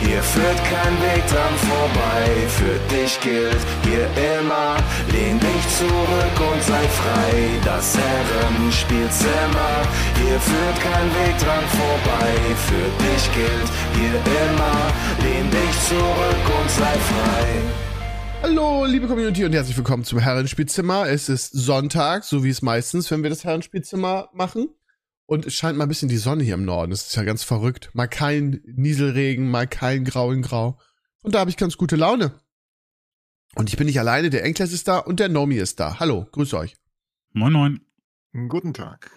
hier führt kein Weg dran vorbei. Für dich gilt hier immer, lehn dich zurück und sei frei. Das Herrenspielzimmer, hier führt kein Weg dran vorbei. Für dich gilt hier immer, lehn dich zurück und sei frei. Hallo, liebe Community und herzlich willkommen zum Herrenspielzimmer. Es ist Sonntag, so wie es meistens, wenn wir das Herrenspielzimmer machen. Und es scheint mal ein bisschen die Sonne hier im Norden. Das ist ja ganz verrückt. Mal kein Nieselregen, mal kein Grau in Grau. Und da habe ich ganz gute Laune. Und ich bin nicht alleine, der Enkles ist da und der Nomi ist da. Hallo, grüß euch. Moin, moin. Guten Tag.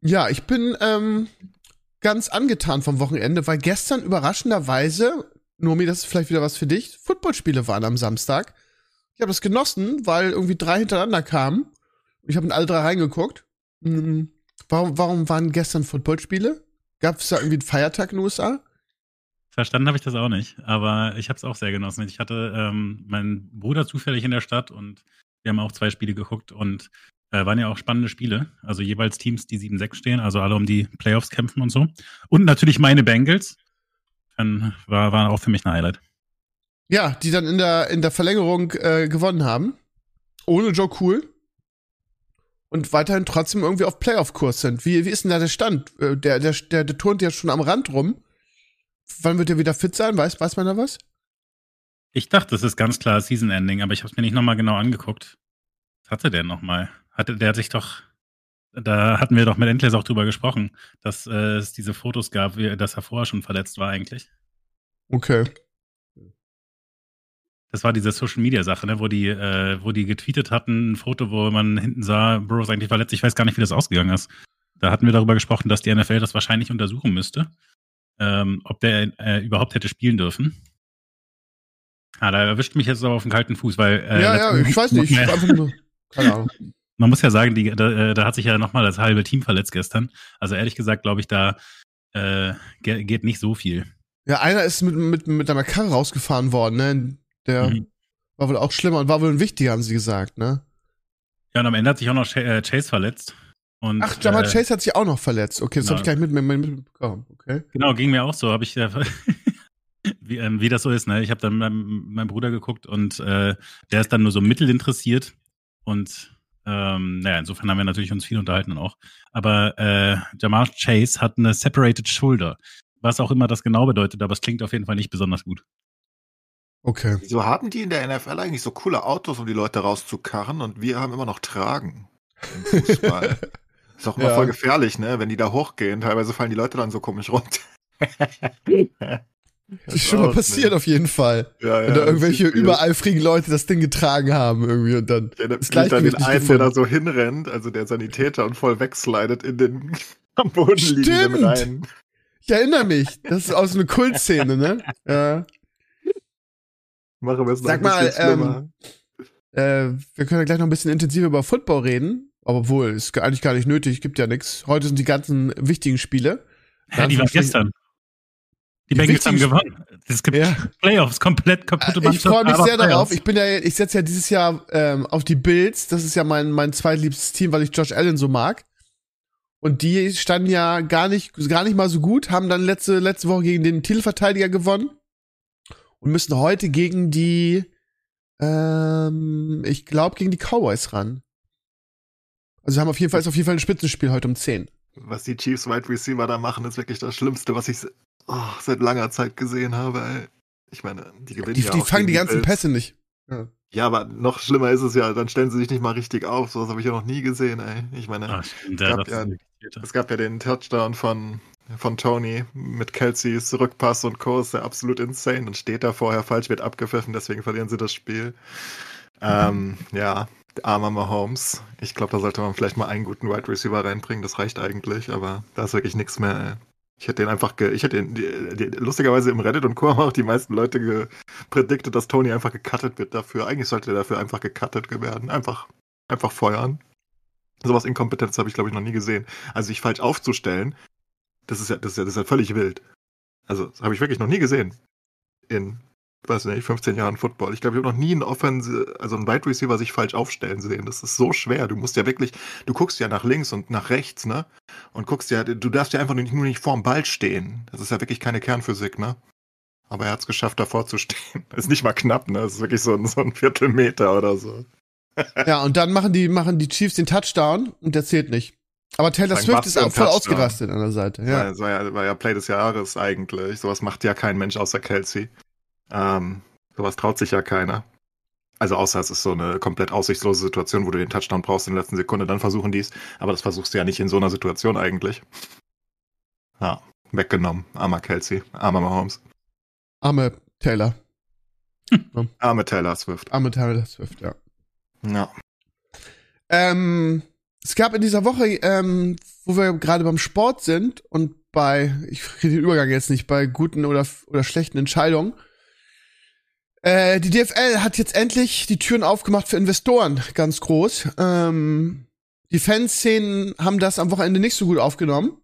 Ja, ich bin ähm, ganz angetan vom Wochenende, weil gestern überraschenderweise, Nomi, das ist vielleicht wieder was für dich, Footballspiele waren am Samstag. Ich habe das genossen, weil irgendwie drei hintereinander kamen. Ich habe in alle drei reingeguckt. Hm, Warum, warum waren gestern Footballspiele? Gab es da irgendwie einen Feiertag in den USA? Verstanden habe ich das auch nicht, aber ich habe es auch sehr genossen. Ich hatte ähm, meinen Bruder zufällig in der Stadt und wir haben auch zwei Spiele geguckt und äh, waren ja auch spannende Spiele. Also jeweils Teams, die 7-6 stehen, also alle um die Playoffs kämpfen und so. Und natürlich meine Bengals. Dann war, war auch für mich ein Highlight. Ja, die dann in der, in der Verlängerung äh, gewonnen haben. Ohne Joe Cool. Und weiterhin trotzdem irgendwie auf Playoff-Kurs sind. Wie, wie ist denn da der Stand? Äh, Der, der, der, der turnt ja schon am Rand rum. Wann wird er wieder fit sein? Weiß, weiß man da was? Ich dachte, das ist ganz klar Season Ending, aber ich habe es mir nicht nochmal genau angeguckt. Was hatte der nochmal? Hatte, der hat sich doch, da hatten wir doch mit Endless auch drüber gesprochen, dass äh, es diese Fotos gab, wie, dass er vorher schon verletzt war eigentlich. Okay. Das war diese Social Media Sache, ne, wo die, äh, wo die getweetet hatten, ein Foto, wo man hinten sah, Burrow ist eigentlich verletzt. Ich weiß gar nicht, wie das ausgegangen ist. Da hatten wir darüber gesprochen, dass die NFL das wahrscheinlich untersuchen müsste, ähm, ob der äh, überhaupt hätte spielen dürfen. Ah, da erwischt mich jetzt aber auf den kalten Fuß, weil äh, ja, ja, ich weiß nicht. Ich einfach nur, keine Ahnung. man muss ja sagen, die, da, äh, da hat sich ja nochmal das halbe Team verletzt gestern. Also ehrlich gesagt, glaube ich, da äh, ge- geht nicht so viel. Ja, einer ist mit, mit, mit einer Karre rausgefahren worden, ne? Der Mhm. war wohl auch schlimmer und war wohl ein wichtiger, haben sie gesagt, ne? Ja, und am Ende hat sich auch noch Ch äh, Chase verletzt. Und, Ach, Jamal äh, Chase hat sich auch noch verletzt. Okay, das genau. habe ich gar nicht mit, mit, mit, mitbekommen. Okay. Genau, ging mir auch so. Habe ich äh, wie, ähm, wie das so ist. Ne? Ich habe dann meinem, meinem Bruder geguckt und äh, der ist dann nur so mittel interessiert und ähm, naja, insofern haben wir natürlich uns viel unterhalten auch. Aber äh, Jamal Chase hat eine separated shoulder, was auch immer das genau bedeutet, aber es klingt auf jeden Fall nicht besonders gut. Okay. Wieso haben die in der NFL eigentlich so coole Autos, um die Leute rauszukarren und wir haben immer noch Tragen im Fußball? ist doch immer Ja. voll gefährlich, ne? Wenn die da hochgehen, teilweise fallen die Leute dann so komisch runter. Das ist schon mal passiert auf jeden Fall. Ja, ja, Wenn da irgendwelche übereifrigen Leute das Ding getragen haben irgendwie und dann Der, das das dann den nicht einen, der da gefunden. so hinrennt, also der Sanitäter und voll wegslidet in den am Boden liegenden Stimmt. rein. Ich erinnere mich. Das ist aus einer Kultszene, ne? Ja. Machen wir es noch Sag ein bisschen mal, schlimmer. Äh, wir können ja gleich noch ein bisschen intensiver über Football reden. Obwohl, ist eigentlich gar nicht nötig, gibt ja nichts. Heute sind die ganzen wichtigen Spiele. Ja, die waren gestern. Die, Die Bengals haben gewonnen. Es gibt Ja. Playoffs, komplett kaputte Ich freue mich sehr darauf. Playoffs. Ich bin ja, ich setze ja dieses Jahr ähm, auf die Bills. Das ist ja mein mein zweitliebstes Team, weil ich Josh Allen so mag. Und die standen ja gar nicht gar nicht mal so gut, haben dann letzte letzte Woche gegen den Titelverteidiger gewonnen und müssen heute gegen die, ähm, ich glaube gegen die Cowboys ran. Also haben auf jeden Fall ist auf jeden Fall ein Spitzenspiel heute um 10. Was die Chiefs Wide Receiver da machen, ist wirklich das Schlimmste, was ich oh, seit langer Zeit gesehen habe. Ey. Ich meine, die gewinnen Die, ja die auch fangen die ganzen Bills. Pässe nicht. Ja. Ja, aber noch schlimmer ist es ja, dann stellen sie sich nicht mal richtig auf. Sowas habe ich ja noch nie gesehen, ey. Ich meine, Ah, stimmt, gab ja, es gab ja den Touchdown von, von Tony mit Kelseys Rückpass und Co. Ist ja absolut insane. Dann steht er vorher falsch, wird abgepfiffen, deswegen verlieren sie das Spiel. Ähm, ja, armer Mahomes. Ich glaube, da sollte man vielleicht mal einen guten Wide Receiver reinbringen. Das reicht eigentlich, aber da ist wirklich nichts mehr, ey. Ich hätte den einfach, ge ich hätte den, die, die, lustigerweise im Reddit und Co. haben auch die meisten Leute geprediktet, dass Tony einfach gecuttet wird dafür. Eigentlich sollte er dafür einfach gecuttet werden. Einfach, einfach feuern. Sowas Inkompetenz habe ich, glaube ich, noch nie gesehen. Also sich falsch aufzustellen, das ist ja, das ist ja, das ist ja völlig wild. Also, das habe ich wirklich noch nie gesehen. In, weiß nicht, 15 Jahren Football. Ich glaube, ich habe noch nie einen Offense, also einen Wide Receiver sich falsch aufstellen sehen. Das ist so schwer. Du musst ja wirklich, du guckst ja nach links und nach rechts, ne? Und guckst ja, du darfst ja einfach nur nicht, nur nicht vorm Ball stehen. Das ist ja wirklich keine Kernphysik, ne? Aber er hat es geschafft, davor zu stehen. ist nicht mal knapp, ne? Das ist wirklich so ein, so ein Viertelmeter oder so. ja, und dann machen die, machen die Chiefs den Touchdown und der zählt nicht. Aber Taylor Swift ist auch voll ausgerastet an der Seite. Ja. Das war ja, war ja Play des Jahres eigentlich. Sowas macht ja kein Mensch außer Kelsey. Ähm, sowas traut sich ja keiner. Also außer es ist so eine komplett aussichtslose Situation, wo du den Touchdown brauchst in der letzten Sekunde, dann versuchen die es. Aber das versuchst du ja nicht in so einer Situation eigentlich. Ja, weggenommen. Armer Kelsey, armer Mahomes. Arme Taylor. Hm. Arme Taylor Swift. Arme Taylor Swift, ja. Ja. Ähm, es gab in dieser Woche, ähm, wo wir gerade beim Sport sind und bei, ich rede den Übergang jetzt nicht, bei guten oder, oder schlechten Entscheidungen. Äh, die DFL hat jetzt endlich die Türen aufgemacht für Investoren, ganz groß. Ähm, die Fanszenen haben das am Wochenende nicht so gut aufgenommen.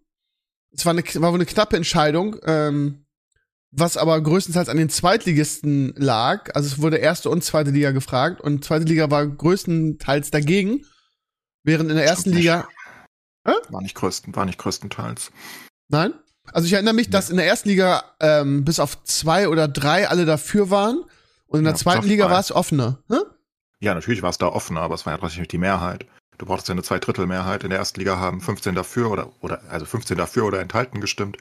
Es war, eine, war wohl eine knappe Entscheidung, ähm, was aber größtenteils an den Zweitligisten lag. Also es wurde erste und zweite Liga gefragt und zweite Liga war größtenteils dagegen. Während in der ersten Liga. War nicht größten, war nicht größtenteils. Nein? Also ich erinnere mich, dass in der ersten Liga ähm, bis auf zwei oder drei alle dafür waren. Und in der ja, zweiten Liga war es offener. Hä? Ja, natürlich war es da offener, aber es war ja trotzdem nicht die Mehrheit. Du brauchst ja eine Zweidrittelmehrheit. In der ersten Liga haben 15 dafür oder, oder also 15 dafür oder enthalten gestimmt.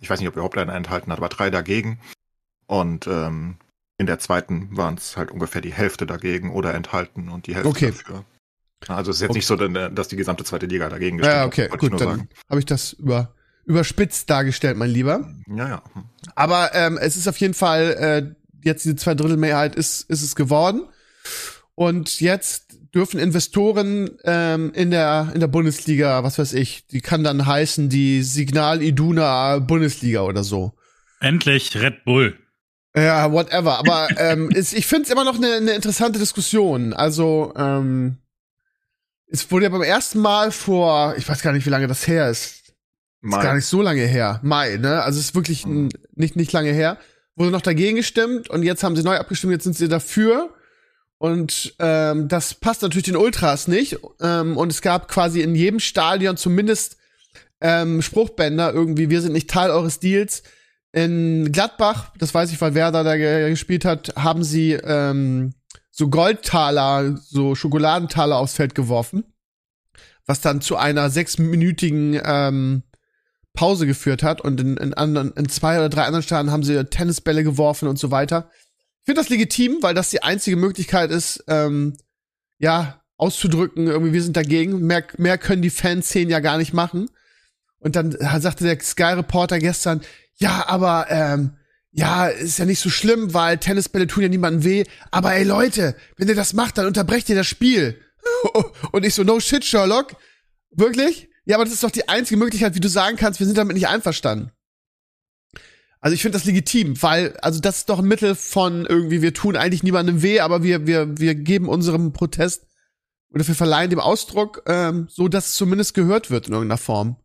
Ich weiß nicht, ob überhaupt einer enthalten hat, aber drei dagegen. Und ähm, in der zweiten waren es halt ungefähr die Hälfte dagegen oder enthalten und die Hälfte okay. dafür. Also es ist jetzt okay. nicht so, dass die gesamte zweite Liga dagegen gestimmt Ja, okay, hat, gut, dann habe ich das über, überspitzt dargestellt, mein Lieber. Ja, ja. Aber ähm, es ist auf jeden Fall, äh, jetzt diese Zweidrittelmehrheit ist, ist es geworden. Und jetzt dürfen Investoren ähm, in der in der Bundesliga, was weiß ich, die kann dann heißen die Signal Iduna Bundesliga oder so. Endlich Red Bull. Ja, whatever. Aber ähm, ist, ich finde es immer noch eine, eine interessante Diskussion. Also ähm, es wurde ja beim ersten Mal vor, ich weiß gar nicht, wie lange das her ist. Mai. Ist gar nicht so lange her. Mai, ne? Also es ist wirklich mhm. nicht, nicht lange her. Wurde noch dagegen gestimmt und jetzt haben sie neu abgestimmt, jetzt sind sie dafür. Und ähm, das passt natürlich den Ultras nicht. Ähm, und es gab quasi in jedem Stadion zumindest ähm, Spruchbänder irgendwie, wir sind nicht Teil eures Deals. In Gladbach, das weiß ich, weil Werder da gespielt hat, haben sie ähm, so Goldtaler, so Schokoladentaler aufs Feld geworfen, was dann zu einer sechsminütigen ähm, Pause geführt hat und in, in, anderen, in zwei oder drei anderen Staaten haben sie Tennisbälle geworfen und so weiter. Ich finde das legitim, weil das die einzige Möglichkeit ist, ähm, ja, auszudrücken, irgendwie, wir sind dagegen. Mehr, mehr können die Fanszenen ja gar nicht machen. Und dann sagte der Sky-Reporter gestern, ja, aber ähm, ja, ist ja nicht so schlimm, weil Tennisbälle tun ja niemandem weh. Aber ey Leute, wenn ihr das macht, dann unterbrecht ihr das Spiel. Und ich so, no shit, Sherlock. Wirklich? Ja, aber das ist doch die einzige Möglichkeit, wie du sagen kannst, wir sind damit nicht einverstanden. Also ich finde das legitim, weil, also das ist doch ein Mittel von irgendwie, wir tun eigentlich niemandem weh, aber wir, wir, wir geben unserem Protest oder wir verleihen dem Ausdruck, ähm, so dass es zumindest gehört wird in irgendeiner Form.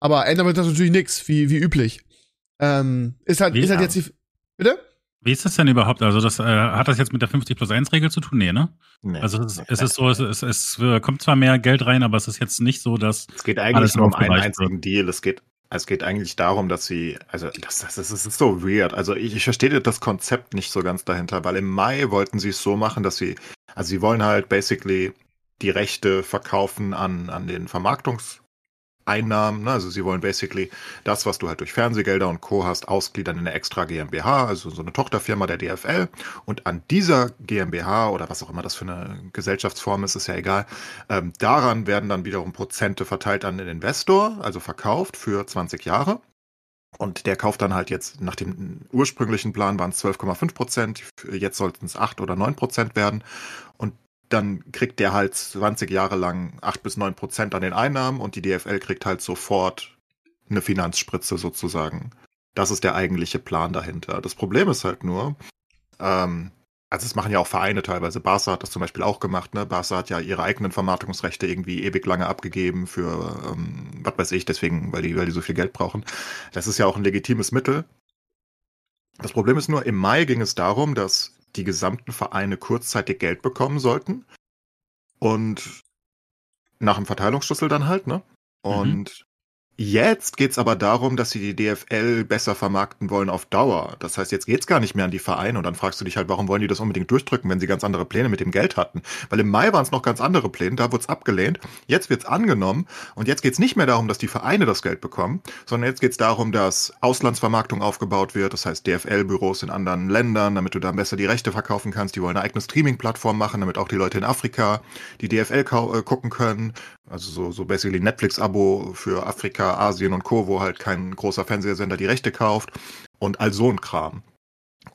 Aber ändern wird das natürlich nichts, wie, wie üblich. Ähm, ist halt, Wie, ist halt jetzt die. Bitte? Wie ist das denn überhaupt? Also, das, äh, hat das jetzt mit der 50 plus 1 Regel zu tun? Nee, ne? Nee. Also, es, es ist so, es, es, es, kommt zwar mehr Geld rein, aber es ist jetzt nicht so, dass. Es geht eigentlich nur um einen einzigen wird. Deal. Es geht, es geht eigentlich darum, dass sie, also, das, das, das ist so weird. Also, ich, ich verstehe das Konzept nicht so ganz dahinter, weil im Mai wollten sie es so machen, dass sie, also, sie wollen halt basically die Rechte verkaufen an, an den Vermarktungs- Einnahmen. Ne? Also sie wollen basically das, was du halt durch Fernsehgelder und Co. hast, ausgliedern in eine extra GmbH, also so eine Tochterfirma der DFL. Und an dieser GmbH oder was auch immer das für eine Gesellschaftsform ist, ist ja egal, ähm, daran werden dann wiederum Prozente verteilt an den Investor, also verkauft für 20 Jahre. Und der kauft dann halt jetzt, nach dem ursprünglichen Plan waren es 12,5 Prozent, jetzt sollten es 8 oder 9 Prozent werden. Und dann kriegt der halt 20 Jahre lang 8 bis 9 Prozent an den Einnahmen und die DFL kriegt halt sofort eine Finanzspritze sozusagen. Das ist der eigentliche Plan dahinter. Das Problem ist halt nur, ähm, also es machen ja auch Vereine teilweise. Barca hat das zum Beispiel auch gemacht. Ne? Barca hat ja ihre eigenen Vermarktungsrechte irgendwie ewig lange abgegeben für, ähm, was weiß ich, deswegen, weil die, weil die so viel Geld brauchen. Das ist ja auch ein legitimes Mittel. Das Problem ist nur, im Mai ging es darum, dass die gesamten Vereine kurzzeitig Geld bekommen sollten. Und nach dem Verteilungsschlüssel dann halt, ne? Mhm. Und Jetzt geht's aber darum, dass sie die DFL besser vermarkten wollen auf Dauer. Das heißt, jetzt geht's gar nicht mehr an die Vereine und dann fragst du dich halt, warum wollen die das unbedingt durchdrücken, wenn sie ganz andere Pläne mit dem Geld hatten? Weil im Mai waren es noch ganz andere Pläne, da wurde es abgelehnt. Jetzt wird's angenommen und jetzt geht's nicht mehr darum, dass die Vereine das Geld bekommen, sondern jetzt geht's darum, dass Auslandsvermarktung aufgebaut wird. Das heißt, DFL-Büros in anderen Ländern, damit du da besser die Rechte verkaufen kannst. Die wollen eine eigene Streaming-Plattform machen, damit auch die Leute in Afrika die DFL äh, gucken können. Also so, so basically Netflix-Abo für Afrika, Asien und Co., wo halt kein großer Fernsehsender die Rechte kauft und all so ein Kram.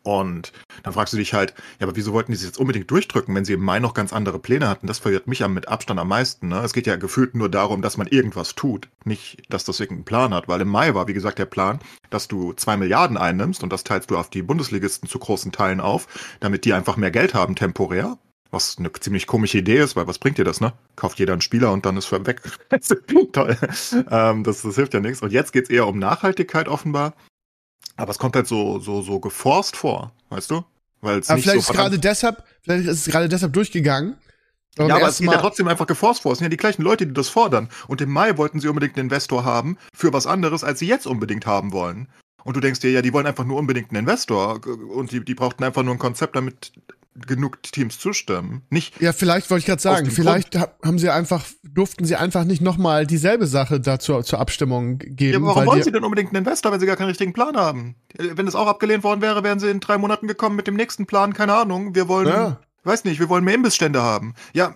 Und dann fragst du dich halt, ja, aber wieso wollten die sich jetzt unbedingt durchdrücken, wenn sie im Mai noch ganz andere Pläne hatten? Das verwirrt mich am, mit Abstand am meisten. Ne? Es geht ja gefühlt nur darum, dass man irgendwas tut, nicht, dass das irgendeinen Plan hat. Weil im Mai war, wie gesagt, der Plan, dass du zwei Milliarden einnimmst und das teilst du auf die Bundesligisten zu großen Teilen auf, damit die einfach mehr Geld haben temporär. Was eine ziemlich komische Idee ist, weil was bringt dir das, ne? Kauft jeder einen Spieler und dann ist er weg. Toll. Ähm, das, das hilft ja nichts. Und jetzt geht's eher um Nachhaltigkeit offenbar. Aber es kommt halt so, so, so geforst vor, weißt du? Weil es Aber nicht vielleicht so ist gerade deshalb, vielleicht ist es gerade deshalb durchgegangen. Beim ja, aber es geht ja trotzdem einfach geforst vor. Es sind ja die gleichen Leute, die das fordern. Und im Mai wollten sie unbedingt einen Investor haben für was anderes, als sie jetzt unbedingt haben wollen. Und du denkst dir, ja, die wollen einfach nur unbedingt einen Investor. Und die, die brauchten einfach nur ein Konzept, damit genug Teams zustimmen. Nicht, Ja, vielleicht wollte ich gerade sagen, vielleicht ha- haben sie einfach, durften sie einfach nicht nochmal dieselbe Sache dazu zur Abstimmung ja, geben. aber warum wollen sie denn unbedingt einen Investor, wenn sie gar keinen richtigen Plan haben? Wenn es auch abgelehnt worden wäre, wären sie in drei Monaten gekommen mit dem nächsten Plan, keine Ahnung. Wir wollen, Ja. weiß nicht, wir wollen mehr Imbissstände haben. Ja,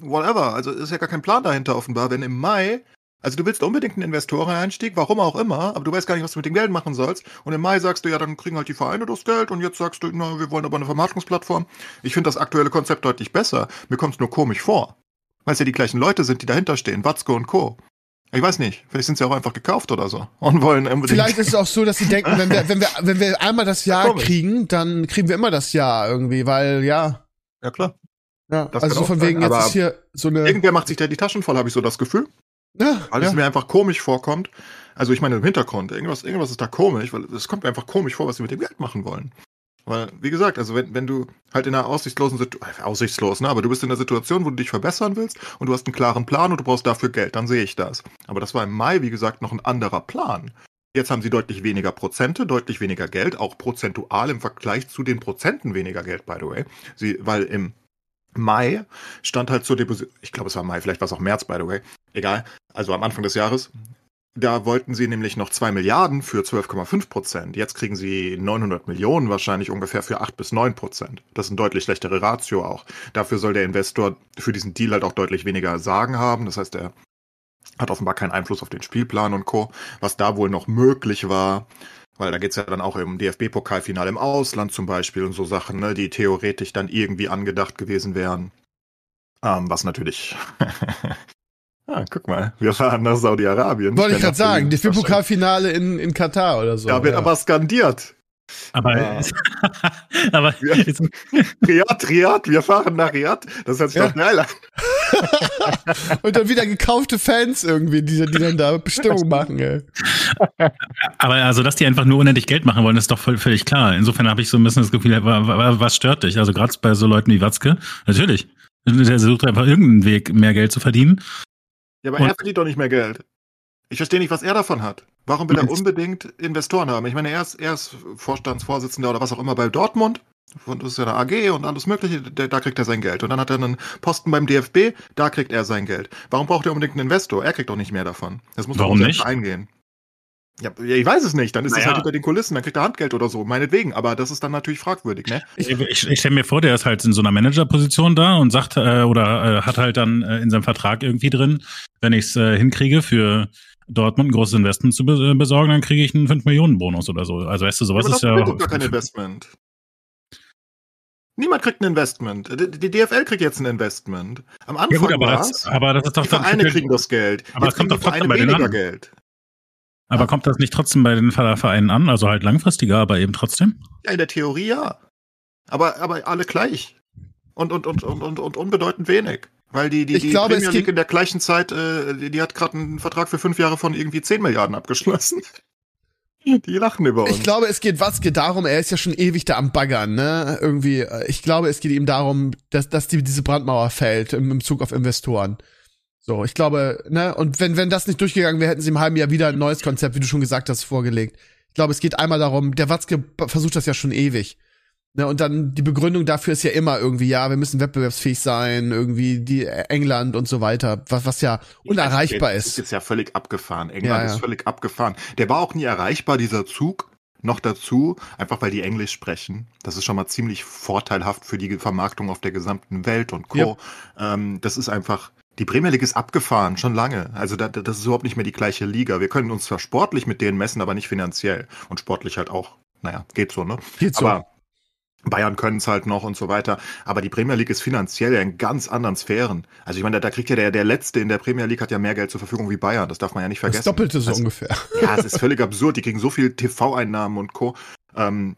whatever. Also ist ja gar kein Plan dahinter offenbar, wenn im Mai, also du willst unbedingt einen Investoreneinstieg, warum auch immer, aber du weißt gar nicht, was du mit dem Geld machen sollst. Und im Mai sagst du, ja, dann kriegen halt die Vereine das Geld und jetzt sagst du, na, wir wollen aber eine Vermarktungsplattform. Ich finde das aktuelle Konzept deutlich besser. Mir kommt es nur komisch vor. Weil es ja die gleichen Leute sind, die dahinter stehen, Watzke und Co. Ich weiß nicht, vielleicht sind sie auch einfach gekauft oder so und wollen unbedingt. vielleicht ist es auch so, dass sie denken, wenn wir, wenn wir, wenn wir einmal das Jahr Komisch. kriegen, dann kriegen wir immer das Jahr irgendwie, weil ja, ja klar. ja, Das also so von sein, wegen, jetzt aber ist hier so eine, Irgendwer macht sich da die Taschen voll, habe ich so das Gefühl. Ja, Weil es ja. mir einfach komisch vorkommt. Also ich meine im Hintergrund, irgendwas, irgendwas ist da komisch, weil es kommt mir einfach komisch vor, was sie mit dem Geld machen wollen. Weil, wie gesagt, also wenn, wenn du halt in einer aussichtslosen Situation, aussichtslos, ne, aber du bist in einer Situation, wo du dich verbessern willst und du hast einen klaren Plan und du brauchst dafür Geld, dann sehe ich das. Aber das war im Mai, wie gesagt, noch ein anderer Plan. Jetzt haben sie deutlich weniger Prozente, deutlich weniger Geld, auch prozentual im Vergleich zu den Prozenten weniger Geld, by the way. Sie, weil im Mai stand halt zur Deposit, ich glaube es war Mai, vielleicht war es auch März, by the way, egal, also am Anfang des Jahres, da wollten sie nämlich noch 2 Milliarden für 12,5 Prozent. Jetzt kriegen sie 900 Millionen wahrscheinlich ungefähr für 8 bis 9 Prozent. Das ist eine deutlich schlechtere Ratio auch. Dafür soll der Investor für diesen Deal halt auch deutlich weniger Sagen haben. Das heißt, er hat offenbar keinen Einfluss auf den Spielplan und Co., was da wohl noch möglich war. Weil da geht's ja dann auch im DFB-Pokalfinale im Ausland zum Beispiel und so Sachen, ne, die theoretisch dann irgendwie angedacht gewesen wären. Ähm, was natürlich. ah, guck mal, wir fahren nach Saudi-Arabien. wollte ich gerade sagen, die DFB-Pokalfinale in, in Katar oder so. Da wird ja. aber skandiert. Aber, Ja. aber Ja. Riyadh, Riyadh, wir fahren nach Riyadh. Das hört sich Ja. doch geil an. Und dann wieder gekaufte Fans irgendwie, die, die dann da Bestimmung machen, ey. aber also, dass die einfach nur unendlich Geld machen wollen, ist doch voll, völlig klar. Insofern habe ich so ein bisschen das Gefühl, wa- wa- was stört dich? Also gerade bei so Leuten wie Watzke, natürlich. Der sucht einfach irgendeinen Weg, mehr Geld zu verdienen. Ja, aber Und- er verdient doch nicht mehr Geld. Ich verstehe nicht, was er davon hat. Warum will er unbedingt Investoren haben? Ich meine, er ist, er ist Vorstandsvorsitzender oder was auch immer bei Dortmund. Und das ist ja eine AG und alles Mögliche, da, da kriegt er sein Geld. Und dann hat er einen Posten beim DFB, da kriegt er sein Geld. Warum braucht er unbedingt einen Investor? Er kriegt doch nicht mehr davon. Das muss Warum doch nicht? eingehen. Ja, ich weiß es nicht. Dann ist es Naja. halt hinter den Kulissen, dann kriegt er Handgeld oder so, meinetwegen. Aber das ist dann natürlich fragwürdig, ne? Ich, ich, ich stelle mir vor, der ist halt in so einer Managerposition da und sagt äh, oder äh, hat halt dann äh, in seinem Vertrag irgendwie drin, wenn ich es äh, hinkriege für Dortmund ein großes Investment zu äh, besorgen, dann kriege ich einen 5 Millionen Bonus oder so. Also weißt du, sowas aber ist das ja gar kein Investment. Niemand kriegt ein Investment. Die, DFL kriegt jetzt ein Investment. Am Anfang ja gut, aber das, aber das ist doch die Vereine kriegen das Geld. Aber jetzt es kommt doch trotzdem bei weniger an. Geld. Aber kommt das nicht trotzdem bei den Vereinen an? Also halt langfristiger, aber eben trotzdem? Ja, in der Theorie ja. Aber, aber alle gleich. Und, und, und, und, und, und unbedeutend wenig. Weil die, die, Ich die glaube, Premier es League in der gleichen Zeit, äh, die, die hat gerade einen Vertrag für fünf Jahre von irgendwie 10 Milliarden abgeschlossen. Die lachen über uns. Ich glaube, es geht Watzke darum, er ist ja schon ewig da am Baggern, ne? Irgendwie, äh, ich glaube, es geht ihm darum, dass, dass die, diese Brandmauer fällt im, im Zug auf Investoren. So, ich glaube, ne, und wenn, wenn das nicht durchgegangen wäre, hätten sie im halben Jahr wieder ein neues Konzept, wie du schon gesagt hast, vorgelegt. Ich glaube, es geht einmal darum, der Watzke versucht das ja schon ewig. Ne, und dann die Begründung dafür ist ja immer irgendwie, ja, wir müssen wettbewerbsfähig sein, irgendwie die äh, England und so weiter, was, was ja unerreichbar Das ist. ist jetzt ja völlig abgefahren. England Ja, ja. ist völlig abgefahren. Der war auch nie erreichbar, dieser Zug. Noch dazu, einfach weil die Englisch sprechen. Das ist schon mal ziemlich vorteilhaft für die Vermarktung auf der gesamten Welt und Co. Ähm, das ist einfach, die Premier League ist abgefahren, schon lange. Also da, das ist überhaupt nicht mehr die gleiche Liga. Wir können uns zwar sportlich mit denen messen, aber nicht finanziell. Und sportlich halt auch. Naja, geht so, ne? Geht so. Aber Bayern können es halt noch und so weiter. Aber die Premier League ist finanziell ja in ganz anderen Sphären. Also ich meine, da, da kriegt ja der, der Letzte in der Premier League hat ja mehr Geld zur Verfügung wie Bayern. Das darf man ja nicht das vergessen. Doppelte so Also, ungefähr. Ja, es ist völlig absurd. Die kriegen so viel TV-Einnahmen und Co. Ähm,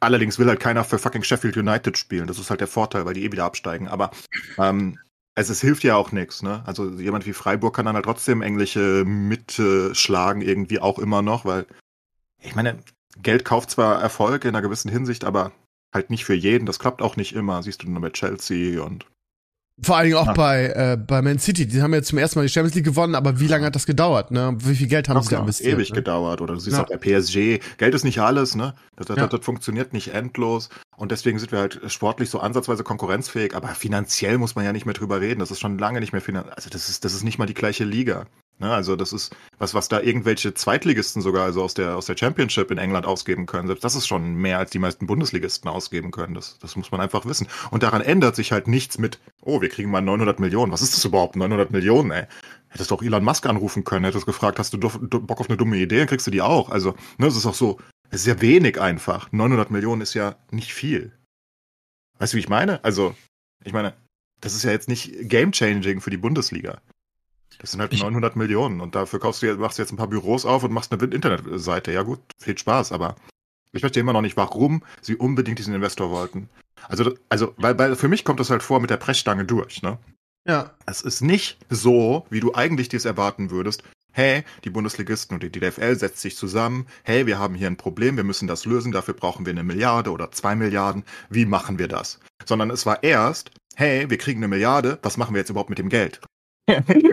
allerdings will halt keiner für fucking Sheffield United spielen. Das ist halt der Vorteil, weil die eh wieder absteigen. Aber ähm, es, es hilft ja auch nichts. Ne? Also jemand wie Freiburg kann dann halt trotzdem Englische mitschlagen, irgendwie auch immer noch, weil ich meine, Geld kauft zwar Erfolg in einer gewissen Hinsicht, aber halt nicht für jeden. Das klappt auch nicht immer. Siehst du nur mit Chelsea und Vor allen Dingen auch Ja. bei, äh, bei Man City. Die haben ja zum ersten Mal die Champions League gewonnen, aber wie lange hat das gedauert, ne? Wie viel Geld haben sie da investiert? ewig ne? gedauert. Oder du siehst Ja. auch bei PSG, Geld ist nicht alles, ne? Das, das, Ja. das funktioniert nicht endlos. Und deswegen sind wir halt sportlich so ansatzweise konkurrenzfähig, aber finanziell muss man ja nicht mehr drüber reden. Das ist schon lange nicht mehr finanziell. Also das ist, das ist nicht mal die gleiche Liga. Ne? Also das ist was, was da irgendwelche Zweitligisten sogar, also aus der, aus der Championship in England ausgeben können. Selbst das ist schon mehr, als die meisten Bundesligisten ausgeben können. Das, das muss man einfach wissen. Und daran ändert sich halt nichts mit, oh, wir kriegen mal 900 Millionen. Was ist das überhaupt? 900 Millionen, ey. Hättest doch Elon Musk anrufen können, hättest gefragt, hast du Bock auf eine dumme Idee, dann kriegst du die auch. Also, ne, es ist auch so, es ist ja wenig einfach. 900 Millionen ist ja nicht viel. Weißt du, wie ich meine? Also, ich meine, das ist ja jetzt nicht game-changing für die Bundesliga. Das sind halt Ich- 900 Millionen und dafür kaufst du, machst du jetzt ein paar Büros auf und machst eine Internetseite. Ja gut, viel Spaß, aber ich verstehe immer noch nicht, warum sie unbedingt diesen Investor wollten. Also, also weil, weil für mich kommt das halt vor mit der Pressstange durch, ne? Ja. Es ist nicht so, wie du eigentlich dies erwarten würdest. Hey, die Bundesligisten und die DFL setzt sich zusammen. Hey, wir haben hier ein Problem, wir müssen das lösen, dafür brauchen wir eine Milliarde oder zwei Milliarden. Wie machen wir das? Sondern es war erst, hey, wir kriegen eine Milliarde, was machen wir jetzt überhaupt mit dem Geld?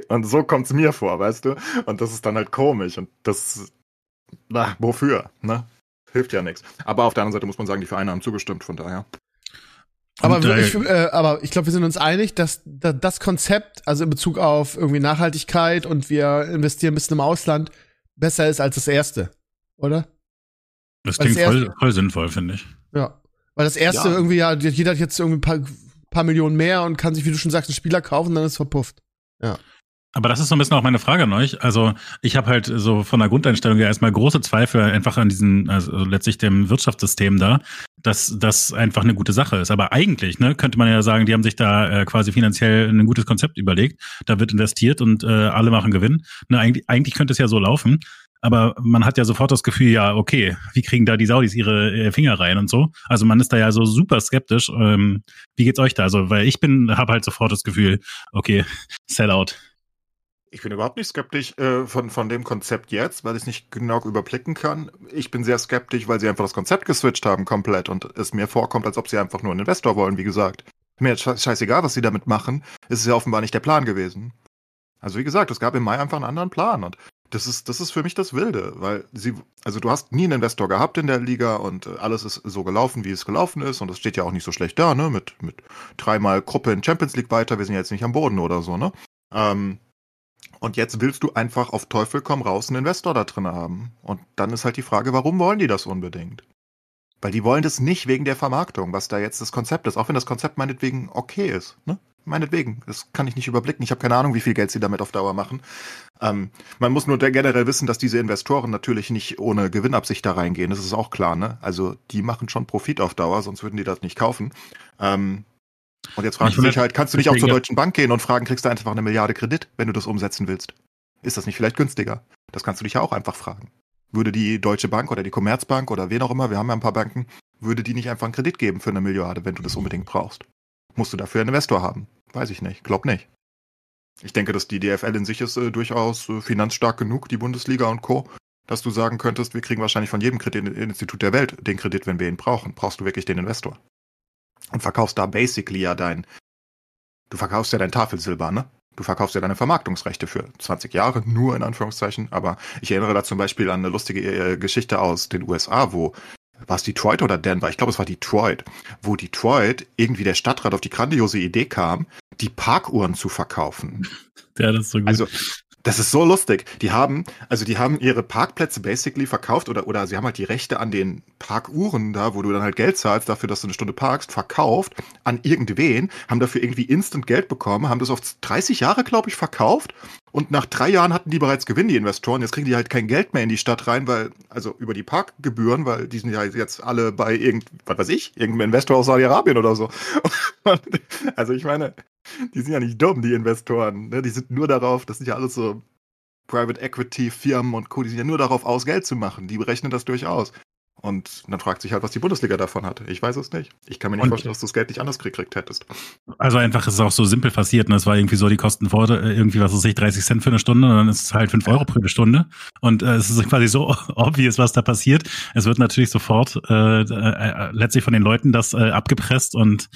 Und so kommt es mir vor, weißt du? Und das ist dann halt komisch und das, na, wofür, ne? Hilft ja nichts. Aber auf der anderen Seite muss man sagen, die Vereine haben zugestimmt, von daher. Aber, Und, äh, ich, äh, aber ich glaube, wir sind uns einig, dass da, das Konzept, also in Bezug auf irgendwie Nachhaltigkeit und wir investieren ein bisschen im Ausland, besser ist als das erste, oder? Das klingt voll, erste- voll sinnvoll, finde ich. Ja. Weil das erste Ja. irgendwie ja, jeder hat jetzt irgendwie ein paar, paar Millionen mehr und kann sich, wie du schon sagst, einen Spieler kaufen, dann ist es verpufft. Aber das ist so ein bisschen auch meine Frage an euch. Also ich habe halt so von der Grundeinstellung ja erstmal große Zweifel einfach an diesen, also letztlich dem Wirtschaftssystem da, dass das einfach eine gute Sache ist. Aber eigentlich, ne, könnte man ja sagen, die haben sich da äh, quasi finanziell ein gutes Konzept überlegt. Da wird investiert und äh, alle machen Gewinn. Ne, eigentlich, eigentlich könnte es ja so laufen. Aber man hat ja sofort das Gefühl, ja, okay, wie kriegen da die Saudis ihre äh, Finger rein und so? Also man ist da ja so super skeptisch. Ähm, wie geht's euch da? Also, weil ich bin, habe halt sofort das Gefühl, okay, Sellout. Ich bin überhaupt nicht skeptisch äh, von, von dem Konzept jetzt, weil ich es nicht genau überblicken kann. Ich bin sehr skeptisch, weil sie einfach das Konzept geswitcht haben komplett und es mir vorkommt, als ob sie einfach nur einen Investor wollen, wie gesagt. Mir jetzt sche- scheißegal, was sie damit machen. Es ist ja offenbar nicht der Plan gewesen. Also wie gesagt, es gab im Mai einfach einen anderen Plan und das ist, das ist für mich das Wilde, weil sie, also du hast nie einen Investor gehabt in der Liga und äh, alles ist so gelaufen, wie es gelaufen ist und es steht ja auch nicht so schlecht da, ne, mit, mit dreimal Gruppe in Champions League weiter, wir sind ja jetzt nicht am Boden oder so, ne. Ähm, und jetzt willst du einfach auf Teufel komm raus einen Investor da drin haben. Und dann ist halt die Frage, warum wollen die das unbedingt? Weil die wollen das nicht wegen der Vermarktung, was da jetzt das Konzept ist. Auch wenn das Konzept meinetwegen okay ist. Ne? Meinetwegen. Das kann ich nicht überblicken. Ich habe keine Ahnung, wie viel Geld sie damit auf Dauer machen. Ähm, man muss nur generell wissen, dass diese Investoren natürlich nicht ohne Gewinnabsicht da reingehen. Das ist auch klar. Ne? Also die machen schon Profit auf Dauer, sonst würden die das nicht kaufen. Ähm, und jetzt fragst Ich du dich wundert- halt, kannst du nicht auch zur Deutschen Bank gehen und fragen, kriegst du einfach eine Milliarde Kredit, wenn du das umsetzen willst? Ist das nicht vielleicht günstiger? Das kannst du dich ja auch einfach fragen. würde die Deutsche Bank oder die Commerzbank oder wen auch immer, wir haben ja ein paar Banken, würde die nicht einfach einen Kredit geben für eine Milliarde, wenn du das unbedingt brauchst. Musst du dafür einen Investor haben? Weiß ich nicht, glaub nicht. Ich denke, dass die DFL in sich ist äh, durchaus äh, finanzstark genug, die Bundesliga und Co., dass du sagen könntest, wir kriegen wahrscheinlich von jedem Kreditinstitut der Welt den Kredit, wenn wir ihn brauchen. Brauchst du wirklich den Investor? Und verkaufst da basically ja dein, du verkaufst ja dein Tafelsilber, ne? Du verkaufst ja deine Vermarktungsrechte für 20 Jahre, nur in Anführungszeichen. Aber ich erinnere da zum Beispiel an eine lustige äh, Geschichte aus den USA, wo war es Detroit oder Denver? Ich glaube, es war Detroit, wo Detroit irgendwie der Stadtrat auf die grandiose Idee kam, die Parkuhren zu verkaufen. Ja, das ist so gut. Also das ist so lustig. Die haben, also die haben ihre Parkplätze basically verkauft oder, oder sie haben halt die Rechte an den Parkuhren da, wo du dann halt Geld zahlst dafür, dass du eine Stunde parkst, verkauft an irgendwen, haben dafür irgendwie instant Geld bekommen, haben das auf 30 Jahre, glaube ich, verkauft und nach drei Jahren hatten die bereits Gewinn, die Investoren. Jetzt kriegen die halt kein Geld mehr in die Stadt rein, weil, also über die Parkgebühren, weil die sind ja jetzt alle bei irgend, was weiß ich, irgendeinem Investor aus Saudi-Arabien oder so. also ich meine, die sind ja nicht dumm, die Investoren. Ne? Die sind nur darauf, das sind ja alles so Private Equity Firmen und Co., die sind ja nur darauf aus, Geld zu machen. Die berechnen das durchaus. Und dann fragt sich halt, was die Bundesliga davon hat. Ich weiß es nicht. Ich kann mir nicht und, vorstellen, dass du das Geld nicht anders gekriegt hättest. Also einfach ist es auch so simpel passiert. Und es war irgendwie so, die kosten vor äh, irgendwie, was weiß ich, 30 Cent für eine Stunde und dann ist es halt 5 Euro pro Stunde. Und äh, es ist quasi so obvious, was da passiert. Es wird natürlich sofort äh, äh, letztlich von den Leuten das äh, abgepresst und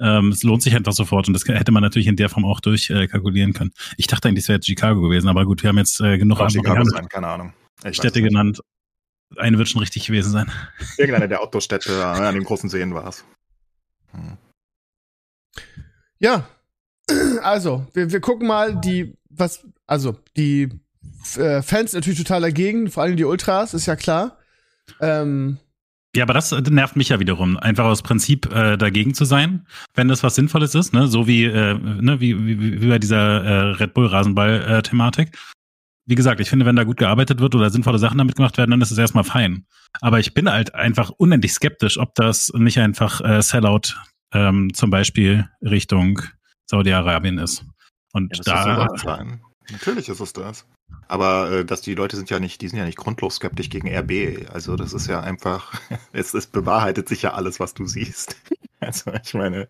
ähm, es lohnt sich einfach sofort und das hätte man natürlich in der Form auch durchkalkulieren äh, können. Ich dachte eigentlich, es wäre Chicago gewesen, aber gut, wir haben jetzt äh, genug Chicago sein, keine Ahnung. Ich Städte genannt. Eine wird schon richtig gewesen sein. Irgendeine der Autostädte äh, an den großen Seen war es. Hm. Ja, also, wir, wir gucken mal, die, was, also, die äh, Fans natürlich total dagegen, vor allem die Ultras, ist ja klar. Ähm, ja, aber das nervt mich ja wiederum, einfach aus Prinzip äh, dagegen zu sein, wenn das was Sinnvolles ist, ne? So wie, äh, ne, wie, wie, wie bei dieser äh, Red Bull Rasenball-Thematik. Wie gesagt, ich finde, wenn da gut gearbeitet wird oder sinnvolle Sachen damit gemacht werden, dann ist es erstmal fein. Aber ich bin halt einfach unendlich skeptisch, ob das nicht einfach äh, Sellout ähm, zum Beispiel Richtung Saudi-Arabien ist. Und ja, da. Natürlich ist es das. Aber äh, dass die Leute sind ja nicht, die sind ja nicht grundlos skeptisch gegen RB. Also das ist ja einfach, es, es bewahrheitet sich ja alles, was du siehst. Also ich meine,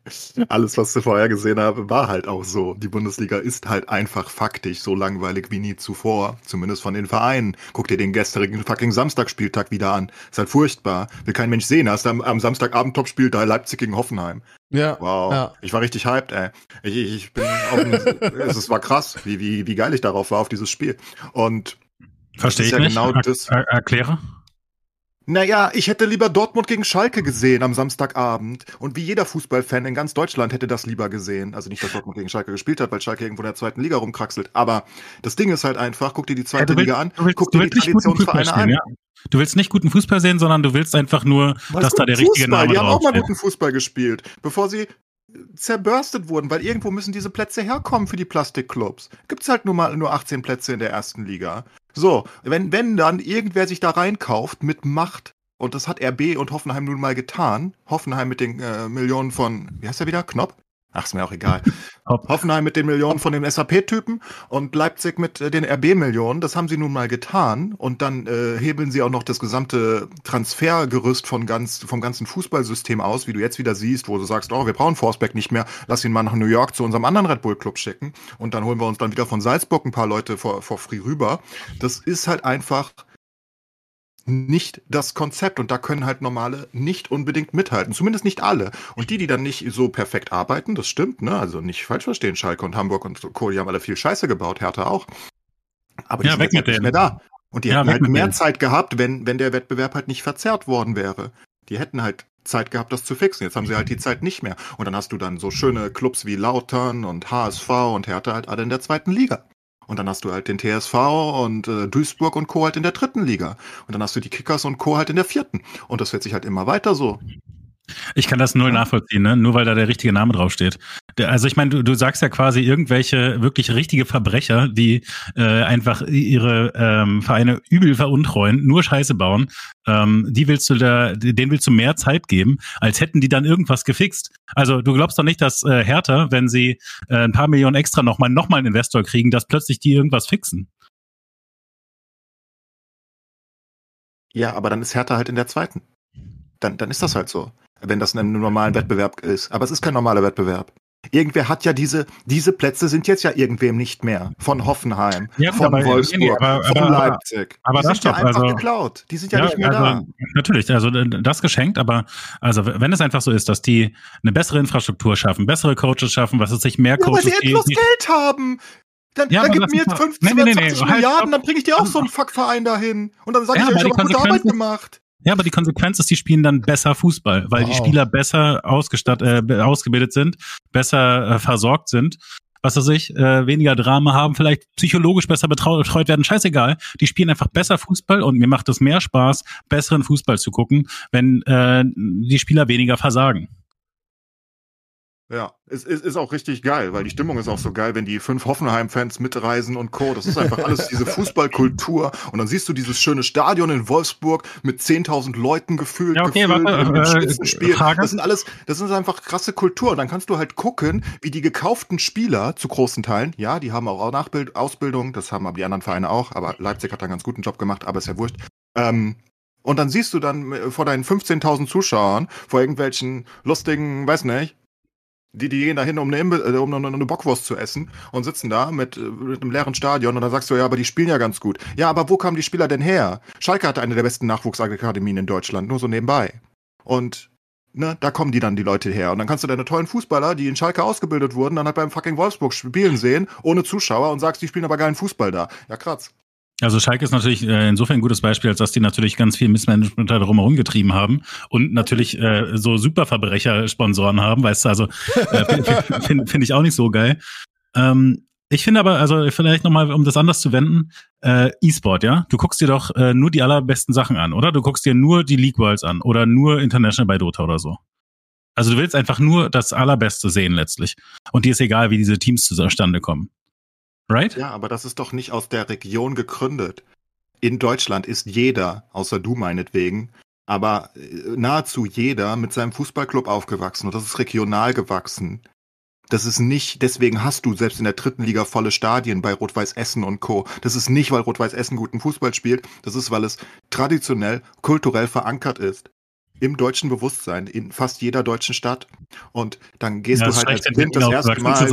alles, was du vorher gesehen habe, war halt auch so. Die Bundesliga ist halt einfach faktisch so langweilig wie nie zuvor. Zumindest von den Vereinen. Guck dir den gestrigen fucking Samstagspieltag wieder an. Ist halt furchtbar. Will kein Mensch sehen. Hast am, am Samstagabend Topspiel da Leipzig gegen Hoffenheim. Ja. Wow. Ja. Ich war richtig hyped, ey. Ich, ich, ich bin auf ein, es war krass, wie, wie, wie geil ich darauf war, auf dieses Spiel. Und Verstehe ich ja nicht. Genau er, das, er, erkläre. Naja, ich hätte lieber Dortmund gegen Schalke gesehen am Samstagabend. Und wie jeder Fußballfan in ganz Deutschland hätte das lieber gesehen. Also nicht, dass Dortmund gegen Schalke gespielt hat, weil Schalke irgendwo in der zweiten Liga rumkraxelt. Aber das Ding ist halt einfach, guck dir die zweite ja, willst, Liga an, willst, guck dir die Traditionsvereine an. Ja. Du willst nicht guten Fußball sehen, sondern du willst einfach nur, Was dass da der Fußball? richtige Name Die haben auch mal guten Fußball gespielt, bevor sie zerbürstet wurden, weil irgendwo müssen diese Plätze herkommen für die Plastikclubs. Gibt's halt nur mal nur 18 Plätze in der ersten Liga. So, wenn, wenn dann irgendwer sich da reinkauft mit Macht, und das hat RB und Hoffenheim nun mal getan, Hoffenheim mit den äh, Millionen von, wie heißt er wieder, Knopp? Ach, ist mir auch egal. Hoffenheim mit den Millionen von den SAP-Typen und Leipzig mit äh, den RB-Millionen. Das haben sie nun mal getan. Und dann äh, hebeln sie auch noch das gesamte Transfergerüst von ganz, vom ganzen Fußballsystem aus, wie du jetzt wieder siehst, wo du sagst, oh, wir brauchen Forsberg nicht mehr, lass ihn mal nach New York zu unserem anderen Red Bull-Club schicken. Und dann holen wir uns dann wieder von Salzburg ein paar Leute vor, vor free rüber. Das ist halt einfach nicht das Konzept und da können halt normale nicht unbedingt mithalten, zumindest nicht alle. Und die, die dann nicht so perfekt arbeiten, das stimmt, ne? Also nicht falsch verstehen, Schalke und Hamburg und Co., die haben alle viel Scheiße gebaut, Hertha auch. Aber die ja, sind halt nicht mehr da. Und die ja, hätten halt mehr denen. Zeit gehabt, wenn, wenn der Wettbewerb halt nicht verzerrt worden wäre. Die hätten halt Zeit gehabt, das zu fixen. Jetzt haben sie halt die Zeit nicht mehr. Und dann hast du dann so schöne Clubs wie Lautern und HSV und Hertha halt alle in der zweiten Liga. Und dann hast du halt den TSV und äh, Duisburg und Co. halt in der dritten Liga. Und dann hast du die Kickers und Co. halt in der vierten. Und das wird sich halt immer weiter so ich kann das null nachvollziehen, ne? nur weil da der richtige Name draufsteht. Also ich meine, du, du sagst ja quasi irgendwelche wirklich richtige Verbrecher, die äh, einfach ihre ähm, Vereine übel veruntreuen, nur Scheiße bauen. Ähm, die willst du da, denen willst du mehr Zeit geben, als hätten die dann irgendwas gefixt. Also du glaubst doch nicht, dass äh, Hertha, wenn sie äh, ein paar Millionen extra nochmal noch mal einen Investor kriegen, dass plötzlich die irgendwas fixen. Ja, aber dann ist Hertha halt in der zweiten. Dann, dann ist das halt so, wenn das in einem normalen Wettbewerb ist. Aber es ist kein normaler Wettbewerb. Irgendwer hat ja diese, diese Plätze sind jetzt ja irgendwem nicht mehr. Von Hoffenheim, Ja, von aber- Wolfsburg, nee, aber- von aber- Leipzig. aber die das sind ja einfach also- geklaut. Die sind ja, nicht mehr also, da. Natürlich, also das geschenkt, aber also wenn es einfach so ist, dass die eine bessere Infrastruktur schaffen, bessere Coaches schaffen, was es sich mehr Ja, weil Coaches sie endlos Geld haben. Dann, Ja, dann aber gib mir mich jetzt mal- 15 Nee, nee, oder nee, 20 nee, halt, Milliarden, stopp. dann bringe ich dir auch so einen Fuckverein dahin. Und dann sag Ja, ich, aber ich habe gute Arbeit ist- gemacht. Ja, aber die Konsequenz ist, die spielen dann besser Fußball, weil die Wow. Spieler besser ausgestattet, äh, ausgebildet sind, besser äh, versorgt sind, was weiß ich, äh, weniger Drama haben, vielleicht psychologisch besser betreut werden, scheißegal. Die spielen einfach besser Fußball und mir macht es mehr Spaß, besseren Fußball zu gucken, wenn äh, die Spieler weniger versagen. Ja, es ist, ist auch richtig geil, weil die Stimmung ist auch so geil, wenn die fünf Hoffenheim-Fans mitreisen und Co. Das ist einfach alles diese Fußballkultur. Und dann siehst du dieses schöne Stadion in Wolfsburg mit 10.000 Leuten gefühlt. Ja, okay, gefüllt, warte, im äh, Spitzenspiel. Das sind alles, das ist einfach krasse Kultur. Und dann kannst du halt gucken, wie die gekauften Spieler zu großen Teilen, ja, die haben auch Nachbild, Ausbildung, das haben aber die anderen Vereine auch, aber Leipzig hat da einen ganz guten Job gemacht, aber ist ja wurscht. Ähm, und dann siehst du dann äh, vor deinen 15.000 Zuschauern, vor irgendwelchen lustigen, weiß nicht, die, die gehen da hin, um eine, äh, um eine Bockwurst zu essen und sitzen da mit, äh, mit einem leeren Stadion und dann sagst du, ja, aber die spielen ja ganz gut. Ja, aber wo kamen die Spieler denn her? Schalke hatte eine der besten Nachwuchsakademien in Deutschland, nur so nebenbei. Und ne, da kommen die dann die Leute her. Und dann kannst du deine tollen Fußballer, die in Schalke ausgebildet wurden, dann halt beim fucking Wolfsburg spielen sehen, ohne Zuschauer und sagst, die spielen aber geilen Fußball da. Ja, kratz. Also Schalke ist natürlich äh, insofern ein gutes Beispiel, als dass die natürlich ganz viel Missmanagement da drumherum getrieben haben und natürlich äh, so Superverbrecher-Sponsoren haben, weißt du, also äh, finde find ich auch nicht so geil. Ähm, ich finde aber, also vielleicht nochmal, um das anders zu wenden, äh, E-Sport, ja? Du guckst dir doch äh, nur die allerbesten Sachen an, oder? Du guckst dir nur die League Worlds an oder nur International bei Dota oder so. Also du willst einfach nur das Allerbeste sehen letztlich. Und dir ist egal, wie diese Teams zustande kommen. Right? Ja, aber das ist doch nicht aus der Region gegründet. In Deutschland ist jeder, außer du meinetwegen, aber äh, nahezu jeder mit seinem Fußballclub aufgewachsen und das ist regional gewachsen. Das ist nicht, deswegen hast du selbst in der dritten Liga volle Stadien bei Rot-Weiß Essen und Co. Das ist nicht, weil Rot-Weiß Essen guten Fußball spielt, das ist, weil es traditionell, kulturell verankert ist. Im deutschen Bewusstsein, in fast jeder deutschen Stadt. Und dann gehst Ja, du halt als Kind in das erste Mal,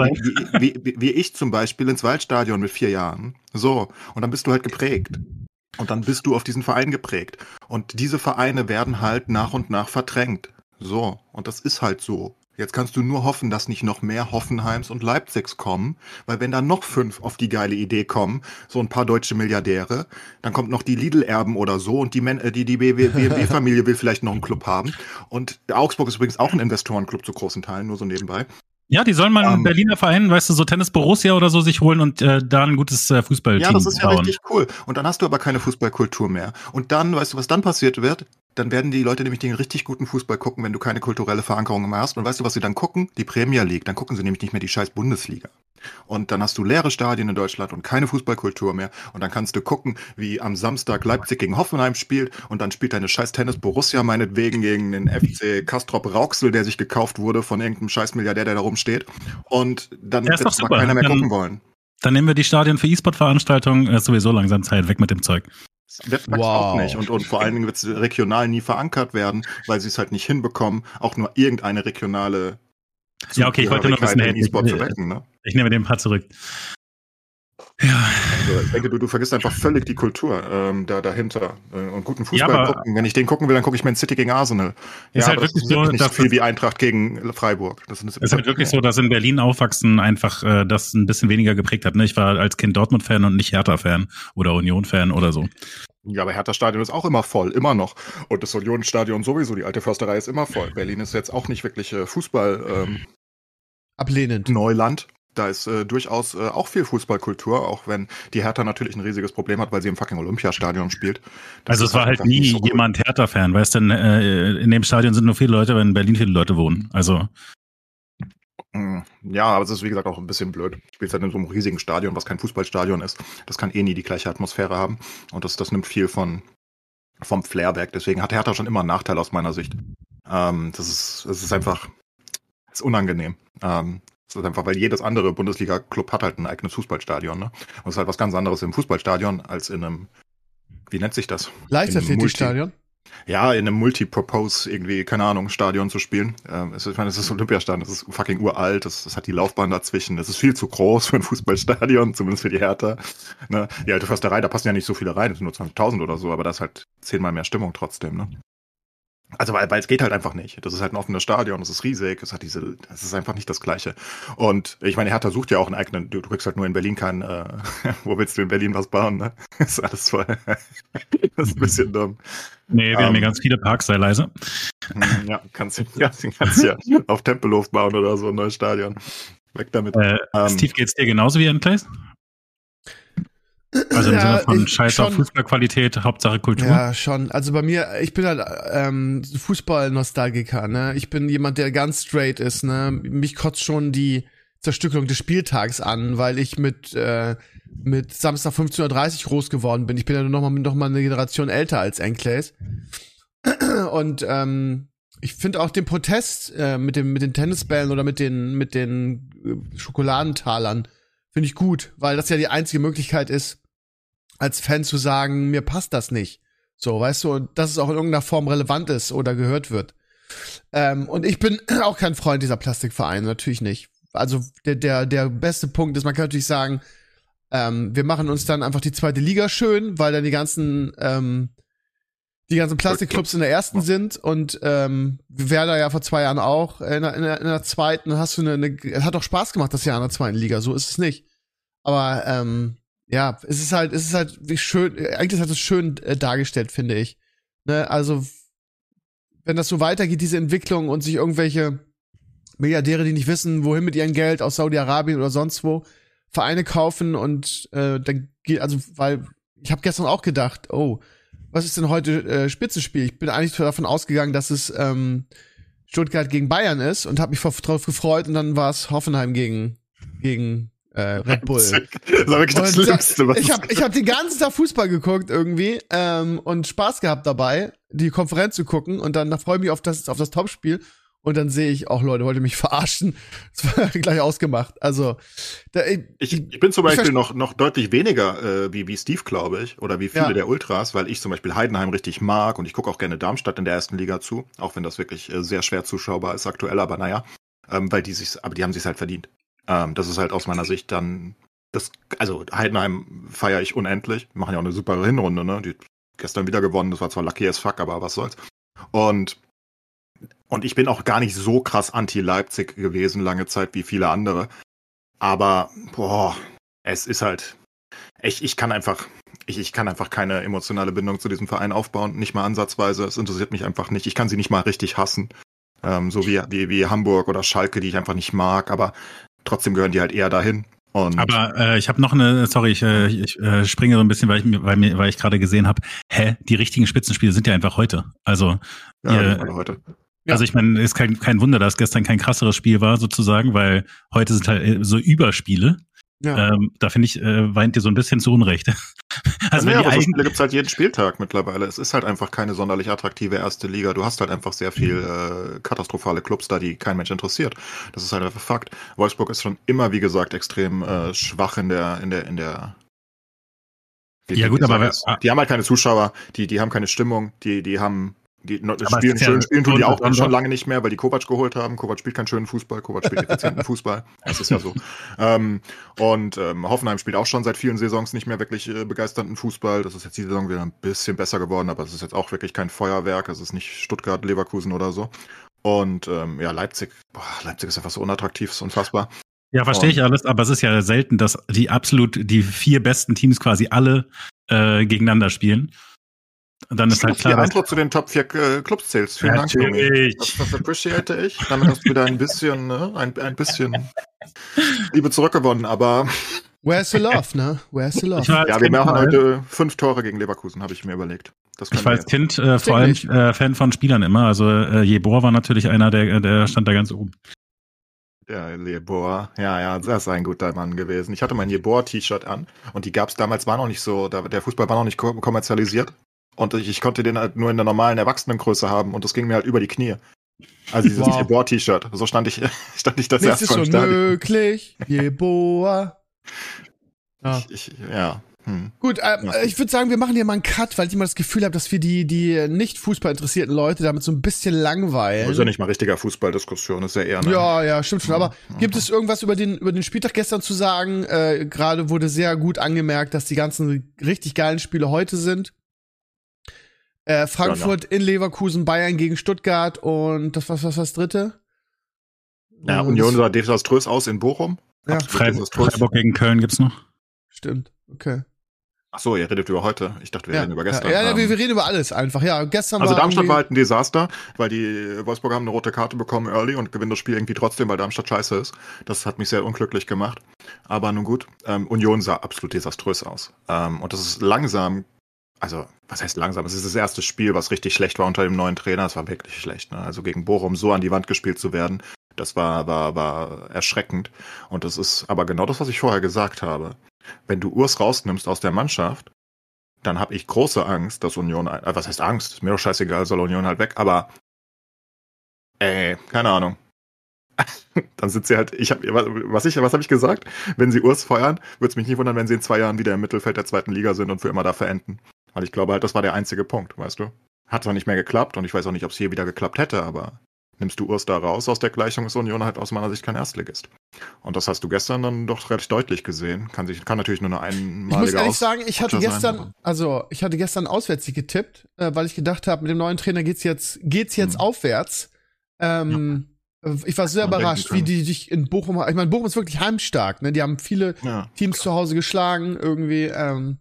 wie, wie, wie ich zum Beispiel, ins Waldstadion mit vier Jahren. So. Und dann bist du halt geprägt. Und dann bist du auf diesen Verein geprägt. Und diese Vereine werden halt nach und nach verdrängt. So. Und das ist halt so. Jetzt kannst du nur hoffen, dass nicht noch mehr Hoffenheims und Leipzigs kommen, weil wenn da noch fünf auf die geile Idee kommen, so ein paar deutsche Milliardäre, dann kommt noch die Lidl-Erben oder so und die, Men äh, die, die BMW-Familie will vielleicht noch einen Club haben. Und Augsburg ist übrigens auch ein Investorenclub zu großen Teilen, nur so nebenbei. Ja, die sollen mal einen Ähm, Berliner Verein, weißt du, so Tennis Borussia oder so sich holen und äh, da ein gutes äh, Fußballteam Ja, das ist ja bauen. richtig cool. Und dann hast du aber keine Fußballkultur mehr. Und dann, weißt du, was dann passiert wird? Dann werden die Leute nämlich den richtig guten Fußball gucken, wenn du keine kulturelle Verankerung mehr hast. Und weißt du, was sie dann gucken? Die Premier League. Dann gucken sie nämlich nicht mehr die scheiß Bundesliga. Und dann hast du leere Stadien in Deutschland und keine Fußballkultur mehr. Und dann kannst du gucken, wie am Samstag Leipzig gegen Hoffenheim spielt. Und dann spielt deine scheiß Tennis Borussia meinetwegen gegen den FC Kastrop Rauxel, der sich gekauft wurde von irgendeinem scheiß Milliardär, der da rumsteht. Und dann Ja, wird super. keiner mehr Dann- gucken wollen. Dann nehmen wir die Stadien für E-Sport-Veranstaltungen, äh, ist sowieso langsam Zeit, weg mit dem Zeug. Wettbewerbs Wow. auch nicht. Und, und vor allen Dingen wird es regional nie verankert werden, weil sie es halt nicht hinbekommen, auch nur irgendeine regionale Ja, okay, ich wollte nur im E-Sport hey, zu wecken. Ne? Ich nehme den Part zurück. Ja, Also ich denke, du, du vergisst einfach völlig die Kultur ähm, da dahinter. Äh, und guten Fußball Ja, gucken. Wenn ich den gucken will, dann gucke ich Man City gegen Arsenal. Ist halt aber das wirklich ist so, nicht so dass viel wie Eintracht gegen Freiburg. Das ist, ist halt wirklich so, dass in Berlin aufwachsen einfach äh, das ein bisschen weniger geprägt hat. Ne? Ich war als Kind Dortmund-Fan und nicht Hertha-Fan oder Union-Fan oder so. Ja, aber Hertha-Stadion ist auch immer voll, immer noch. Und das Union-Stadion sowieso, die alte Försterei ist immer voll. Berlin ist jetzt auch nicht wirklich äh, Fußball. Ähm, Ablehnend. Neuland. Da ist äh, durchaus äh, auch viel Fußballkultur, auch wenn die Hertha natürlich ein riesiges Problem hat, weil sie im fucking Olympiastadion spielt. Das Also es war halt nie cool. jemand Hertha-Fan, weißt du, äh, in dem Stadion sind nur viele Leute, weil in Berlin viele Leute wohnen. Also Mm, Ja, aber es ist wie gesagt auch ein bisschen blöd. Du spielst halt in so einem riesigen Stadion, was kein Fußballstadion ist. Das kann eh nie die gleiche Atmosphäre haben. Und das, das nimmt viel von vom Flair weg. Deswegen hat Hertha schon immer einen Nachteil aus meiner Sicht. Ähm, das ist, es ist einfach, ist unangenehm. Ähm, es ist einfach, weil jedes andere Bundesliga-Club hat halt ein eigenes Fußballstadion, ne? Und es ist halt was ganz anderes im Fußballstadion als in einem wie nennt sich das? Leichtathletikstadion? Ja, in einem Multi-Propose irgendwie, keine Ahnung, Stadion zu spielen. Ähm, es, ich meine, es ist Olympiastadion, das ist fucking uralt, das, das hat die Laufbahn dazwischen, das ist viel zu groß für ein Fußballstadion, zumindest für die Hertha. Ne? Die alte Försterei, da passen ja nicht so viele rein, das sind nur 20.000 oder so, aber da ist halt zehnmal mehr Stimmung trotzdem, ne? Also weil, weil es geht halt einfach nicht. Das ist halt ein offenes Stadion, das ist riesig, es hat diese, das ist einfach nicht das Gleiche. Und ich meine, Hertha sucht ja auch einen eigenen, du, du kriegst halt nur in Berlin keinen, äh, wo willst du in Berlin was bauen, ne? Das ist alles voll. das ist ein bisschen dumm. Nee, wir um, haben hier ähm. ganz viele Parks, sei leise. Hm, ja, kannst du ja, kannst ja auf Tempelhof bauen oder so, ein neues Stadion. Weg damit. Äh, um, ähm. Steve, geht's dir genauso wie in Place? Also im ja, Sinne von Scheiß auf Fußballqualität, Hauptsache Kultur. Ja, schon. Also bei mir, ich bin halt ähm, Fußball-Nostalgiker, ne? Ich bin jemand, der ganz straight ist, ne? Mich kotzt schon die Zerstückelung des Spieltags an, weil ich mit, äh, mit Samstag 15.30 Uhr groß geworden bin. Ich bin ja noch mal, noch mal eine Generation älter als Enclays. Und ähm, ich finde auch den Protest äh, mit, dem, mit den Tennisbällen oder mit den, mit den äh, Schokoladentalern finde ich gut, weil das ja die einzige Möglichkeit ist, als Fan zu sagen, mir passt das nicht. So, weißt du, und dass es auch in irgendeiner Form relevant ist oder gehört wird. Ähm, und ich bin auch kein Freund dieser Plastikvereine, natürlich nicht. Also der, der, der beste Punkt ist, man kann natürlich sagen, ähm, wir machen uns dann einfach die zweite Liga schön, weil dann die ganzen, ähm, die ganzen Plastikclubs in der ersten sind und ähm, Werder ja vor zwei Jahren auch in der, in der, in der zweiten hast du eine, eine, hat auch Spaß gemacht das Jahr in der zweiten Liga, so ist es nicht. Aber ähm, ja, es ist halt, es ist halt wie schön, eigentlich hat es schön äh, dargestellt, finde ich. Ne, also, wenn das so weitergeht, diese Entwicklung und sich irgendwelche Milliardäre, die nicht wissen, wohin mit ihrem Geld aus Saudi-Arabien oder sonst wo, Vereine kaufen und äh, dann geht, also, weil ich habe gestern auch gedacht, oh, was ist denn heute äh, Spitzenspiel? Ich bin eigentlich davon ausgegangen, dass es ähm, Stuttgart gegen Bayern ist und habe mich drauf gefreut und dann war es Hoffenheim gegen gegen äh, Red Bull. Das war wirklich das und, Schlimmste. Was ich habe ich hab den ganzen Tag Fußball geguckt irgendwie ähm, und Spaß gehabt dabei, die Konferenz zu gucken und dann freue ich mich auf das, auf das Topspiel und dann sehe ich, auch Leute, wollte mich verarschen. Das war gleich ausgemacht. Also da, ich, ich, ich bin zum Beispiel noch, noch deutlich weniger äh, wie, wie Steve, glaube ich, oder wie viele ja. der Ultras, weil ich zum Beispiel Heidenheim richtig mag und ich gucke auch gerne Darmstadt in der ersten Liga zu, auch wenn das wirklich äh, sehr schwer zuschaubar ist aktuell, aber naja. Ähm, weil die sich, aber die haben sich halt verdient. Ähm, das ist halt aus meiner Sicht dann das, also Heidenheim feiere ich unendlich. Die machen ja auch eine super Hinrunde, ne? Die gestern wieder gewonnen, das war zwar lucky as fuck, aber was soll's. Und, und ich bin auch gar nicht so krass anti-Leipzig gewesen, lange Zeit wie viele andere. Aber, boah, es ist halt, ich, ich kann einfach, ich, ich kann einfach keine emotionale Bindung zu diesem Verein aufbauen, nicht mal ansatzweise. Es interessiert mich einfach nicht. Ich kann sie nicht mal richtig hassen. Ähm, so wie, wie, wie Hamburg oder Schalke, die ich einfach nicht mag. Aber trotzdem gehören die halt eher dahin. Und Aber äh, ich habe noch eine, sorry, ich, äh, ich äh, springe so ein bisschen, weil ich, weil, mir, weil ich gerade gesehen habe, hä, die richtigen Spitzenspiele sind ja einfach heute. Also, ja, ihr, heute. Also ich meine, ist kein, kein Wunder, dass gestern kein krasseres Spiel war, sozusagen, weil heute sind halt äh, so Überspiele. Ja. Ähm, da finde ich, äh, weint ihr so ein bisschen zu Unrecht. also ja, nee, aber so gibt es halt jeden Spieltag mittlerweile. Es ist halt einfach keine sonderlich attraktive erste Liga. Du hast halt einfach sehr viel äh, katastrophale Clubs da, die kein Mensch interessiert. Das ist halt einfach Fakt. Wolfsburg ist schon immer, wie gesagt, extrem äh, schwach in der, in der, in der ja gut, aber die haben halt keine Zuschauer, die, die haben keine Stimmung, die, die haben die spielen, schön, ja spielen tun die auch schon lange nicht mehr, weil die Kovac geholt haben. Kovac spielt keinen schönen Fußball, Kovac spielt effizienten Fußball. Das ist ja so. Ähm, und ähm, Hoffenheim spielt auch schon seit vielen Saisons nicht mehr wirklich äh, begeisternden Fußball. Das ist jetzt die Saison wieder ein bisschen besser geworden, aber es ist jetzt auch wirklich kein Feuerwerk. Es ist nicht Stuttgart, Leverkusen oder so. Und ähm, ja, Leipzig, boah, Leipzig ist einfach so unattraktiv, ist unfassbar. Ja, verstehe ich alles, aber es ist ja selten, dass die absolut die vier besten Teams quasi alle äh, gegeneinander spielen. Und dann ist halt klar. Die Antwort zu den Top 4 äh, Clubs zählst. Vielen Dank, Junge. Das, das appreciate ich. Damit hast du wieder ein bisschen, ne, ein, ein bisschen Liebe zurückgewonnen, aber. Where's the love, ne? Where's the love? Ja, wir machen heute fünf Tore gegen Leverkusen, habe ich mir überlegt. ich war als Kind äh, vor allem äh, Fan von Spielern immer. Also äh, Jebor war natürlich einer, der, der stand da ganz oben. Ja, Jebor. Ja, ja, das ist ein guter Mann gewesen. Ich hatte mein Jebor-T-Shirt an und die gab's damals, war noch nicht so, der Fußball war noch nicht kommerzialisiert. Und ich, ich, konnte den halt nur in der normalen Erwachsenengröße haben und das ging mir halt über die Knie. Also dieses wow. Jeboa-T-Shirt. So stand ich, stand ich das erste Mal im Stadion. möglich, Jeboa. Ja. Ich, ich, ja. Hm. Gut, äh, Ja. ich würde sagen, wir machen hier mal einen Cut, weil ich immer das Gefühl habe, dass wir die, die nicht Fußball interessierten Leute damit so ein bisschen langweilen. Das ist ja nicht mal richtiger Fußballdiskussion, ist ja eher eine. Ja, ja, stimmt schon. Aber Mhm. gibt es irgendwas über den, über den Spieltag gestern zu sagen? Äh, Gerade wurde sehr gut angemerkt, dass die ganzen richtig geilen Spiele heute sind. Äh, Frankfurt in Leverkusen, Bayern gegen Stuttgart und das was was das dritte? Ja, Äh, Union das- sah desaströs aus in Bochum. Ja. Freiburg. Freiburg gegen Köln gibt's noch. Stimmt. Okay. Ach so, ihr redet über heute. Ich dachte, wir Ja, reden über gestern. ja, ja, wir, Ähm, wir reden über alles einfach. Ja, gestern also war Darmstadt war halt ein Desaster, weil die Wolfsburger haben eine rote Karte bekommen early und gewinnen das Spiel irgendwie trotzdem, weil Darmstadt scheiße ist. Das hat mich sehr unglücklich gemacht. Aber nun gut, ähm, Union sah absolut desaströs aus. Ähm, und das ist langsam, also was heißt langsam? Es ist das erste Spiel, was richtig schlecht war unter dem neuen Trainer. Es war wirklich schlecht. Ne? Also gegen Bochum so an die Wand gespielt zu werden, das war, war, war erschreckend. Und das ist aber genau das, was ich vorher gesagt habe. Wenn du Urs rausnimmst aus der Mannschaft, dann habe ich große Angst, dass Union, äh, was heißt Angst? Ist mir doch scheißegal, soll Union halt weg, aber ey, keine Ahnung. dann sind sie halt, ich habe, was ich, was habe ich gesagt? Wenn sie Urs feuern, würde es mich nicht wundern, wenn sie in zwei Jahren wieder im Mittelfeld der zweiten Liga sind und für immer da verenden. Weil ich glaube halt, das war der einzige Punkt, weißt du? Hat zwar nicht mehr geklappt und ich weiß auch nicht, ob es hier wieder geklappt hätte, aber nimmst du Urs da raus aus der Gleichung, ist Union halt aus meiner Sicht kein Erstligist. Und das hast du gestern dann doch recht deutlich gesehen. Kann sich, kann natürlich nur eine einmalige Ich muss ehrlich Aus- sagen, ich hatte sein, gestern, aber- also ich hatte gestern auswärts getippt, äh, weil ich gedacht habe, mit dem neuen Trainer geht's jetzt, geht's jetzt Mhm. aufwärts. Ähm, Ich war sehr Man überrascht, wie die sich in Bochum, ich meine, Bochum ist wirklich heimstark, ne? Die haben viele Ja. Teams zu Hause geschlagen, irgendwie, ähm,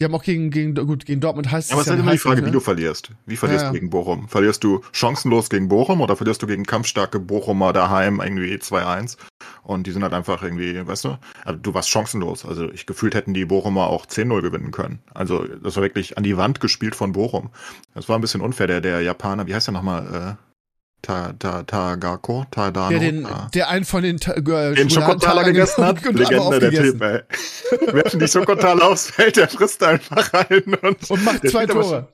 die haben auch gegen, gegen, gut, gegen Dortmund heißt Ja, aber es ist ja immer die Frage, es, wie ne? du verlierst. Wie verlierst Ja, du gegen Bochum? Verlierst du chancenlos gegen Bochum oder verlierst du gegen kampfstarke Bochumer daheim irgendwie 2-1? Und die sind halt einfach irgendwie, weißt du? Also du warst chancenlos. Also ich gefühlt hätten die Bochumer auch 10-0 gewinnen können. Also das war wirklich an die Wand gespielt von Bochum. Das war ein bisschen unfair. Der, der Japaner, wie heißt der nochmal? Ta, ta, Tagako? Tadano? Der, den, Ta- der einen von den, Ta- äh, den Schokotaler gegessen hat. und Legende, der. Typ, ey. Werfen die Schokotaler aufs Feld, der frisst einfach rein und, Und macht zwei Tore.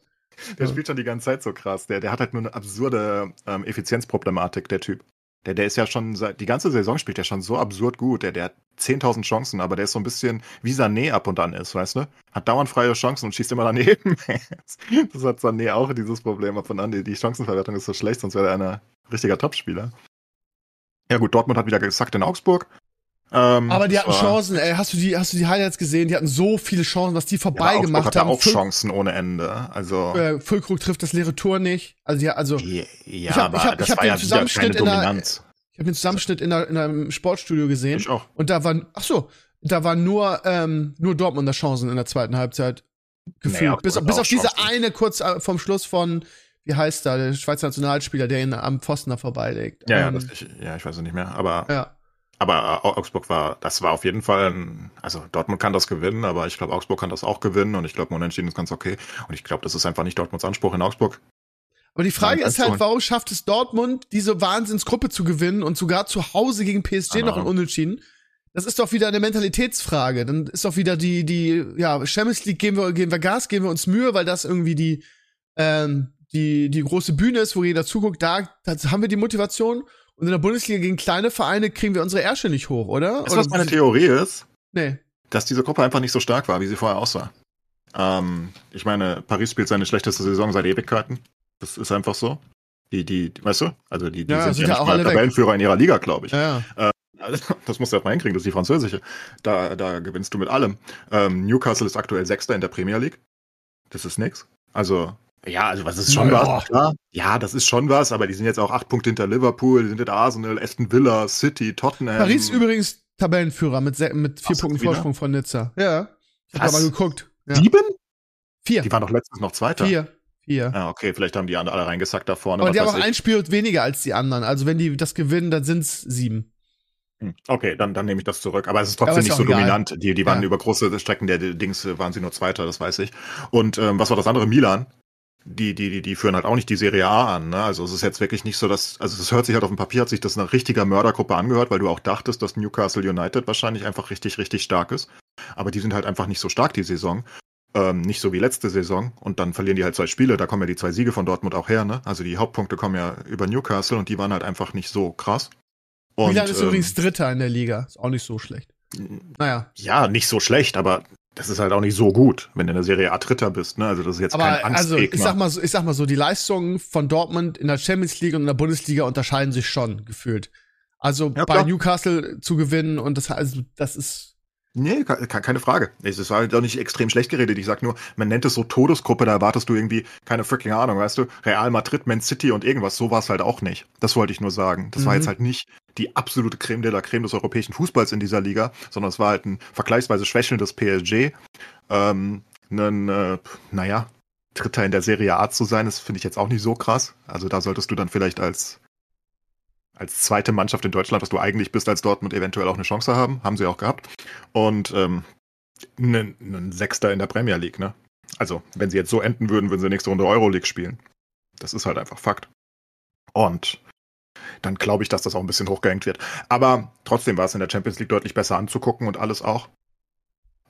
Der Ja. spielt schon die ganze Zeit so krass. Der, der hat halt nur eine absurde ähm, Effizienzproblematik, der Typ. Der, der ist ja schon seit, die ganze Saison spielt er schon so absurd gut. Der, der hat 10.000 Chancen, aber der ist so ein bisschen wie Sané ab und an ist, weißt du? Hat dauernd freie Chancen und schießt immer daneben. das hat Sané auch dieses Problem ab und an. Die, die Chancenverwertung ist so schlecht, sonst wäre er ein richtiger Topspieler. Ja gut, Dortmund hat wieder gesackt in Augsburg. Ähm, Aber die hatten Chancen, ey. Hast du die, hast du die Highlights gesehen? Die hatten so viele Chancen, was die Ja, vorbei Augsburg gemacht hatte haben. auch Füll- Chancen ohne Ende. Also äh, Füllkrug trifft das leere Tor nicht. Also ja, also ja, ja Ich hab- aber ich hab- das ich hab den ja Zusammenschnitt in der- ich habe den Zusammenschnitt in, der, in einem Sportstudio gesehen Ich auch. und da waren, ach so, da waren nur ähm, nur Dortmunder Chancen in der zweiten Halbzeit gefühlt. Augsburg bis bis auf diese Chancen. eine kurz äh, vom Schluss von wie heißt da der Schweizer Nationalspieler, der ihn am Pfosten da vorbeilegt. Ja, ja, Ähm, das, ich, ja, ich weiß es nicht mehr. Aber, ja. Aber Au- Augsburg war, das war auf jeden Fall, ein, also Dortmund kann das gewinnen, aber ich glaube, Augsburg kann das auch gewinnen und ich glaube, Unentschieden ist ganz okay. Und ich glaube, das ist einfach nicht Dortmunds Anspruch in Augsburg. Aber die Frage Ja, ist halt, warum schafft es Dortmund, diese Wahnsinnsgruppe zu gewinnen und sogar zu Hause gegen PSG Keine noch ein. Unentschieden? Das ist doch wieder eine Mentalitätsfrage. Dann ist doch wieder die, die, ja, Champions League geben wir, geben wir Gas, geben wir uns Mühe, weil das irgendwie die, ähm, die, die große Bühne ist, wo jeder zuguckt. Da, da haben wir die Motivation. Und in der Bundesliga gegen kleine Vereine kriegen wir unsere Ärsche nicht hoch, oder? Was oder meine Theorie ist? nee. Dass diese Gruppe einfach nicht so stark war, wie sie vorher aussah. Ähm, ich meine, Paris spielt seine schlechteste Saison seit Ewigkeiten. Das ist einfach so. Die, die, weißt du? Also die, die Ja, sind, sind ja ja auch alle. Tabellenführer in ihrer Liga, glaube ich. Ja, ja. Also, Das musst du erstmal hinkriegen, das ist die französische. Da, da gewinnst du mit allem. Ähm, Newcastle ist aktuell Sechster in der Premier League. Das ist nix. Also, ja, also was ist schon Naja. was, klar. Ja, das ist schon was, aber die sind jetzt auch acht Punkte hinter Liverpool, die sind hinter Arsenal, Aston Villa, City, Tottenham. Paris übrigens Tabellenführer mit, mit vier Ach, Punkten? Vorsprung von Nizza. Ja. Ich hab da mal geguckt. Ja. Sieben? Vier. Die waren doch letztens noch Zweiter. Vier. Vier. Ja, okay, vielleicht haben die alle alle reingesackt da vorne. Aber die haben auch ich. ein Spiel weniger als die anderen. Also wenn die das gewinnen, dann sind's sieben. Hm, Okay, dann, dann nehme ich das zurück. Aber es ist trotzdem ist nicht so egal. dominant. Die, die waren Ja. über große Strecken der Dings, waren sie nur Zweiter, das weiß ich. Und ähm, was war das andere? Milan. Die, die, die, die führen halt auch nicht die Serie A an. Ne? Also es ist jetzt wirklich nicht so, dass, also es hört sich halt auf dem Papier, hat sich das eine richtiger Mördergruppe angehört, weil du auch dachtest, dass Newcastle United wahrscheinlich einfach richtig, richtig stark ist. Aber die sind halt einfach nicht so stark die Saison. Ähm, nicht so wie letzte Saison. Und dann verlieren die halt zwei Spiele. Da kommen ja die zwei Siege von Dortmund auch her. Ne? Also die Hauptpunkte kommen ja über Newcastle und die waren halt einfach nicht so krass. Und, Milan ist ähm, übrigens Dritter in der Liga. Ist auch nicht so schlecht. Naja. ja, nicht so schlecht, aber das ist halt auch nicht so gut, wenn du in der Serie A Dritter bist, ne? Also das ist jetzt Aber kein also, Angstgegner. ich sag mal so, ich sag mal so, die Leistungen von Dortmund in der Champions League und in der Bundesliga unterscheiden sich schon gefühlt. Also Ja, bei klar. Newcastle zu gewinnen und das also das ist Nee, ke- ke- keine Frage. Es ist halt auch nicht extrem schlecht geredet. Ich sag nur, man nennt es so Todesgruppe, da erwartest du irgendwie keine freaking Ahnung, weißt du? Real Madrid, Man City und irgendwas, so war es halt auch nicht. Das wollte ich nur sagen. Das war Mhm. jetzt halt nicht die absolute Creme de la Creme des europäischen Fußballs in dieser Liga, sondern es war halt ein vergleichsweise schwächelndes PSG. Ähm, ein, äh, naja, Dritter in der Serie A zu sein, das finde ich jetzt auch nicht so krass. Also da solltest du dann vielleicht als als zweite Mannschaft in Deutschland, was du eigentlich bist, als Dortmund eventuell auch eine Chance haben. Haben sie auch gehabt. Und ähm, ein, ein Sechster in der Premier League, ne? Also, wenn sie jetzt so enden würden, würden sie nächste Runde Euroleague spielen. Das ist halt einfach Fakt. Und dann glaube ich, dass das auch ein bisschen hochgehängt wird. Aber trotzdem war es in der Champions League deutlich besser anzugucken und alles auch.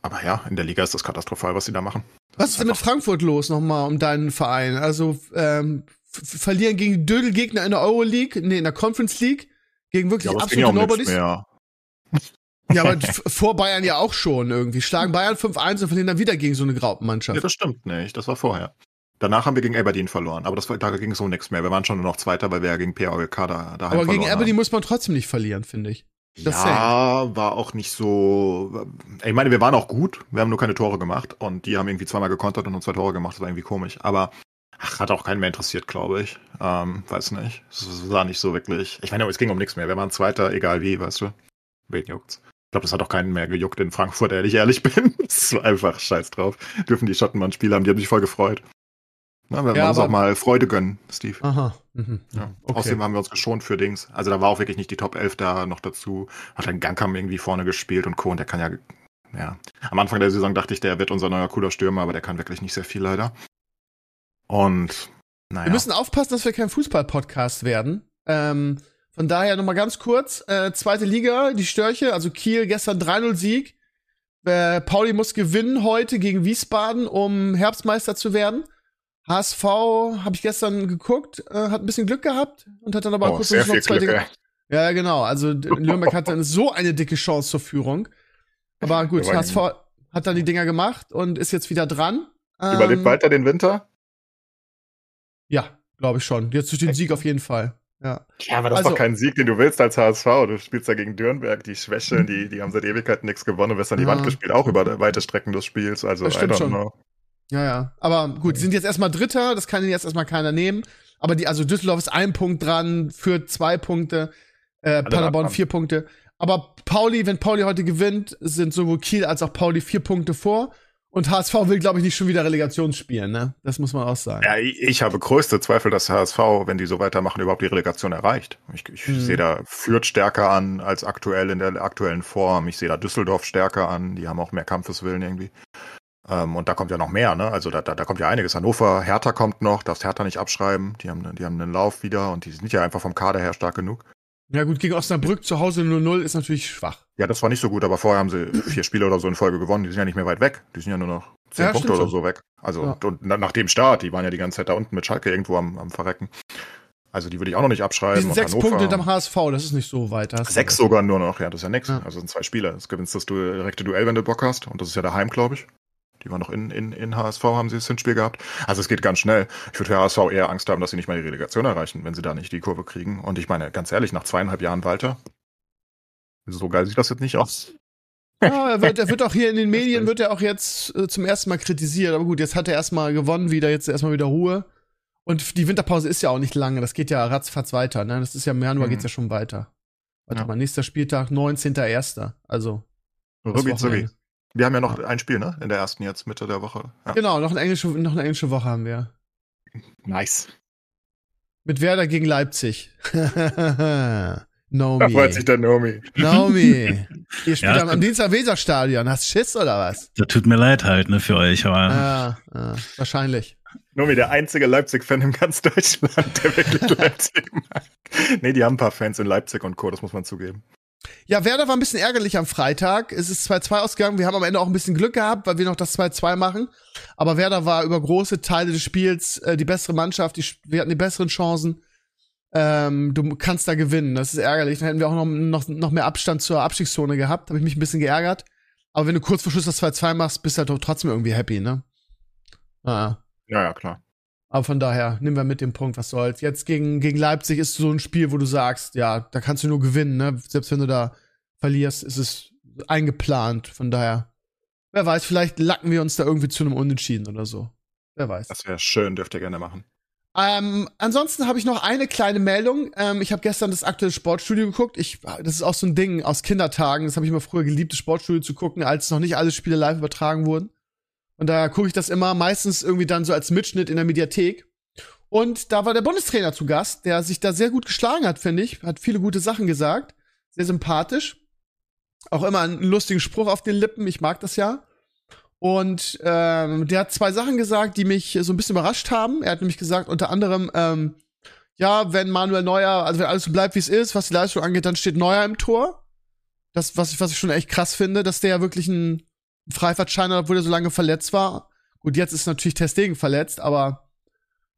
Aber ja, in der Liga ist das katastrophal, was sie da machen. Das Was ist denn mit Frankfurt los nochmal um deinen Verein? Also ähm, verlieren gegen Dödelgegner in der Euroleague, nee, in der Conference League, gegen wirklich Ja, absolute Nobodies. Ja, aber vor Bayern ja auch schon irgendwie. Schlagen Bayern 5-1 und verlieren dann wieder gegen so eine Graupenmannschaft. Ja, das stimmt nicht. Das war vorher. Danach haben wir gegen Aberdeen verloren, aber das war, da ging es um nichts mehr. Wir waren schon nur noch Zweiter, weil wir ja gegen PAOK da, daheim aber gegen verloren Aberdeen haben. muss man trotzdem nicht verlieren, finde ich. das ja, war auch nicht so. Ich meine, wir waren auch gut. Wir haben nur keine Tore gemacht und die haben irgendwie zweimal gekontert und uns zwei Tore gemacht. Das war irgendwie komisch. Aber ach, hat auch keinen mehr interessiert, glaube ich. Ähm, weiß nicht. Es war nicht so wirklich. Ich meine, es ging um nichts mehr. Wir waren Zweiter, egal wie, weißt du. Wen juckt's? Ich glaube, das hat auch keinen mehr gejuckt in Frankfurt, ehrlich ehrlich bin. Es war einfach scheiß drauf. Dürfen die Schotten mal ein Spiel haben, die haben sich voll gefreut. Na, wir Ja, wollen uns auch mal Freude gönnen, Steve. Aha. Mhm. Ja. Okay. Außerdem haben wir uns geschont für Dings. Also da war auch wirklich nicht die Top 11 da noch dazu. Hat dann Gankam irgendwie vorne gespielt und Co. Und der kann ja, ja. Am Anfang der Saison dachte ich, der wird unser neuer cooler Stürmer, aber der kann wirklich nicht sehr viel leider. Und, naja. Wir müssen aufpassen, dass wir kein Fußball-Podcast werden. Ähm, von daher nochmal ganz kurz. Äh, zweite Liga, die Störche, also Kiel gestern 3-0-Sieg. Äh, Pauli muss gewinnen heute gegen Wiesbaden, um Herbstmeister zu werden. HSV habe ich gestern geguckt, äh, hat ein bisschen Glück gehabt und hat dann aber oh, kurz noch zwei Glück, Dinge. ey. Ja, genau. Also Nürnberg hat dann so eine dicke Chance zur Führung. Aber gut, HSV hat dann die Dinger gemacht und ist jetzt wieder dran. Überlebt Ähm, weiter den Winter? Ja, glaube ich schon. Jetzt durch den Sieg auf jeden Fall. Ja. Ja, aber das Also- ist doch kein Sieg, den du willst als HSV. Du spielst da gegen Dürnberg, die schwächeln, die, die haben seit Ewigkeiten nichts gewonnen und wirst an die Ja. Wand gespielt, auch über weite Strecken des Spiels. Also, Das I stimmt don't schon. know. Ja, ja. Aber gut, die sind jetzt erstmal Dritter, das kann ihnen jetzt erstmal keiner nehmen. Aber die, also Düsseldorf ist ein Punkt dran, führt zwei Punkte, äh, Paderborn vier Punkte. Aber Pauli, wenn Pauli heute gewinnt, sind sowohl Kiel als auch Pauli vier Punkte vor. Und HSV will, glaube ich, nicht schon wieder Relegation spielen, ne? Das muss man auch sagen. Ja, ich, ich habe größte Zweifel, dass HSV, wenn die so weitermachen, überhaupt die Relegation erreicht. Ich, ich Mhm. sehe da Fürth stärker an als aktuell in der aktuellen Form. Ich sehe da Düsseldorf stärker an. Die haben auch mehr Kampfeswillen irgendwie. Ähm, und da kommt ja noch mehr, ne? Also da, da, da kommt ja einiges. Hannover, Hertha kommt noch, darfst Hertha nicht abschreiben. Die haben, die haben einen Lauf wieder und die sind ja einfach vom Kader her stark genug. Ja, gut, gegen Osnabrück zu Hause 0-0 ist natürlich schwach. Ja, das war nicht so gut, aber vorher haben sie vier Spiele oder so in Folge gewonnen. Die sind ja nicht mehr weit weg. Die sind ja nur noch zehn Ja, Punkte oder so weg. Also, Ja. und, und na- nach dem Start, die waren ja die ganze Zeit da unten mit Schalke irgendwo am, am Verrecken. Also, die würde ich auch noch nicht Die abschreiben. sind Und sechs Hannover- Punkte hinterm HSV, das ist nicht so weit. Sechs sogar nur noch, ja, das ist ja nix. Ja. Also, sind zwei Spiele. Das gewinnst das direkte Duell, wenn du Bock hast. Und das ist ja daheim, glaube ich. Die waren noch in, in, in HSV, haben sie das Hinspiel gehabt. Also, es geht ganz schnell. Ich würde für HSV eher Angst haben, dass sie nicht mal die Relegation erreichen, wenn sie da nicht die Kurve kriegen. Und ich meine, ganz ehrlich, nach zweieinhalb Jahren Walter, so geil sieht das jetzt nicht aus. Ja, er wird, er wird auch hier in den Medien, wird er auch jetzt äh, zum ersten Mal kritisiert. Aber gut, jetzt hat er erstmal gewonnen wieder, jetzt erstmal wieder Ruhe. Und die Winterpause ist ja auch nicht lange, das geht ja ratzfatz weiter, ne? Das ist ja im Januar Mhm. geht's ja schon weiter. Warte Ja. mal, nächster Spieltag, 19.01. Also, Zubi. Wochenende. Wir haben ja noch ein Spiel, ne? In der ersten jetzt, Mitte der Woche. Ja. Genau, noch eine englische, noch eine englische Woche haben wir. Nice. Mit Werder gegen Leipzig. Da Naomi. freut sich der Nomi. Naomi. Ihr spielt Ja, am, am Dienstag Weserstadion. Hast Schiss oder was? Das tut mir leid halt, ne, für euch, aber Ah, ah, wahrscheinlich. Nomi, der einzige Leipzig-Fan in ganz Deutschland, der wirklich Leipzig mag. Nee, die haben ein paar Fans in Leipzig und Co., das muss man zugeben. Ja, Werder war ein bisschen ärgerlich am Freitag. Es ist 2-2 ausgegangen. Wir haben am Ende auch ein bisschen Glück gehabt, weil wir noch das 2-2 machen. Aber Werder war über große Teile des Spiels äh, die bessere Mannschaft. Die, wir hatten die besseren Chancen. Ähm, du kannst da gewinnen. Das ist ärgerlich. Dann hätten wir auch noch, noch, noch mehr Abstand zur Abstiegszone gehabt. Habe ich mich ein bisschen geärgert. Aber wenn du kurz vor Schluss das 2-2 machst, bist du halt trotzdem irgendwie happy, ne? Ah. Ja, ja, klar. Aber von daher, nehmen wir mit dem Punkt, was soll's. Jetzt gegen, gegen Leipzig ist so ein Spiel, wo du sagst, ja, da kannst du nur gewinnen, ne? Selbst wenn du da verlierst, ist es eingeplant. Von daher, wer weiß, vielleicht lacken wir uns da irgendwie zu einem Unentschieden oder so. Wer weiß. Das wäre schön, dürft ihr gerne machen. Ähm, ansonsten habe ich noch eine kleine Meldung. Ähm, ich habe gestern das aktuelle Sportstudio geguckt. Ich, das ist auch so ein Ding aus Kindertagen. Das habe ich immer früher geliebt, das Sportstudio zu gucken, als noch nicht alle Spiele live übertragen wurden. Und da gucke ich das immer meistens irgendwie dann so als Mitschnitt in der Mediathek. Und da war der Bundestrainer zu Gast, der sich da sehr gut geschlagen hat, finde ich. Hat viele gute Sachen gesagt. Sehr sympathisch. Auch immer einen lustigen Spruch auf den Lippen. Ich mag das ja. Und ähm, der hat zwei Sachen gesagt, die mich so ein bisschen überrascht haben. Er hat nämlich gesagt, unter anderem, ähm, ja, wenn Manuel Neuer, also wenn alles so bleibt, wie es ist, was die Leistung angeht, dann steht Neuer im Tor. Das, was ich, was ich schon echt krass finde, dass der ja wirklich ein Freifahrtschein hat, obwohl er so lange verletzt war. Gut, jetzt ist natürlich Testegen verletzt, aber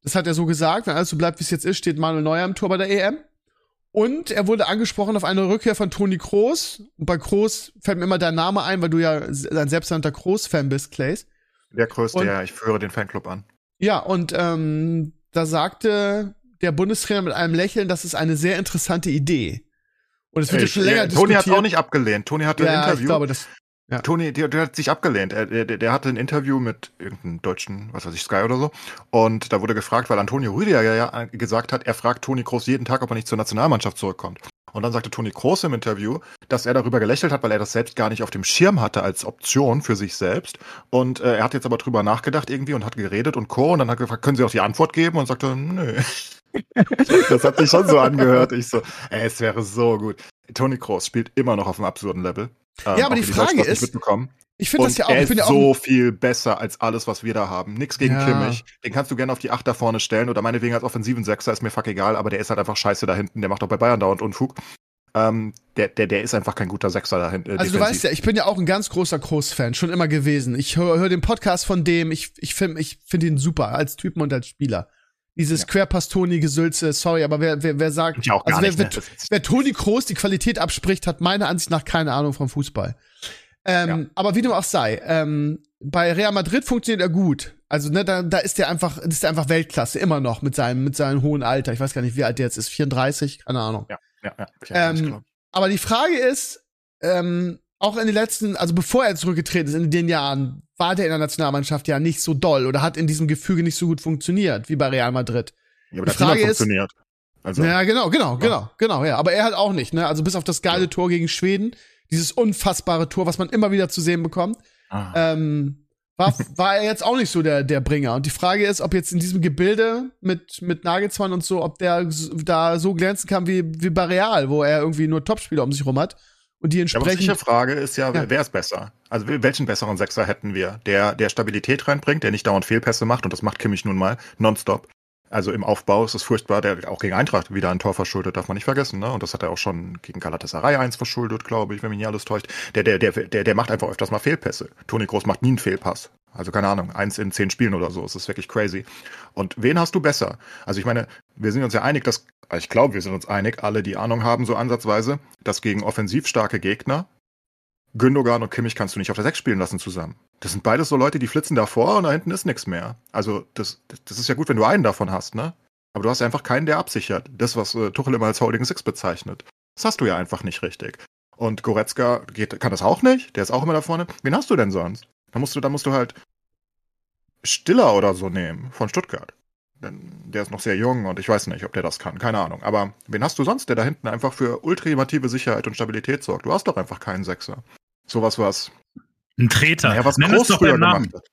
das hat er so gesagt. Wenn alles so bleibt, wie es jetzt ist, steht Manuel Neuer im Tor bei der EM. Und er wurde angesprochen auf eine Rückkehr von Toni Kroos. Und bei Kroos fällt mir immer dein Name ein, weil du ja ein selbsternannter Kroos-Fan bist, Clays. Der größte, Und- ja, ich führe den Fanclub an. Ja, und ähm, da sagte der Bundestrainer mit einem Lächeln, das ist eine sehr interessante Idee. Und es wird ja schon länger Äh, Toni hat diskutiert. auch nicht abgelehnt. Toni hatte ein ja, Interview. ich glaube, das. Toni, der, der hat sich abgelehnt. Er, der, der hatte ein Interview mit irgendeinem deutschen, was weiß ich, Sky oder so. Und da wurde gefragt, weil Antonio Rüdiger ja, ja gesagt hat, er fragt Toni Kroos jeden Tag, ob er nicht zur Nationalmannschaft zurückkommt. Und dann sagte Toni Kroos im Interview, dass er darüber gelächelt hat, weil er das selbst gar nicht auf dem Schirm hatte als Option für sich selbst. Und äh, er hat jetzt aber drüber nachgedacht irgendwie und hat geredet und Co. Und dann hat er gefragt, können Sie auch die Antwort geben? Und sagte, nö. das hat sich schon so angehört. Ich so, ey, es wäre so gut. Toni Kroos spielt immer noch auf einem absurden Level. Ähm, Ja, aber die Frage ist-. Ich finde das ja auch. er ist ja auch so viel besser als alles, was wir da haben. Nix gegen Ja. Kimmich. Den kannst du gerne auf die Acht da vorne stellen oder meinetwegen als offensiven Sechser, ist mir fuck egal, aber der ist halt einfach scheiße da hinten. Der macht auch bei Bayern dauernd Unfug. Ähm, der, der, der ist einfach kein guter Sechser da hinten. Äh, Also du weißt ja, ich bin ja auch ein ganz großer Kroos-Fan, schon immer gewesen. Ich höre hör den Podcast von dem, ich, ich finde ich find ihn super, als Typen und als Spieler. Dieses Ja. Querpass-Toni-Gesülze, sorry, aber wer, wer, wer sagt, also wer, nicht, wer, ne? Wer Toni Kroos die Qualität abspricht, hat meiner Ansicht nach keine Ahnung vom Fußball. Ähm, Ja. Aber wie dem auch sei, ähm, bei Real Madrid funktioniert er gut. Also ne, da, da ist der einfach, ist der einfach Weltklasse immer noch mit seinem mit seinem hohen Alter. Ich weiß gar nicht, wie alt der jetzt ist, 34, keine Ahnung. Ja, ja, ja. Ähm. Aber die Frage ist, ähm, auch in den letzten, also bevor er zurückgetreten ist, in den Jahren, war der in der Nationalmannschaft ja nicht so doll oder hat in diesem Gefüge nicht so gut funktioniert wie bei Real Madrid. ja, aber die das Frage ist- funktioniert. Also, Ja, genau, genau, genau, genau, ja. Aber er hat auch nicht, ne? Also bis auf das geile Ja. Tor gegen Schweden, dieses unfassbare Tor, was man immer wieder zu sehen bekommt, ah, ähm, war, war er jetzt auch nicht so der, der Bringer. Und die Frage ist, ob jetzt in diesem Gebilde mit, mit Nagelsmann und so, ob der da so glänzen kann wie, wie bei Real, wo er irgendwie nur Topspieler um sich rum hat. Und die Ja, entsprechend. sicher Frage ist ja, Ja. wer- wer ist besser? Also welchen besseren Sechser hätten wir? Der, der Stabilität reinbringt, der nicht dauernd Fehlpässe macht, und das macht Kimmich nun mal, nonstop. Also im Aufbau ist es furchtbar, der auch gegen Eintracht wieder ein Tor verschuldet, darf man nicht vergessen, ne? Und das hat er auch schon gegen Galatasaray eins verschuldet, glaube ich, wenn mich nicht alles täuscht. Der, der, der, der, der macht einfach öfters mal Fehlpässe. Toni Groß macht nie einen Fehlpass. Also keine Ahnung, eins in zehn Spielen oder so. Es ist wirklich crazy. Und wen hast du besser? Also ich meine, wir sind uns ja einig, dass, ich glaube, wir sind uns einig, alle, die Ahnung haben, so ansatzweise, dass gegen offensiv starke Gegner Gündogan und Kimmich kannst du nicht auf der Sechs spielen lassen zusammen. Das sind beides so Leute, die flitzen davor und da hinten ist nichts mehr. Also das, das ist ja gut, wenn du einen davon hast, ne? Aber du hast einfach keinen, der absichert. Das, was äh, Tuchel immer als Holding Six bezeichnet. Das hast du ja einfach nicht richtig. Und Goretzka geht, kann das auch nicht. Der ist auch immer da vorne. Wen hast du denn sonst? Da musst du, da musst du halt Stiller oder so nehmen von Stuttgart. Denn der ist noch sehr jung und ich weiß nicht, ob der das kann. Keine Ahnung. Aber wen hast du sonst, der da hinten einfach für ultimative Sicherheit und Stabilität sorgt? Du hast doch einfach keinen Sechser. Sowas, was Ein Treter. naja, was Nenn Groß früher gemacht hat.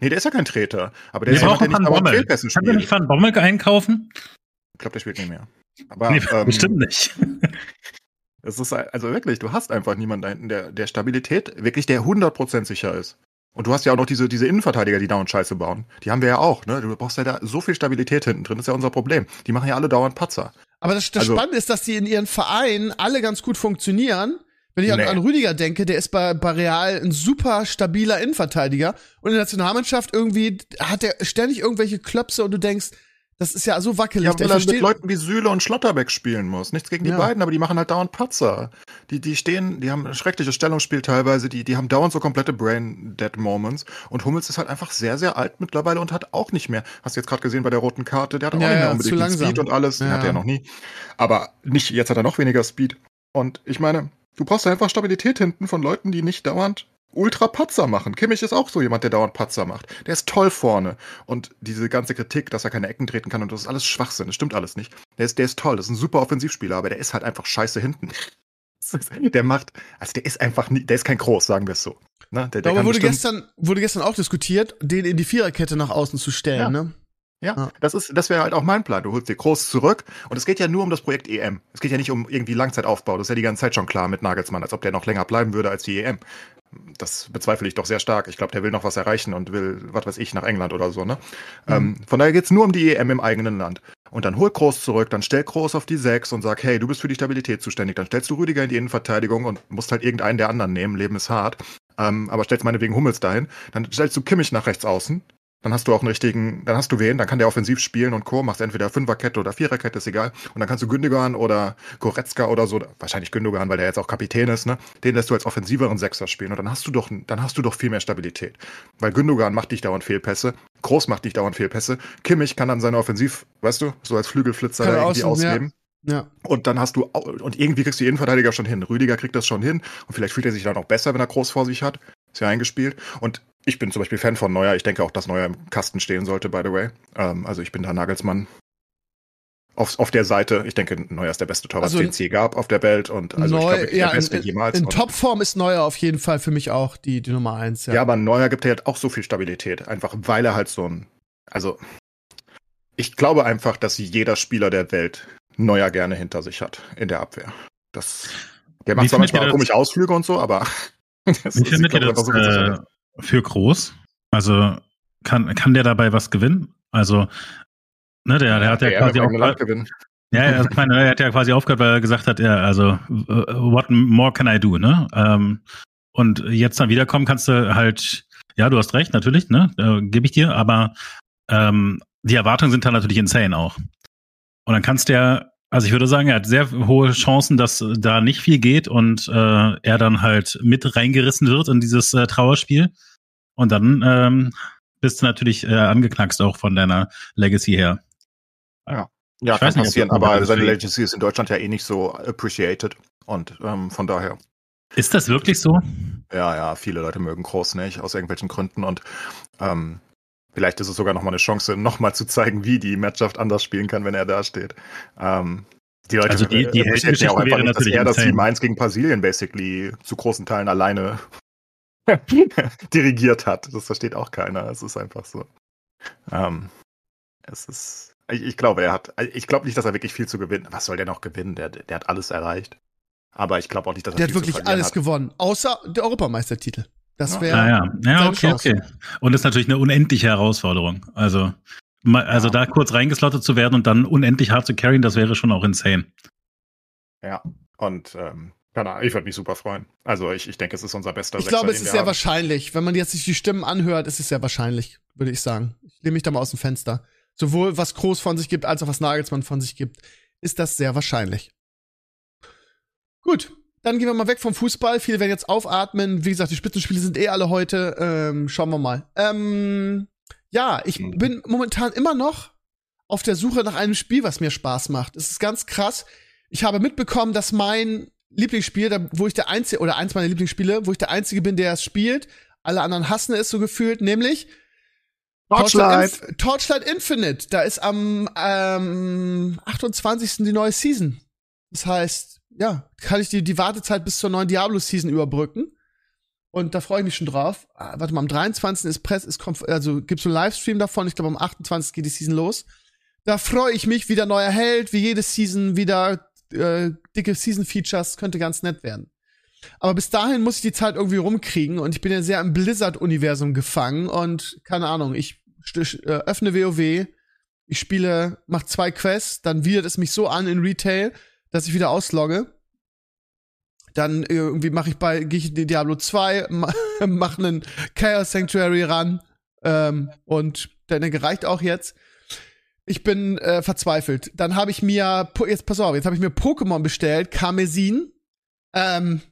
Nee, der ist ja kein Treter. Aber der Wir ist jemand, der nicht Van Bommel. Können wir nicht. Van Bommel einkaufen? Ich glaube, der spielt nicht mehr. Aber Nee, ähm, bestimmt nicht. es ist also wirklich, du hast einfach niemanden da hinten, der, der Stabilität wirklich der 100% sicher ist. Und du hast ja auch noch diese, diese Innenverteidiger, die dauernd Scheiße bauen. Die haben wir ja auch, ne? Du brauchst ja da so viel Stabilität hinten drin, das ist ja unser Problem. Die machen ja alle dauernd Patzer. Aber das, das Also- Spannende ist, dass die in ihren Vereinen alle ganz gut funktionieren. Wenn ich an, Nee. an Rüdiger denke, der ist bei, bei Real ein super stabiler Innenverteidiger. Und in der Nationalmannschaft irgendwie hat er ständig irgendwelche Klöpse und du denkst, Das ist ja so wackelig. Ja, weil er mit Leuten wie Süle und Schlotterbeck spielen muss. Nichts gegen die Ja. beiden, aber die machen halt dauernd Patzer. Die, die stehen, die haben ein schreckliches Stellungsspiel teilweise, die, die haben dauernd so komplette Brain-Dead-Moments. Und Hummels ist halt einfach sehr, sehr alt mittlerweile und hat auch nicht mehr. Hast du jetzt gerade gesehen bei der roten Karte, der hat auch Ja, nicht mehr unbedingt zu den. Speed und alles. Ja. hat er noch nie. Aber nicht, jetzt hat er noch weniger Speed. Und ich meine, du brauchst einfach Stabilität hinten von Leuten, die nicht dauernd ultra Patzer machen. Kimmich ist auch so jemand, der dauernd Patzer macht. Der ist toll vorne. Und diese ganze Kritik, dass er keine Ecken treten kann und das ist alles Schwachsinn. Das stimmt alles nicht. Der ist, der ist toll. Das ist ein super Offensivspieler, aber der ist halt einfach scheiße hinten. Der macht, also der ist einfach nie, der ist kein Groß, sagen wir es so. Ne? Der, der Aber wurde gestern, wurde gestern auch diskutiert, den in die Viererkette nach außen zu stellen, Ja. ne? Ja, Ja. das ist, das wäre halt auch mein Plan. Du holst dir Groß zurück und es geht ja nur um das Projekt EM. Es geht ja nicht um irgendwie Langzeitaufbau. Das ist ja die ganze Zeit schon klar mit Nagelsmann, als ob der noch länger bleiben würde als die EM. Das bezweifle ich doch sehr stark. Ich glaube, der will noch was erreichen und will, was weiß ich, nach England oder so, ne? Ähm, von daher geht's nur um die EM im eigenen Land. Und dann hol Groß zurück, dann stell Groß auf die 6 und sag, hey, du bist für die Stabilität zuständig. Dann stellst du Rüdiger in die Innenverteidigung und musst halt irgendeinen der anderen nehmen. Leben ist hart. Ähm, aber stellst meinetwegen Hummels dahin. Dann stellst du Kimmich nach rechts außen. Dann hast du auch einen richtigen, dann hast du wen, dann kann der offensiv spielen und Co. Machst entweder Fünferkette oder Viererkette, ist egal. Und dann kannst du Gündogan oder Goretzka oder so, wahrscheinlich Gündogan, weil der jetzt auch Kapitän ist, ne? Den lässt du als offensiveren Sechser spielen und dann hast du doch, dann hast du doch viel mehr Stabilität. Weil Gündogan macht dich dauernd Fehlpässe, Groß macht dich dauernd Fehlpässe, Kimmich kann dann seine Offensiv, weißt du, so als Flügelflitzer Kann irgendwie außen, ja. ausleben. Ja. Und dann hast du, und irgendwie kriegst du die Innenverteidiger schon hin. Rüdiger kriegt das schon hin. Und vielleicht fühlt er sich dann auch besser, wenn er groß vor sich hat. Ist ja eingespielt. Und ich bin zum Beispiel Fan von Neuer. Ich denke auch, dass Neuer im Kasten stehen sollte, by the way. Ähm, also ich bin da Nagelsmann auf, auf der Seite. Ich denke, Neuer ist der beste Torwart, Also den es je gab auf der Welt. Und also ich Neu, glaube, wirklich ja, der Beste in, jemals. in Topform ist Neuer auf jeden Fall für mich auch die, die Nummer eins. Ja. ja. aber Neuer gibt halt auch so viel Stabilität. Einfach weil er halt so ein. Also, ich glaube einfach, dass jeder Spieler der Welt Neuer gerne hinter sich hat in der Abwehr. Das. Der macht zwar manchmal komische Ausflüge und so, aber. das Wie ist- findet ich ihr glaube, das so äh. Für groß? Also kann, kann der dabei was gewinnen? Also, ne, der, der hat ja EM quasi auch. Ja, ja, also ich meine, er hat ja quasi aufgehört, weil er gesagt hat, ja, also, äh, what more can I do, ne? Ähm, und jetzt dann wiederkommen kannst du halt, ja, du hast recht, natürlich, ne? Äh, Gebe ich dir, aber ähm, die Erwartungen sind dann natürlich insane auch. Und dann kannst du ja, also ich würde sagen, er hat sehr hohe Chancen, dass da nicht viel geht und äh, er dann halt mit reingerissen wird in dieses äh, Trauerspiel. Und dann ähm, bist du natürlich äh, angeknackst auch von deiner Legacy her. Ja, Ich kann nicht, passieren, aber seine. Legacy ist in Deutschland ja eh nicht so appreciated. Und ähm, von daher, Ist das wirklich so? ja, ja, viele Leute mögen Groß nicht, aus irgendwelchen Gründen. Und ähm, vielleicht ist es sogar nochmal eine Chance, nochmal zu zeigen, wie die Mannschaft anders spielen kann, wenn er da steht. Ähm, die Leute Also die- die appreciaten ja auch Heldengeschichte einfach nicht, dass er das. Team 1 gegen Brasilien basically zu großen Teilen alleine dirigiert hat. Das versteht auch keiner. Es ist einfach so. Ähm, es ist. Ich, ich glaube, er hat. Ich glaube nicht, dass er wirklich viel zu gewinnen. Was soll der noch gewinnen? Der, der hat alles erreicht. Aber ich glaube auch nicht, dass er der hat viel zu wirklich alles hat. gewonnen, außer der Europameistertitel. Das Ja. wäre. Ja, ja. Ja, okay, Chance. okay. Und das ist natürlich eine unendliche Herausforderung. Also, also Ja. da kurz reingeslottet zu werden und dann unendlich hart zu carryen, das wäre schon auch insane. Ja. Und ähm, keine Ahnung, ich würde mich super freuen. Also ich, ich denke, es ist unser bester Ich Sechser, glaube, es ist sehr haben. wahrscheinlich. Wenn man jetzt sich die Stimmen anhört, ist es sehr wahrscheinlich, würde ich sagen. Ich lehne mich da mal aus dem Fenster. Sowohl was Groß von sich gibt, als auch was Nagelsmann von sich gibt, ist das sehr wahrscheinlich. Gut, dann gehen wir mal weg vom Fußball. Viele werden jetzt aufatmen. Wie gesagt, die Spitzenspiele sind eh alle heute. Ähm, schauen wir mal. Ähm, ja, ich Mhm. bin momentan immer noch auf der Suche nach einem Spiel, was mir Spaß macht. Es ist ganz krass. Ich habe mitbekommen, dass mein Lieblingsspiel, wo ich der Einzige, oder eins meiner Lieblingsspiele, wo ich der Einzige bin, der es spielt, alle anderen hassen es so gefühlt, nämlich Torchlight. Inf Torchlight Infinite. Da ist am ähm, 28. die neue Season. Das heißt, ja, kann ich die, die Wartezeit bis zur neuen Diablo-Season überbrücken. Und da freue ich mich schon drauf. Ah, warte mal, am 23. ist Press, ist also gibt's so einen Livestream davon. Ich glaube, am 28. geht die Season los. Da freue ich mich, wieder neuer Held, wie jede Season, wieder äh, dicke Season-Features, könnte ganz nett werden. Aber bis dahin muss ich die Zeit irgendwie rumkriegen und ich bin ja sehr im Blizzard-Universum gefangen und keine Ahnung, ich äh, öffne WoW, ich spiele, mach zwei Quests, dann widert es mich so an in Retail, dass ich wieder auslogge. Dann irgendwie mache ich bei, gehe ich in Diablo 2, ma- mach einen Chaos Sanctuary ran ähm, und der denke, reicht auch jetzt. Ich bin äh, verzweifelt. Dann habe ich mir, jetzt pass auf, jetzt habe ich mir Pokémon bestellt, Karmesin. Ähm,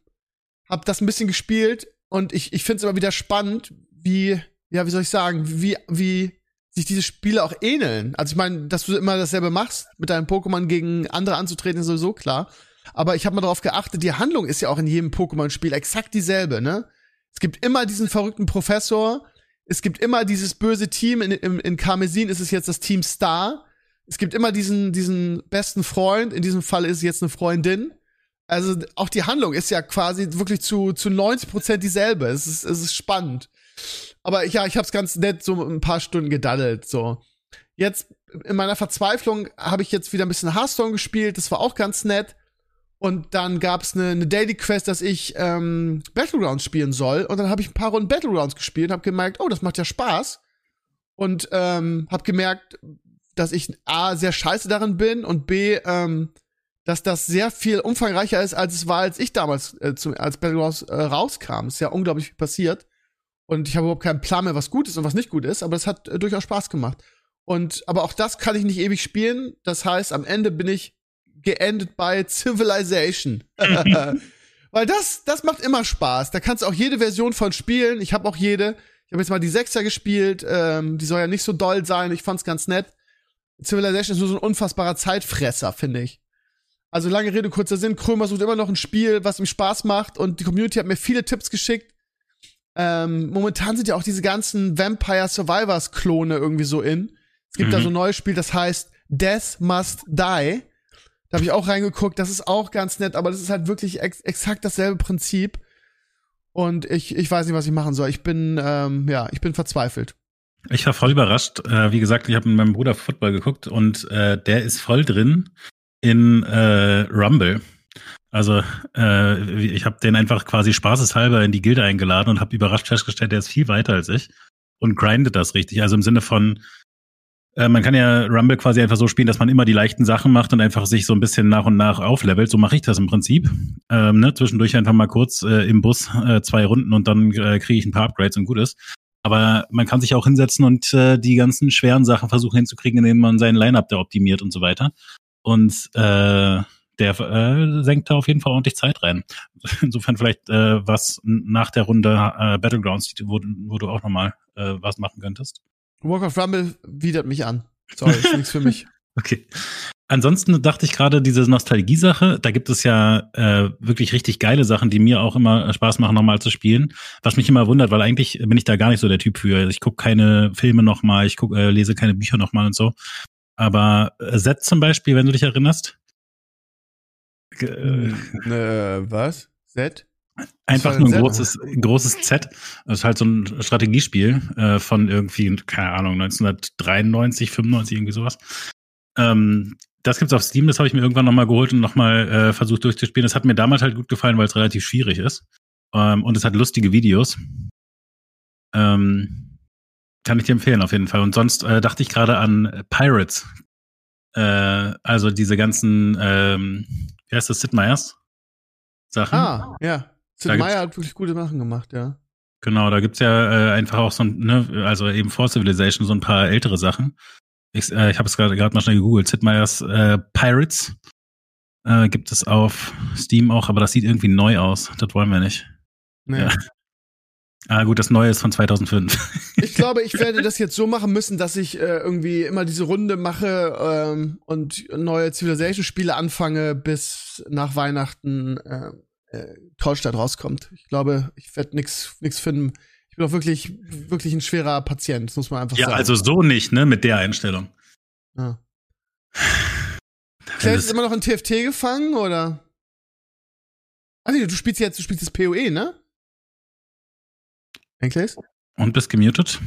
hab das ein bisschen gespielt und ich, ich finde es immer wieder spannend, wie, ja, wie soll ich sagen, wie, wie sich diese Spiele auch ähneln. Also ich meine, dass du immer dasselbe machst, mit deinem Pokémon gegen andere anzutreten, ist sowieso klar. Aber ich habe mal darauf geachtet, die Handlung ist ja auch in jedem Pokémon-Spiel exakt dieselbe, ne? Es gibt immer diesen verrückten Professor, es gibt immer dieses böse Team, in, in, in Karmesin ist es jetzt das Team Star. Es gibt immer diesen, diesen besten Freund, in diesem Fall ist es jetzt eine Freundin. Also auch die Handlung ist ja quasi wirklich zu, zu 90 Prozent dieselbe. Es ist, es ist spannend. Aber ja, ich habe es ganz nett so ein paar Stunden gedaddelt. So. Jetzt in meiner Verzweiflung habe ich jetzt wieder ein bisschen Hearthstone gespielt. Das war auch ganz nett. Und dann gab es eine, eine Daily Quest, dass ich ähm, Battlegrounds spielen soll. Und dann habe ich ein paar Runden Battlegrounds gespielt und habe gemerkt, oh, das macht ja Spaß. Und ähm, habe gemerkt, dass ich A, sehr scheiße darin bin und B, ähm, dass das sehr viel umfangreicher ist, als es war, als ich damals äh, zum, als Battlegrounds äh, rauskam. Ist ja unglaublich viel passiert. Und ich habe überhaupt keinen Plan mehr, was gut ist und was nicht gut ist, aber es hat äh, durchaus Spaß gemacht. Und aber auch das kann ich nicht ewig spielen. Das heißt, am Ende bin ich geendet bei Civilization. Weil das, das macht immer Spaß. Da kannst du auch jede Version von spielen. Ich habe auch jede. Ich habe jetzt mal die Sechser gespielt. Ähm, die soll ja nicht so doll sein. Ich fand's ganz nett. Civilization ist nur so ein unfassbarer Zeitfresser, finde ich. Also lange Rede, kurzer Sinn. Krömer sucht immer noch ein Spiel, was ihm Spaß macht und die Community hat mir viele Tipps geschickt. Ähm, momentan sind ja auch diese ganzen Vampire Survivors Klone irgendwie so in. Es gibt mhm. da so ein neues Spiel, das heißt Death Must Die. Da habe ich auch reingeguckt, das ist auch ganz nett, aber das ist halt wirklich ex exakt dasselbe Prinzip. Und ich, ich weiß nicht, was ich machen soll. Ich bin, ähm, ja, ich bin verzweifelt. Ich war voll überrascht. Äh, wie gesagt, ich habe mit meinem Bruder Football geguckt und äh, der ist voll drin in äh, Rumble. Also äh, ich habe den einfach quasi spaßeshalber in die Gilde eingeladen und habe überrascht festgestellt, der ist viel weiter als ich und grindet das richtig. Also im Sinne von, äh, man kann ja Rumble quasi einfach so spielen, dass man immer die leichten Sachen macht und einfach sich so ein bisschen nach und nach auflevelt. So mache ich das im Prinzip. Ähm, ne? Zwischendurch einfach mal kurz äh, im Bus äh, zwei Runden und dann äh, kriege ich ein paar Upgrades und gut ist. Aber man kann sich auch hinsetzen und äh, die ganzen schweren Sachen versuchen hinzukriegen, indem man seinen Line-Up da optimiert und so weiter. Und äh, der äh, senkt da auf jeden Fall ordentlich Zeit rein. Insofern vielleicht äh, was nach der Runde äh, Battlegrounds, wo, wo du auch nochmal äh, was machen könntest. Walk of Rumble widert mich an. Sorry, ist nichts für mich. Okay. Ansonsten dachte ich gerade, diese Nostalgie-Sache, da gibt es ja äh, wirklich richtig geile Sachen, die mir auch immer Spaß machen, nochmal zu spielen. Was mich immer wundert, weil eigentlich bin ich da gar nicht so der Typ für. Ich gucke keine Filme nochmal, ich guck, äh, lese keine Bücher nochmal und so. Aber äh, Z zum Beispiel, wenn du dich erinnerst. Äh, äh, was? Z? Einfach nur ein großes, großes Z. Das ist halt so ein Strategiespiel äh, von irgendwie, keine Ahnung, 1993, 95, irgendwie sowas. Ähm, das gibt's auf Steam, das habe ich mir irgendwann nochmal geholt und nochmal äh, versucht durchzuspielen. Das hat mir damals halt gut gefallen, weil es relativ schwierig ist. Ähm, und es hat lustige Videos. Ähm, kann ich dir empfehlen, auf jeden Fall. Und sonst äh, dachte ich gerade an Pirates. Äh, also diese ganzen, ähm, wie heißt das, Sid Meier's Sachen. Ah, ja. Sid Meier hat wirklich gute Sachen gemacht, ja. Genau, da gibt's ja äh, einfach auch so ein, ne, also eben vor Civilization so ein paar ältere Sachen. Ich, äh, ich habe es gerade mal schnell gegoogelt. Sid Meier's äh, Pirates äh, gibt es auf Steam auch, aber das sieht irgendwie neu aus. Das wollen wir nicht. Nee. Ja. Ah, gut, das Neue ist von 2005. ich glaube, ich werde das jetzt so machen müssen, dass ich äh, irgendwie immer diese Runde mache ähm, und neue Civilization-Spiele anfange, bis nach Weihnachten äh, äh, Tollstadt rauskommt. Ich glaube, ich werde nix, nix finden. Ich bin auch wirklich, wirklich ein schwerer Patient, das muss man einfach ja, sagen. Ja, also so nicht, ne, mit der Einstellung. Ja. Claire ist immer noch in TFT gefangen, oder? Ah, nee, du spielst jetzt, du spielst das PoE, ne? Enkles? Und bist gemutet?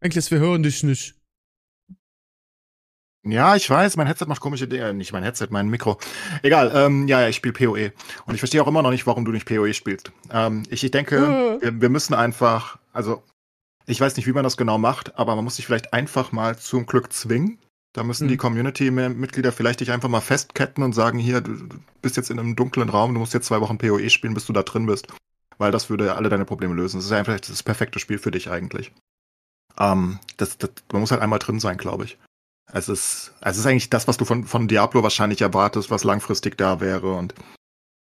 Enkles, wir hören dich nicht. Ja, ich weiß, mein Headset macht komische Dinge. Nicht mein Headset, mein Mikro. Egal, ähm, ja, ja, ich spiele PoE. Und ich verstehe auch immer noch nicht, warum du nicht PoE spielst. Ähm, ich, ich denke, äh. wir, wir müssen einfach, also, ich weiß nicht, wie man das genau macht, aber man muss sich vielleicht einfach mal zum Glück zwingen. Da müssen die hm. Community-Mitglieder vielleicht dich einfach mal festketten und sagen, hier, du bist jetzt in einem dunklen Raum, du musst jetzt zwei Wochen PoE spielen, bis du da drin bist weil das würde alle deine Probleme lösen. Das ist einfach das perfekte Spiel für dich eigentlich. Ähm, das, das, man muss halt einmal drin sein, glaube ich. Es ist, es ist eigentlich das, was du von, von Diablo wahrscheinlich erwartest, was langfristig da wäre. Und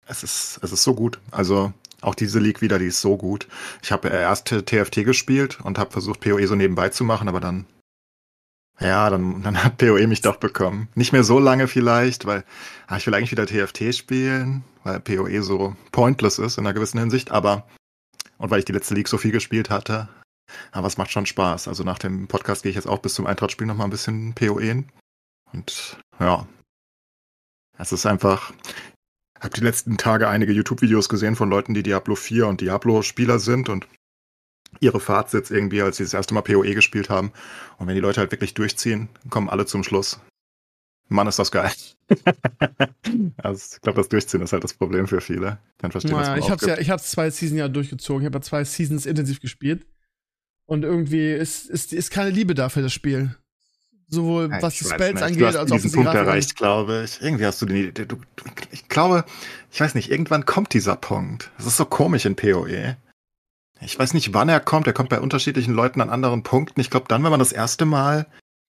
es ist, es ist so gut. Also auch diese League wieder, die ist so gut. Ich habe erst TFT gespielt und habe versucht, PoE so nebenbei zu machen, aber dann, ja, dann, dann hat PoE mich doch bekommen. Nicht mehr so lange vielleicht, weil ah, ich will eigentlich wieder TFT spielen, weil PoE so pointless ist in einer gewissen Hinsicht, aber und weil ich die letzte League so viel gespielt hatte. Aber es macht schon Spaß. Also nach dem Podcast gehe ich jetzt auch bis zum Eintrachtspiel noch mal ein bisschen PoE. Und ja, es ist einfach, habe die letzten Tage einige YouTube-Videos gesehen von Leuten, die Diablo 4 und Diablo-Spieler sind und ihre Fazits irgendwie, als sie das erste Mal PoE gespielt haben. Und wenn die Leute halt wirklich durchziehen, kommen alle zum Schluss. Mann, ist das geil. also, ich glaube, das Durchziehen ist halt das Problem für viele. Dann verstehen naja, das ich habe ja, ich habe zwei Seasons ja durchgezogen. Ich habe ja zwei Seasons intensiv gespielt. Und irgendwie ist, ist, ist keine Liebe da für das Spiel. Sowohl ja, was die Spells nicht. angeht, als auch diesen Punkt erreicht, glaube ich. Irgendwie hast du den, du, du, ich glaube, ich weiß nicht, irgendwann kommt dieser Punkt. Es ist so komisch in PoE. Ich weiß nicht, wann er kommt. Er kommt bei unterschiedlichen Leuten an anderen Punkten. Ich glaube, dann, wenn man das erste Mal,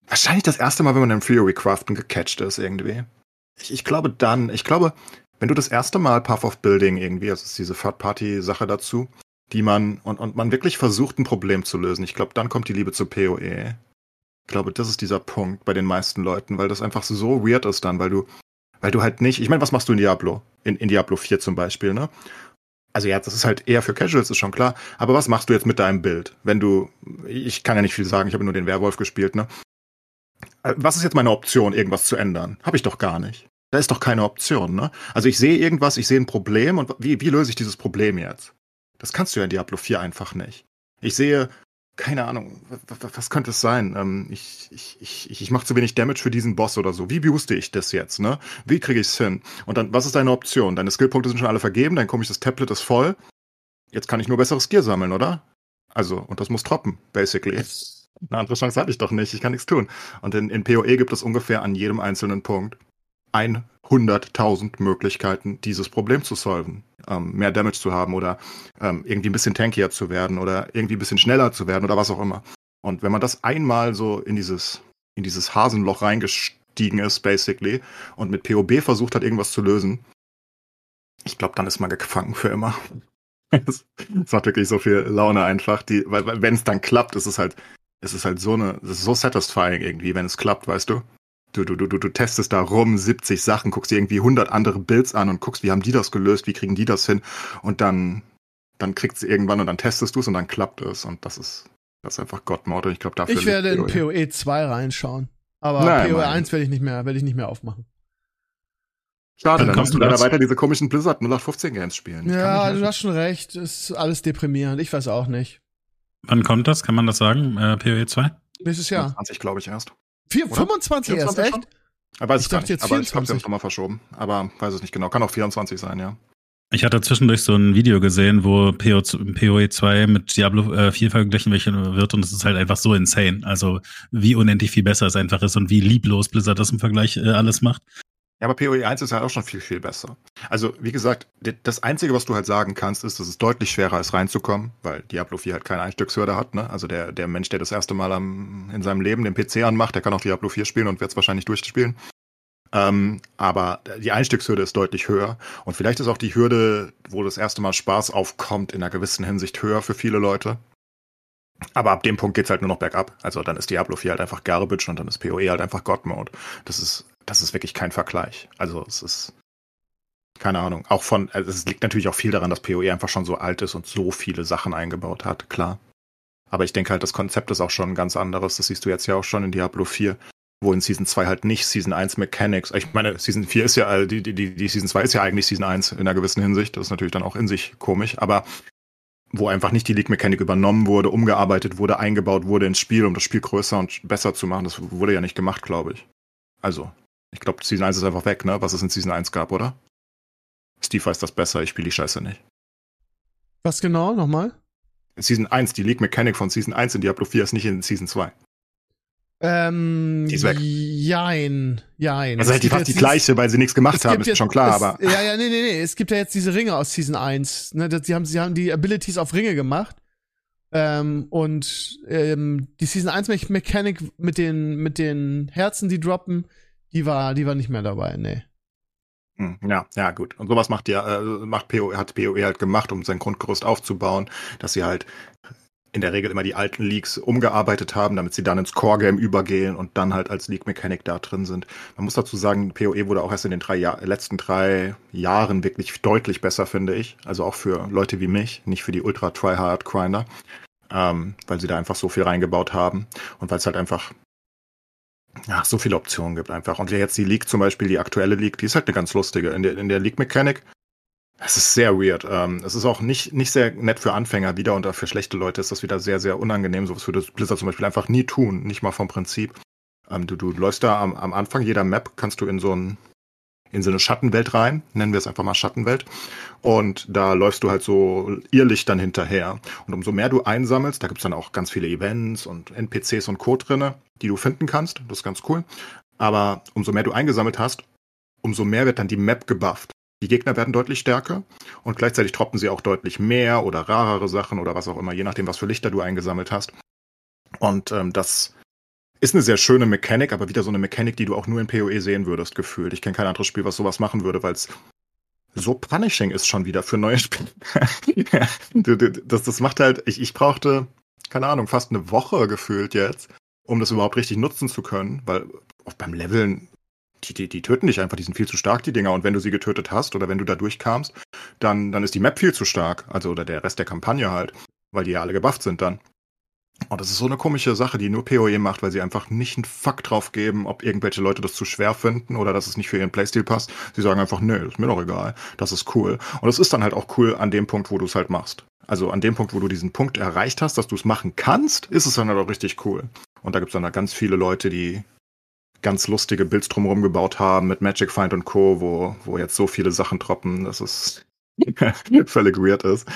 wahrscheinlich das erste Mal, wenn man im Theory Craften gecatcht ist, irgendwie. Ich, ich glaube dann, ich glaube, wenn du das erste Mal Path of Building irgendwie, also ist diese Third-Party-Sache dazu, die man, und, und man wirklich versucht, ein Problem zu lösen. Ich glaube, dann kommt die Liebe zu PoE. Ich glaube, das ist dieser Punkt bei den meisten Leuten, weil das einfach so weird ist dann, weil du, weil du halt nicht, ich meine, was machst du in Diablo? In, in Diablo 4 zum Beispiel, ne? Also ja, das ist halt eher für Casuals, ist schon klar. Aber was machst du jetzt mit deinem Bild? Wenn du, ich kann ja nicht viel sagen, ich habe nur den Werwolf gespielt, ne? Äh, was ist jetzt meine Option, irgendwas zu ändern? Habe ich doch gar nicht. Da ist doch keine Option, ne? Also ich sehe irgendwas, ich sehe ein Problem und wie, wie löse ich dieses Problem jetzt? Das kannst du ja in Diablo 4 einfach nicht. Ich sehe, keine Ahnung, was, könnte es sein? Ähm, ich ich, ich, ich mache zu wenig Damage für diesen Boss oder so. Wie booste ich das jetzt, ne? Wie kriege ich es hin? Und dann, was ist deine Option? Deine Skillpunkte sind schon alle vergeben, dein komisches Tablet ist voll. Jetzt kann ich nur besseres Gear sammeln, oder? Also, und das muss droppen, basically. Eine andere Chance habe ich doch nicht, ich kann nichts tun. Und in, in PoE gibt es ungefähr an jedem einzelnen Punkt 100.000 Möglichkeiten, dieses Problem zu solven. Ähm, mehr Damage zu haben oder ähm, irgendwie ein bisschen tankier zu werden oder irgendwie ein bisschen schneller zu werden oder was auch immer. Und wenn man das einmal so in dieses, in dieses Hasenloch reingestiegen ist, basically, und mit POB versucht hat, irgendwas zu lösen, ich glaube, dann ist man gefangen für immer. es, macht wirklich so viel Laune einfach, die, weil, wenn es dann klappt, ist es halt, ist es halt so eine, es ist so satisfying irgendwie, wenn es klappt, weißt du? Du, du, du, du, du testest da rum 70 Sachen, guckst dir irgendwie 100 andere Builds an und guckst, wie haben die das gelöst, wie kriegen die das hin und dann, dann kriegst du irgendwann und dann testest du es und dann klappt es und das ist, das ist einfach Gottmord und ich glaube dafür. Ich werde in PoE 2 reinschauen, aber Nein, PoE 1 werde ich nicht mehr, werde ich nicht mehr aufmachen. Schade, dann, dann musst du leider weiter diese komischen Blizzard 0815 Games spielen. Ja, du hast schon recht, ist alles deprimierend, ich weiß auch nicht. Wann kommt das? Kann man das sagen? Äh, PoE 2? Nächstes Jahr. 20, glaube ich, erst. 4, 25 erst, echt? Ich weiß ich dachte nicht, jetzt aber 24. ich glaube, sie haben es nochmal verschoben. Aber weiß es nicht genau. Kann auch 24 sein, ja. Ich hatte zwischendurch so ein Video gesehen, wo PO, PoE 2 mit Diablo äh, 4 verglichen wird und es ist halt einfach so insane. Also wie unendlich viel besser es einfach ist und wie lieblos Blizzard das im Vergleich äh, alles macht. Ja, aber PoE 1 ist halt auch schon viel, viel besser. Also, wie gesagt, das Einzige, was du halt sagen kannst, ist, dass es deutlich schwerer ist, reinzukommen, weil Diablo 4 halt keine Einstiegshürde hat. Ne? Also der, der Mensch, der das erste Mal am, in seinem Leben den PC anmacht, der kann auch Diablo 4 spielen und wird es wahrscheinlich durchspielen. Ähm, aber die Einstiegshürde ist deutlich höher. Und vielleicht ist auch die Hürde, wo das erste Mal Spaß aufkommt, in einer gewissen Hinsicht höher für viele Leute. Aber ab dem Punkt geht's halt nur noch bergab. Also dann ist Diablo 4 halt einfach Garbage und dann ist PoE halt einfach God Mode. Das ist das ist wirklich kein Vergleich. Also es ist keine Ahnung. Auch von, also es liegt natürlich auch viel daran, dass PoE einfach schon so alt ist und so viele Sachen eingebaut hat, klar. Aber ich denke halt, das Konzept ist auch schon ein ganz anderes. Das siehst du jetzt ja auch schon in Diablo 4, wo in Season 2 halt nicht Season 1 Mechanics. Ich meine, Season 4 ist ja, die, die, die Season 2 ist ja eigentlich Season 1 in einer gewissen Hinsicht. Das ist natürlich dann auch in sich komisch, aber wo einfach nicht die League-Mechanik übernommen wurde, umgearbeitet wurde, eingebaut wurde ins Spiel, um das Spiel größer und besser zu machen. Das wurde ja nicht gemacht, glaube ich. Also, ich glaube, Season 1 ist einfach weg, ne? Was es in Season 1 gab, oder? Steve weiß das besser, ich spiele die Scheiße nicht. Was genau? Nochmal? Season 1, die League Mechanic von Season 1 in Diablo 4 ist nicht in Season 2. Ähm, die ist weg. Jein, jein. Also halt die fast die gleiche, weil sie nichts gemacht haben, ist jetzt, schon klar, es, aber. Ja, ja, nee, nee, nee. Es gibt ja jetzt diese Ringe aus Season 1. Ne? Sie, haben, sie haben die Abilities auf Ringe gemacht. Ähm, und ähm, die Season 1 Me- Mechanik mit den, mit den Herzen, die droppen, die war, die war nicht mehr dabei, nee. Hm, Ja, ja, gut. Und sowas macht ja, äh, macht PoE, hat PoE halt gemacht, um sein Grundgerüst aufzubauen, dass sie halt in der Regel immer die alten Leaks umgearbeitet haben, damit sie dann ins Core-Game übergehen und dann halt als League-Mechanik da drin sind. Man muss dazu sagen, PoE wurde auch erst in den drei Jahr, letzten drei Jahren wirklich deutlich besser, finde ich. Also auch für Leute wie mich, nicht für die Ultra-Tryhard-Grinder, ähm, weil sie da einfach so viel reingebaut haben und weil es halt einfach ja, so viele Optionen gibt einfach. Und jetzt die League zum Beispiel, die aktuelle League, die ist halt eine ganz lustige. In der, in der League-Mechanik, es ist sehr weird. Ähm, es ist auch nicht, nicht sehr nett für Anfänger wieder und für schlechte Leute ist das wieder sehr, sehr unangenehm. Sowas würde Blizzard zum Beispiel einfach nie tun, nicht mal vom Prinzip. Ähm, du, du läufst da am, am Anfang jeder Map, kannst du in so ein in so eine Schattenwelt rein, nennen wir es einfach mal Schattenwelt. Und da läufst du halt so Irrlicht dann hinterher. Und umso mehr du einsammelst, da gibt's dann auch ganz viele Events und NPCs und Code drinne, die du finden kannst. Das ist ganz cool. Aber umso mehr du eingesammelt hast, umso mehr wird dann die Map gebufft. Die Gegner werden deutlich stärker und gleichzeitig droppen sie auch deutlich mehr oder rarere Sachen oder was auch immer, je nachdem, was für Lichter du eingesammelt hast. Und ähm, das ist eine sehr schöne Mechanik, aber wieder so eine Mechanik, die du auch nur in PoE sehen würdest, gefühlt. Ich kenne kein anderes Spiel, was sowas machen würde, weil es so punishing ist schon wieder für neue Spiele. Das, das macht halt, ich, ich brauchte, keine Ahnung, fast eine Woche gefühlt jetzt, um das überhaupt richtig nutzen zu können, weil auch beim Leveln, die, die, die töten dich einfach, die sind viel zu stark, die Dinger. Und wenn du sie getötet hast oder wenn du da durchkamst, dann, dann ist die Map viel zu stark. Also, oder der Rest der Kampagne halt, weil die ja alle gebufft sind dann. Und das ist so eine komische Sache, die nur PoE macht, weil sie einfach nicht einen Fuck drauf geben, ob irgendwelche Leute das zu schwer finden oder dass es nicht für ihren Playstil passt. Sie sagen einfach, nö, ist mir doch egal. Das ist cool. Und es ist dann halt auch cool an dem Punkt, wo du es halt machst. Also an dem Punkt, wo du diesen Punkt erreicht hast, dass du es machen kannst, ist es dann halt auch richtig cool. Und da gibt's dann halt ganz viele Leute, die ganz lustige Builds drumherum gebaut haben mit Magic Find und Co., wo, wo jetzt so viele Sachen droppen, dass es völlig weird ist.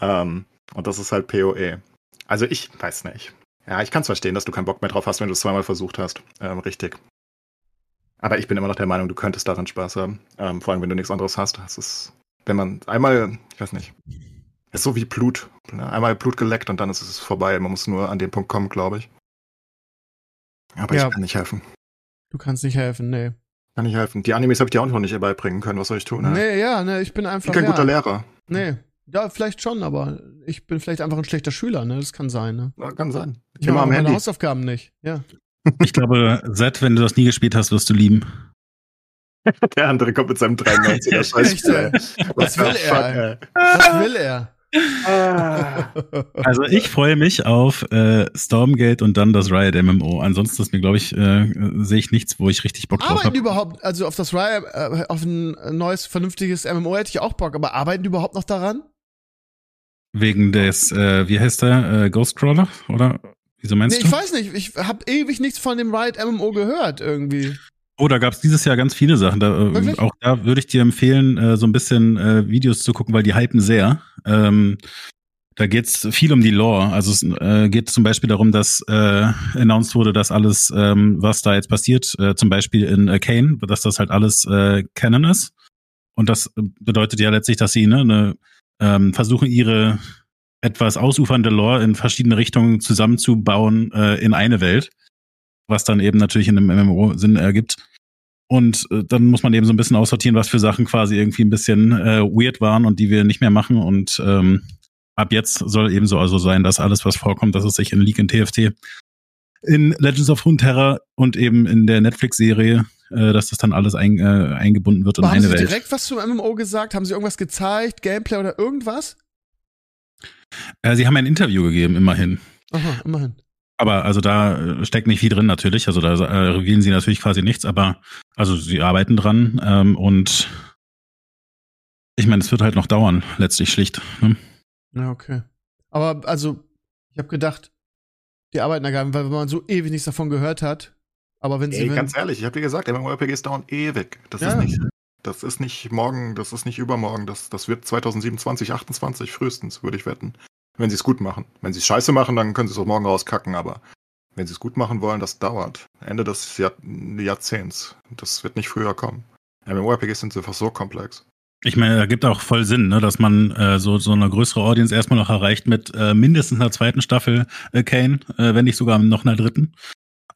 Ähm, und das ist halt PoE. Also ich weiß nicht. Ja, ich kann es verstehen, dass du keinen Bock mehr drauf hast, wenn du es zweimal versucht hast. Ähm, richtig. Aber ich bin immer noch der Meinung, du könntest daran Spaß haben. Ähm, vor allem, wenn du nichts anderes hast. Das ist, wenn man einmal, ich weiß nicht, ist so wie Blut. Ne? Einmal Blut geleckt und dann ist es vorbei. Man muss nur an den Punkt kommen, glaube ich. Aber Ja. ich kann nicht helfen. Du kannst nicht helfen, nee. Kann nicht helfen. Die Animes habe ich dir auch noch nicht beibringen können. Was soll ich tun? Ne? Nee, ja, ne, ich bin Ich einfach. bin kein ja, guter Lehrer. Nee. Ja, vielleicht schon, aber ich bin vielleicht einfach ein schlechter Schüler, ne? Das kann sein, ne? Ja, Kann sein. Ich Immer mache meine Handy. Hausaufgaben nicht. Ja. Ich glaube, Zed, wenn du das nie gespielt hast, wirst du lieben. Der andere kommt mit seinem 93er Echt, Scheißspiel. ey. Was will er? Was will er? Also ich freue mich auf äh, Stormgate und dann das Riot MMO. Ansonsten ist mir, glaube ich, äh, sehe ich nichts, wo ich richtig Bock drauf Arbeiten habe. überhaupt, also auf das Riot, äh, auf ein neues, vernünftiges MMO hätte ich auch Bock, aber arbeiten die überhaupt noch daran? Wegen des, äh, wie heißt der, äh, Ghostcrawler? Oder wieso meinst Nee, du? ich weiß nicht, ich habe ewig nichts von dem Riot MMO gehört irgendwie. Oh, da gab es dieses Jahr ganz viele Sachen. Da, äh, auch da würde ich dir empfehlen, äh, so ein bisschen äh, Videos zu gucken, weil die hypen sehr. Ähm, da geht's viel um die Lore. Also es äh, geht zum Beispiel darum, dass äh, announced wurde, dass alles, ähm, was da jetzt passiert, äh, zum Beispiel in äh, Kane, dass das halt alles äh, Canon ist. Und das bedeutet ja letztlich, dass sie ne, ne, ähm, versuchen, ihre etwas ausufernde Lore in verschiedene Richtungen zusammenzubauen äh, in eine Welt, was dann eben natürlich in einem MMO Sinn ergibt. Und äh, dann muss man eben so ein bisschen aussortieren, was für Sachen quasi irgendwie ein bisschen äh, weird waren und die wir nicht mehr machen. Und ähm, ab jetzt soll eben so also sein, dass alles, was vorkommt, dass es sich in League in TFT, in Legends of Runeterra und eben in der Netflix-Serie, äh, dass das dann alles ein, äh, eingebunden wird in Aber haben eine sie Welt. direkt was zum MMO gesagt? Haben sie irgendwas gezeigt? Gameplay oder irgendwas? Äh, sie haben ein Interview gegeben, immerhin. Aha, immerhin. Aber also da äh, steckt nicht viel drin natürlich. Also da äh, revealen sie natürlich quasi nichts, aber also sie arbeiten dran ähm, und ich meine, es wird halt noch dauern, letztlich schlicht. Ne? Ja, okay. Aber also, ich habe gedacht, die arbeiten da gar nicht, weil man so ewig nichts davon gehört hat. Aber wenn sie. Ey, wenn, ganz ehrlich, ich habe dir gesagt, MMORPGs dauern ewig. Das Ja. ist nicht, das ist nicht morgen, das ist nicht übermorgen, das, das wird 2027, 28 frühestens, würde ich wetten. Wenn sie es gut machen. Wenn sie es scheiße machen, dann können sie es auch morgen rauskacken, aber wenn sie es gut machen wollen, das dauert. Ende des Jahr Jahrzehnts. Das wird nicht früher kommen. MMORPGs sind einfach so komplex. Ich meine, da gibt auch voll Sinn, ne, dass man äh, so, so eine größere Audience erstmal noch erreicht mit äh, mindestens einer zweiten Staffel äh, Kane, äh, wenn nicht sogar noch einer dritten.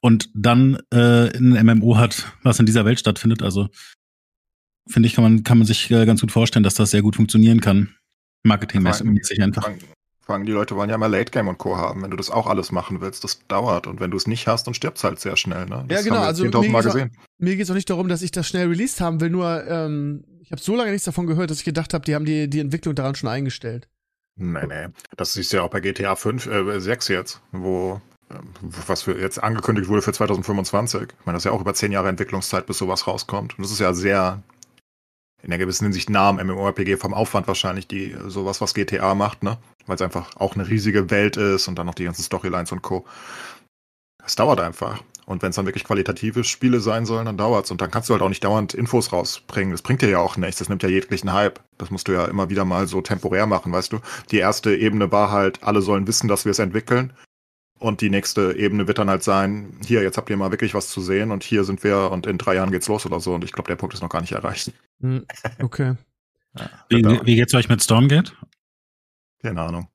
Und dann äh, ein MMO hat, was in dieser Welt stattfindet. Also finde ich, kann man, kann man sich äh, ganz gut vorstellen, dass das sehr gut funktionieren kann. Marketingmäßig einfach. Allem die Leute wollen ja mal Late Game und Co. haben. Wenn du das auch alles machen willst, das dauert. Und wenn du es nicht hast, dann stirbst halt sehr schnell. Ne? Das ja, genau. also mir geht's, auch, mir geht's auch nicht darum, dass ich das schnell released haben will. Nur ähm, ich habe so lange nichts davon gehört, dass ich gedacht habe, die haben die, die Entwicklung daran schon eingestellt. Nee, nee. Das siehst du ja auch bei GTA 5, äh, 6 jetzt, wo ähm, was für jetzt angekündigt wurde für 2025. Ich meine, das ist ja auch über zehn Jahre Entwicklungszeit, bis sowas rauskommt. Und das ist ja sehr in der gewissen Hinsicht nah am MMORPG vom Aufwand wahrscheinlich, die sowas, was GTA macht, ne? Weil es einfach auch eine riesige Welt ist und dann noch die ganzen Storylines und Co. Es dauert einfach. Und wenn es dann wirklich qualitative Spiele sein sollen, dann dauert's. Und dann kannst du halt auch nicht dauernd Infos rausbringen. Das bringt dir ja auch nichts. Das nimmt ja jeglichen Hype. Das musst du ja immer wieder mal so temporär machen, weißt du? Die erste Ebene war halt, alle sollen wissen, dass wir es entwickeln. Und die nächste Ebene wird dann halt sein, hier, jetzt habt ihr mal wirklich was zu sehen und hier sind wir und in drei Jahren geht's los oder so. Und ich glaube, der Punkt ist noch gar nicht erreicht. Hm, okay. ja, wie, wie geht's euch mit Stormgate? Keine Ahnung.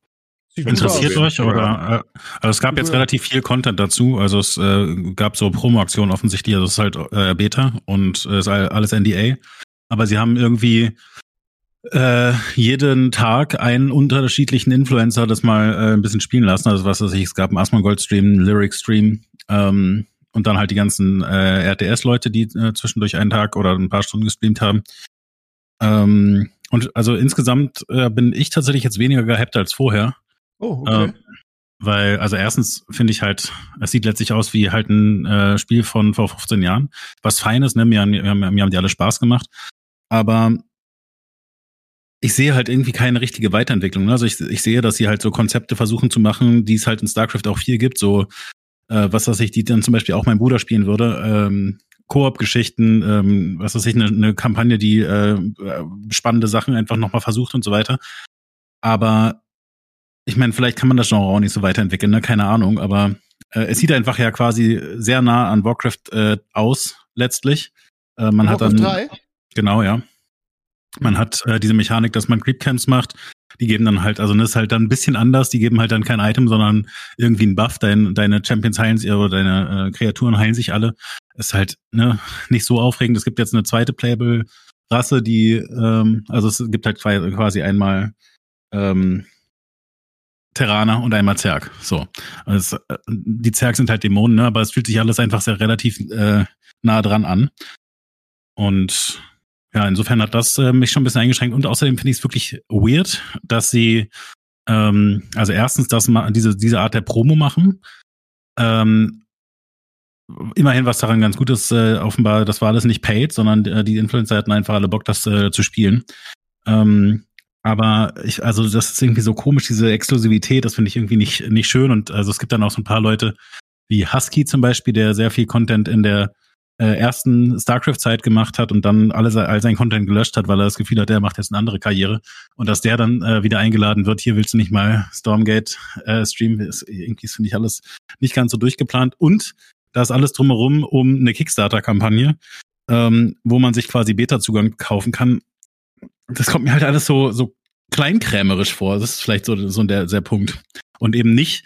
Interessiert euch oder? Äh, also es gab jetzt relativ viel Content dazu. Also es äh, gab so Promo-Aktionen offensichtlich. Also es ist halt äh, Beta und äh, ist alles NDA. Aber sie haben irgendwie äh, jeden Tag einen unterschiedlichen Influencer das mal äh, ein bisschen spielen lassen. Also was weiß ich, es gab einen Asmongold Stream, einen Lyric Stream ähm, und dann halt die ganzen äh, RTS-Leute, die äh, zwischendurch einen Tag oder ein paar Stunden gestreamt haben. Ähm, und also insgesamt äh, bin ich tatsächlich jetzt weniger gehypt als vorher. Oh, okay. Äh, weil, also erstens finde ich halt, es sieht letztlich aus wie halt ein äh, Spiel von vor 15 Jahren. Was Feines, ne? Mir, mir, mir haben die alle Spaß gemacht. Aber ich sehe halt irgendwie keine richtige Weiterentwicklung. Ne? Also ich, ich sehe, dass sie halt so Konzepte versuchen zu machen, die es halt in StarCraft auch viel gibt, so äh, was weiß ich, die dann zum Beispiel auch mein Bruder spielen würde. Ähm, Koop-Geschichten, ähm, was weiß ich, eine, eine Kampagne, die äh, spannende Sachen einfach nochmal versucht und so weiter. Aber ich meine, vielleicht kann man das Genre auch nicht so weiterentwickeln, ne? keine Ahnung, aber äh, es sieht einfach ja quasi sehr nah an Warcraft äh, aus, letztlich. Äh, man Warcraft hat dann. 3? Genau, ja. Man hat äh, diese Mechanik, dass man Creepcamps macht. Die geben dann halt, also das ist halt dann ein bisschen anders. Die geben halt dann kein Item, sondern irgendwie ein Buff. Dein, deine Champions heilen sich, oder deine äh, Kreaturen heilen sich alle. Ist halt ne, nicht so aufregend. Es gibt jetzt eine zweite Playable Rasse, die, ähm, also es gibt halt quasi einmal ähm, Terraner und einmal Zerg. So. Also, äh, die Zerg sind halt Dämonen, ne? aber es fühlt sich alles einfach sehr relativ äh, nah dran an. Und ja, insofern hat das äh, mich schon ein bisschen eingeschränkt und außerdem finde ich es wirklich weird, dass sie ähm, also erstens, dass man diese, diese Art der Promo machen. Ähm, immerhin, was daran ganz gut ist, äh, offenbar, das war alles nicht paid, sondern äh, die Influencer hatten einfach alle Bock, das äh, zu spielen. Ähm, aber ich, also das ist irgendwie so komisch, diese Exklusivität, das finde ich irgendwie nicht, nicht schön. Und also es gibt dann auch so ein paar Leute wie Husky zum Beispiel, der sehr viel Content in der äh, ersten StarCraft-Zeit gemacht hat und dann alle, all sein Content gelöscht hat, weil er das Gefühl hat, er macht jetzt eine andere Karriere. Und dass der dann äh, wieder eingeladen wird, hier willst du nicht mal Stormgate äh, streamen, ist irgendwie, finde ich, alles nicht ganz so durchgeplant. Und da ist alles drumherum um eine Kickstarter-Kampagne, ähm, wo man sich quasi Beta-Zugang kaufen kann. Das kommt mir halt alles so, so kleinkrämerisch vor. Das ist vielleicht so, so der, der Punkt. Und eben nicht,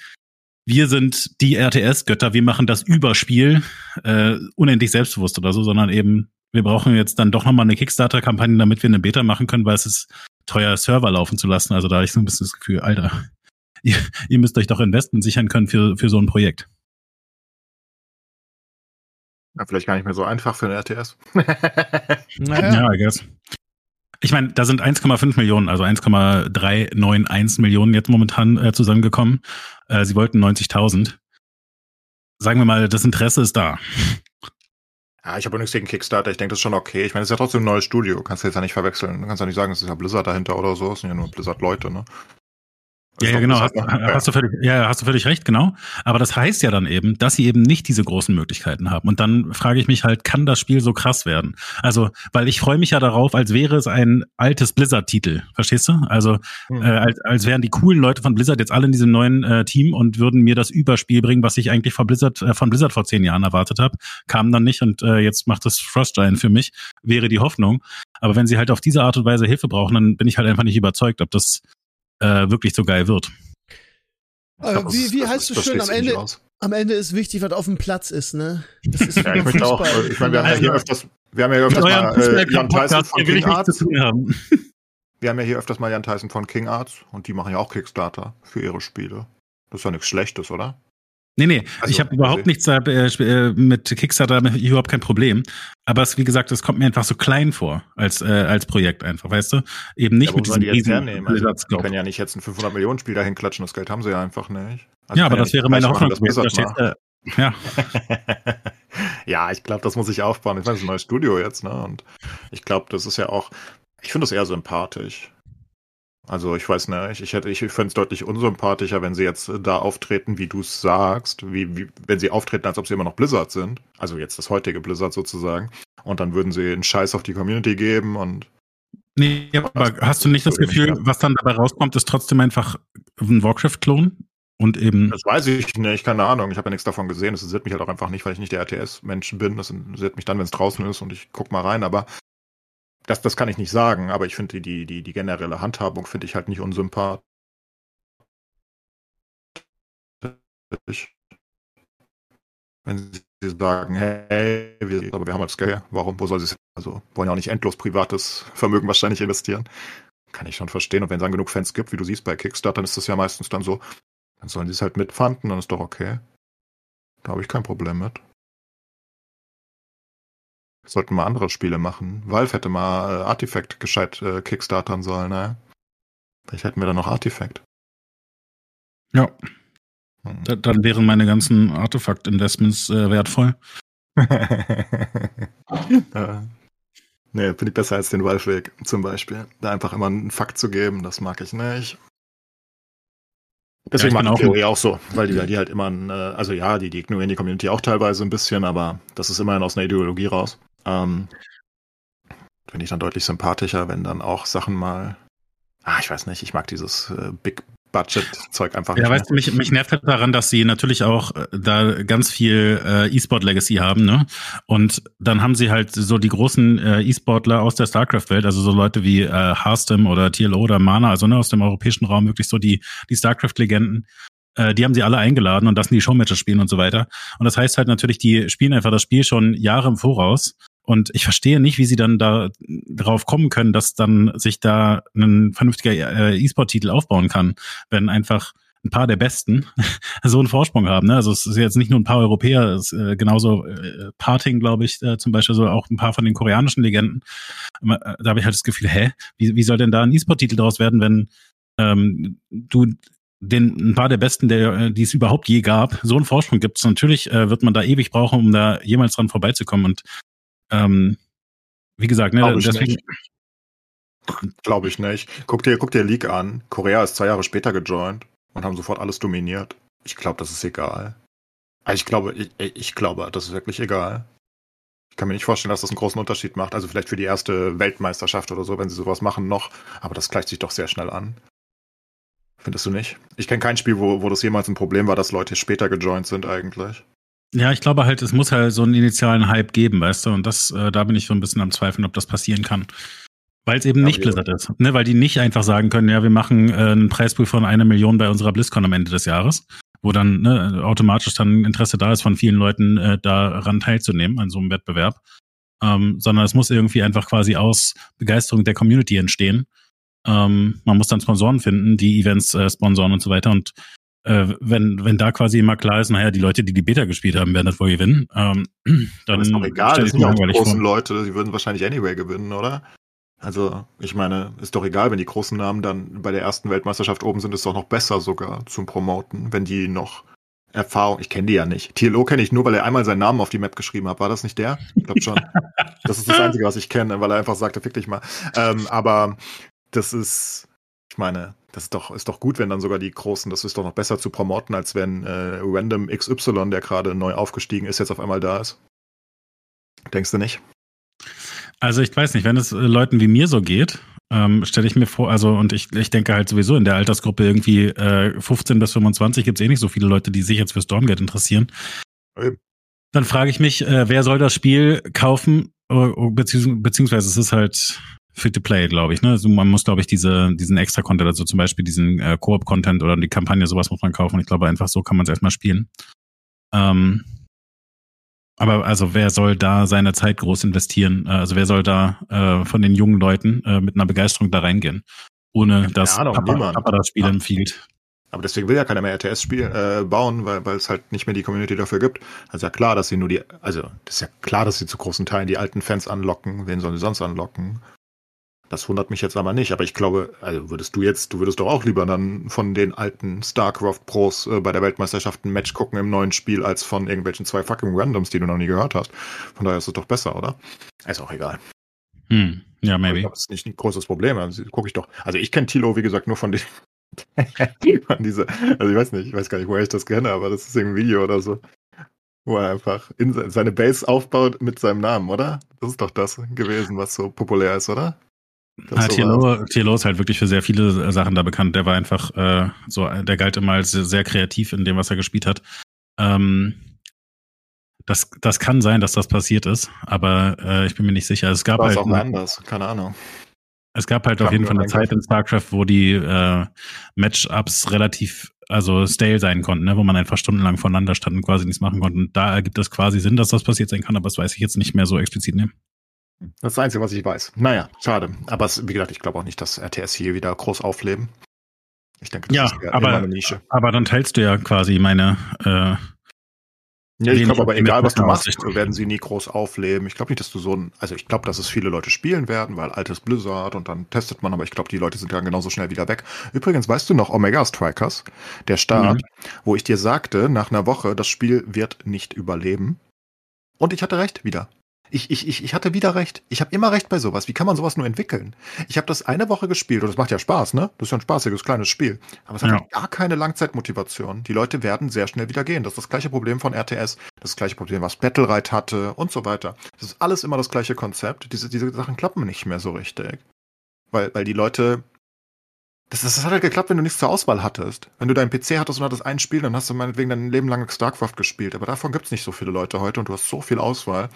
wir sind die RTS-Götter, wir machen das Überspiel äh, unendlich selbstbewusst oder so, sondern eben, wir brauchen jetzt dann doch nochmal eine Kickstarter-Kampagne, damit wir eine Beta machen können, weil es ist teuer, Server laufen zu lassen. Also da habe ich so ein bisschen das Gefühl, Alter, ihr, ihr müsst euch doch Investment sichern können für, für so ein Projekt. Ja, vielleicht gar nicht mehr so einfach für eine RTS. naja. Ja, I guess. Ich meine, da sind 1,5 Millionen, also 1,391 Millionen jetzt momentan äh, zusammengekommen. Äh, sie wollten 90.000. Sagen wir mal, das Interesse ist da. Ja, ich habe nichts gegen Kickstarter. Ich denke, das ist schon okay. Ich meine, es ist ja trotzdem ein neues Studio. Kannst du jetzt ja nicht verwechseln. Du kannst ja nicht sagen, es ist ja Blizzard dahinter oder so. Es sind ja nur Blizzard-Leute, ne? Ja, ja, genau, hast, hast, du völlig, ja, hast du völlig recht, genau. Aber das heißt ja dann eben, dass sie eben nicht diese großen Möglichkeiten haben. Und dann frage ich mich halt, kann das Spiel so krass werden? Also, weil ich freue mich ja darauf, als wäre es ein altes Blizzard-Titel, verstehst du? Also, hm. äh, als, als wären die coolen Leute von Blizzard jetzt alle in diesem neuen äh, Team und würden mir das Überspiel bringen, was ich eigentlich von Blizzard, äh, von Blizzard vor zehn Jahren erwartet habe. Kam dann nicht und äh, jetzt macht das Frost Giant für mich, wäre die Hoffnung. Aber wenn sie halt auf diese Art und Weise Hilfe brauchen, dann bin ich halt einfach nicht überzeugt, ob das äh, wirklich so geil wird. Äh, wie wie heißt du schön am Ende? Am Ende ist wichtig, was auf dem Platz ist, ne? Das ist ja, ich möchte auch, ich meine, wir haben ja hier öfters, wir haben ja öfters mal äh, Jan Tyson von King Arts. Wir haben ja hier öfters mal Jan Tyson von King Arts und die machen ja auch Kickstarter für ihre Spiele. Das ist ja nichts Schlechtes, oder? Nee, nee, also, ich habe überhaupt nichts äh, äh, mit Kickstarter, überhaupt kein Problem. Aber es, wie gesagt, es kommt mir einfach so klein vor als, äh, als Projekt einfach, weißt du? Eben nicht ja, mit diesem die hernehmen? Also, die können ja nicht jetzt ein 500 Millionen Spiel dahin klatschen, das Geld haben sie ja einfach nicht. Also ja, aber das ja wäre meine Hoffnung. Das äh, ja. ja, ich glaube, das muss ich aufbauen. Ich meine, das ist ein neues Studio jetzt, ne? Und ich glaube, das ist ja auch, ich finde das eher sympathisch. Also ich weiß nicht, ich hätte, ich fände es deutlich unsympathischer, wenn sie jetzt äh, da auftreten, wie du es sagst, wie, wie, wenn sie auftreten, als ob sie immer noch Blizzard sind. Also jetzt das heutige Blizzard sozusagen. Und dann würden sie einen Scheiß auf die Community geben und. Nee, aber hast du nicht das Gefühl, was dann dabei rauskommt, ist trotzdem einfach ein Warcraft-Klon? Und eben. Das weiß ich nicht, keine Ahnung. Ich habe ja nichts davon gesehen. Das interessiert mich halt auch einfach nicht, weil ich nicht der RTS-Mensch bin. Das interessiert mich dann, wenn es draußen ist und ich guck mal rein. Aber das, das kann ich nicht sagen, aber ich finde die, die, die generelle Handhabung finde ich halt nicht unsympathisch. Wenn sie sagen, hey, wir, aber wir haben halt Scale, warum, wo soll sie es, also wollen ja auch nicht endlos privates Vermögen wahrscheinlich investieren. Kann ich schon verstehen. Und wenn es dann genug Fans gibt, wie du siehst bei Kickstarter, dann ist das ja meistens dann so, dann sollen sie es halt mitfanden, dann ist doch okay. Da habe ich kein Problem mit. Sollten mal andere Spiele machen. Valve hätte mal äh, Artifact gescheit äh, kickstartern sollen, ne? Vielleicht hätten wir dann noch Artifact. Ja. Hm. Da, dann wären meine ganzen Artefakt-Investments äh, wertvoll. ja. Nee, finde ich besser als den Valve-Weg zum Beispiel. Da einfach immer einen Fakt zu geben, das mag ich nicht. Deswegen ja, mag ich Theorie auch so, weil die, die halt immer, ein, äh, also ja, die, die ignorieren die Community auch teilweise ein bisschen, aber das ist immerhin aus einer Ideologie raus. Ähm, Finde ich dann deutlich sympathischer, wenn dann auch Sachen mal. Ah, ich weiß nicht, ich mag dieses äh, Big Budget-Zeug einfach ja, nicht. Ja, weißt du, mich, mich nervt halt daran, dass sie natürlich auch äh, da ganz viel äh, E-Sport-Legacy haben, ne? Und dann haben sie halt so die großen äh, E-Sportler aus der StarCraft-Welt, also so Leute wie äh, Hearthstone oder TLO oder Mana, also ne, aus dem europäischen Raum, wirklich so die, die StarCraft-Legenden. Äh, die haben sie alle eingeladen und lassen die Showmatches spielen und so weiter. Und das heißt halt natürlich, die spielen einfach das Spiel schon Jahre im Voraus und ich verstehe nicht, wie sie dann da drauf kommen können, dass dann sich da ein vernünftiger äh, E-Sport-Titel aufbauen kann, wenn einfach ein paar der Besten so einen Vorsprung haben. Ne? Also es ist jetzt nicht nur ein paar Europäer, es ist, äh, genauso äh, Parting, glaube ich, zum Beispiel, so auch ein paar von den koreanischen Legenden. Da habe ich halt das Gefühl, hä, wie, soll denn da ein E-Sport-Titel draus werden, wenn ähm, du den ein paar der besten, der, die es überhaupt je gab, so einen Vorsprung gibt. Natürlich äh, wird man da ewig brauchen, um da jemals dran vorbeizukommen. Und ähm, wie gesagt, ne, Glaube deswegen. Glaube ich nicht. Guck dir, guck dir League an. Korea ist zwei Jahre später gejoint und haben sofort alles dominiert. Ich glaube, das ist egal. Also ich glaube, ich, ich glaube, das ist wirklich egal. Ich kann mir nicht vorstellen, dass das einen großen Unterschied macht. Also vielleicht für die erste Weltmeisterschaft oder so, wenn sie sowas machen noch. Aber das gleicht sich doch sehr schnell an. Findest du nicht? Ich kenne kein Spiel, wo, wo das jemals ein Problem war, dass Leute später gejoint sind eigentlich. Ja, ich glaube halt, es muss halt so einen initialen Hype geben, weißt du, und das, äh, da bin ich so ein bisschen am Zweifeln, ob das passieren kann. Weil es eben ja, nicht Blizzard ist, ne? Weil die nicht einfach sagen können, ja, wir machen äh, einen Preispool von einer Million bei unserer BlizzCon am Ende des Jahres, wo dann ne, automatisch dann Interesse da ist von vielen Leuten, äh, daran teilzunehmen an so einem Wettbewerb. Ähm, sondern es muss irgendwie einfach quasi aus Begeisterung der Community entstehen. Ähm, man muss dann Sponsoren finden, die Events äh, sponsoren und so weiter. Und äh, wenn, wenn da quasi immer klar ist, naja, die Leute, die die Beta gespielt haben, werden das wohl gewinnen, ähm, dann ist doch egal, das sind ja auch die großen vor. Leute, die würden wahrscheinlich anyway gewinnen, oder? Also, ich meine, ist doch egal, wenn die großen Namen dann bei der ersten Weltmeisterschaft oben sind, ist doch noch besser sogar zum Promoten, wenn die noch Erfahrung, ich kenne die ja nicht. TLO kenne ich nur, weil er einmal seinen Namen auf die Map geschrieben hat. War das nicht der? Ich glaube schon. das ist das Einzige, was ich kenne, weil er einfach sagte, fick dich mal. Ähm, aber das ist, ich meine, das ist doch, ist doch gut, wenn dann sogar die Großen, das ist doch noch besser zu promoten, als wenn äh, Random XY, der gerade neu aufgestiegen ist, jetzt auf einmal da ist. Denkst du nicht? Also ich weiß nicht, wenn es äh, Leuten wie mir so geht, ähm, stelle ich mir vor, also und ich, ich denke halt sowieso in der Altersgruppe irgendwie äh, 15 bis 25 gibt es eh nicht so viele Leute, die sich jetzt für Stormgate interessieren. Eben. Dann frage ich mich, äh, wer soll das Spiel kaufen, äh, beziehungs beziehungsweise es ist halt free to play, glaube ich. Ne? Also man muss, glaube ich, diese, diesen extra Content, also zum Beispiel diesen äh, Koop-Content oder die Kampagne, sowas muss man kaufen. Ich glaube, einfach so kann man es erstmal spielen. Ähm, aber also wer soll da seine Zeit groß investieren? Äh, Also wer soll da äh, von den jungen Leuten äh, mit einer Begeisterung da reingehen? Ohne dass Ahnung, Papa. Papa das Spiel Ja. empfiehlt. Aber deswegen will ja keiner mehr RTS spiel, äh, bauen, weil, weil es halt nicht mehr die Community dafür gibt. Also ja klar, dass sie nur die, also das ist ja klar, dass sie zu großen Teilen die alten Fans anlocken. Wen sollen sie sonst anlocken? Das wundert mich jetzt aber nicht. Aber ich glaube, also würdest du jetzt, du würdest doch auch lieber dann von den alten StarCraft Pros äh, bei der Weltmeisterschaft ein Match gucken im neuen Spiel, als von irgendwelchen zwei fucking Randoms, die du noch nie gehört hast. Von daher ist es doch besser, oder? Ist auch egal. Hm. Ja, Ich maybe. das ist nicht ein großes Problem. Also gucke ich doch. Also ich kenne Tilo, wie gesagt, nur von den von diese, also ich weiß nicht, ich weiß gar nicht, woher ich das kenne, aber das ist irgendein Video oder so. Wo er einfach in se- seine Base aufbaut mit seinem Namen, oder? Das ist doch das gewesen, was so populär ist, oder? Das TLO, TLO ist halt wirklich für sehr viele äh, Sachen da bekannt. Der war einfach äh, so, der galt immer als sehr, sehr kreativ in dem, was er gespielt hat. Ähm, das, das kann sein, dass das passiert ist, aber äh, ich bin mir nicht sicher. Es gab war halt, auch anders, keine Ahnung. es gab halt auf jeden Fall eine ein Zeit in StarCraft, wo die äh, Matchups relativ also stale sein konnten, ne? wo man einfach stundenlang voneinander stand und quasi nichts machen konnte. Und da ergibt es quasi Sinn, dass das passiert sein kann, aber das weiß ich jetzt nicht mehr so explizit. Ne? Das ist das Einzige, was ich weiß. Naja, schade. Aber es, wie gesagt, ich glaube auch nicht, dass RTS hier wieder groß aufleben. Ich denke, das Ja, ist eher aber- immer eine Nische. Aber dann teilst du ja quasi meine äh, Ja, ich glaube aber, egal was du machst, werden sie nie groß aufleben. Ich glaube nicht, dass du so ein, also ich glaube, dass es viele Leute spielen werden, weil altes Blizzard und dann testet man, aber ich glaube, die Leute sind dann genauso schnell wieder weg. Übrigens, weißt du noch, Omega Strikers, der Start, wo ich dir sagte, nach einer Woche, das Spiel wird nicht überleben. Und ich hatte recht wieder. Ich, ich, ich, ich hatte wieder recht. Ich habe immer recht bei sowas. Wie kann man sowas nur entwickeln? Ich habe das eine Woche gespielt und es macht ja Spaß, ne? Das ist ja ein spaßiges kleines Spiel. Aber es hat Ja. halt gar keine Langzeitmotivation. Die Leute werden sehr schnell wieder gehen. Das ist das gleiche Problem von RTS, das gleiche Problem, was Battlerite hatte und so weiter. Das ist alles immer das gleiche Konzept. Diese, diese Sachen klappen nicht mehr so richtig. Weil, weil die Leute. Das, das hat halt geklappt, wenn du nichts zur Auswahl hattest. Wenn du deinen PC hattest und hattest ein Spiel, dann hast du meinetwegen dein Leben lang StarCraft gespielt. Aber davon gibt's nicht so viele Leute heute und du hast so viel Auswahl.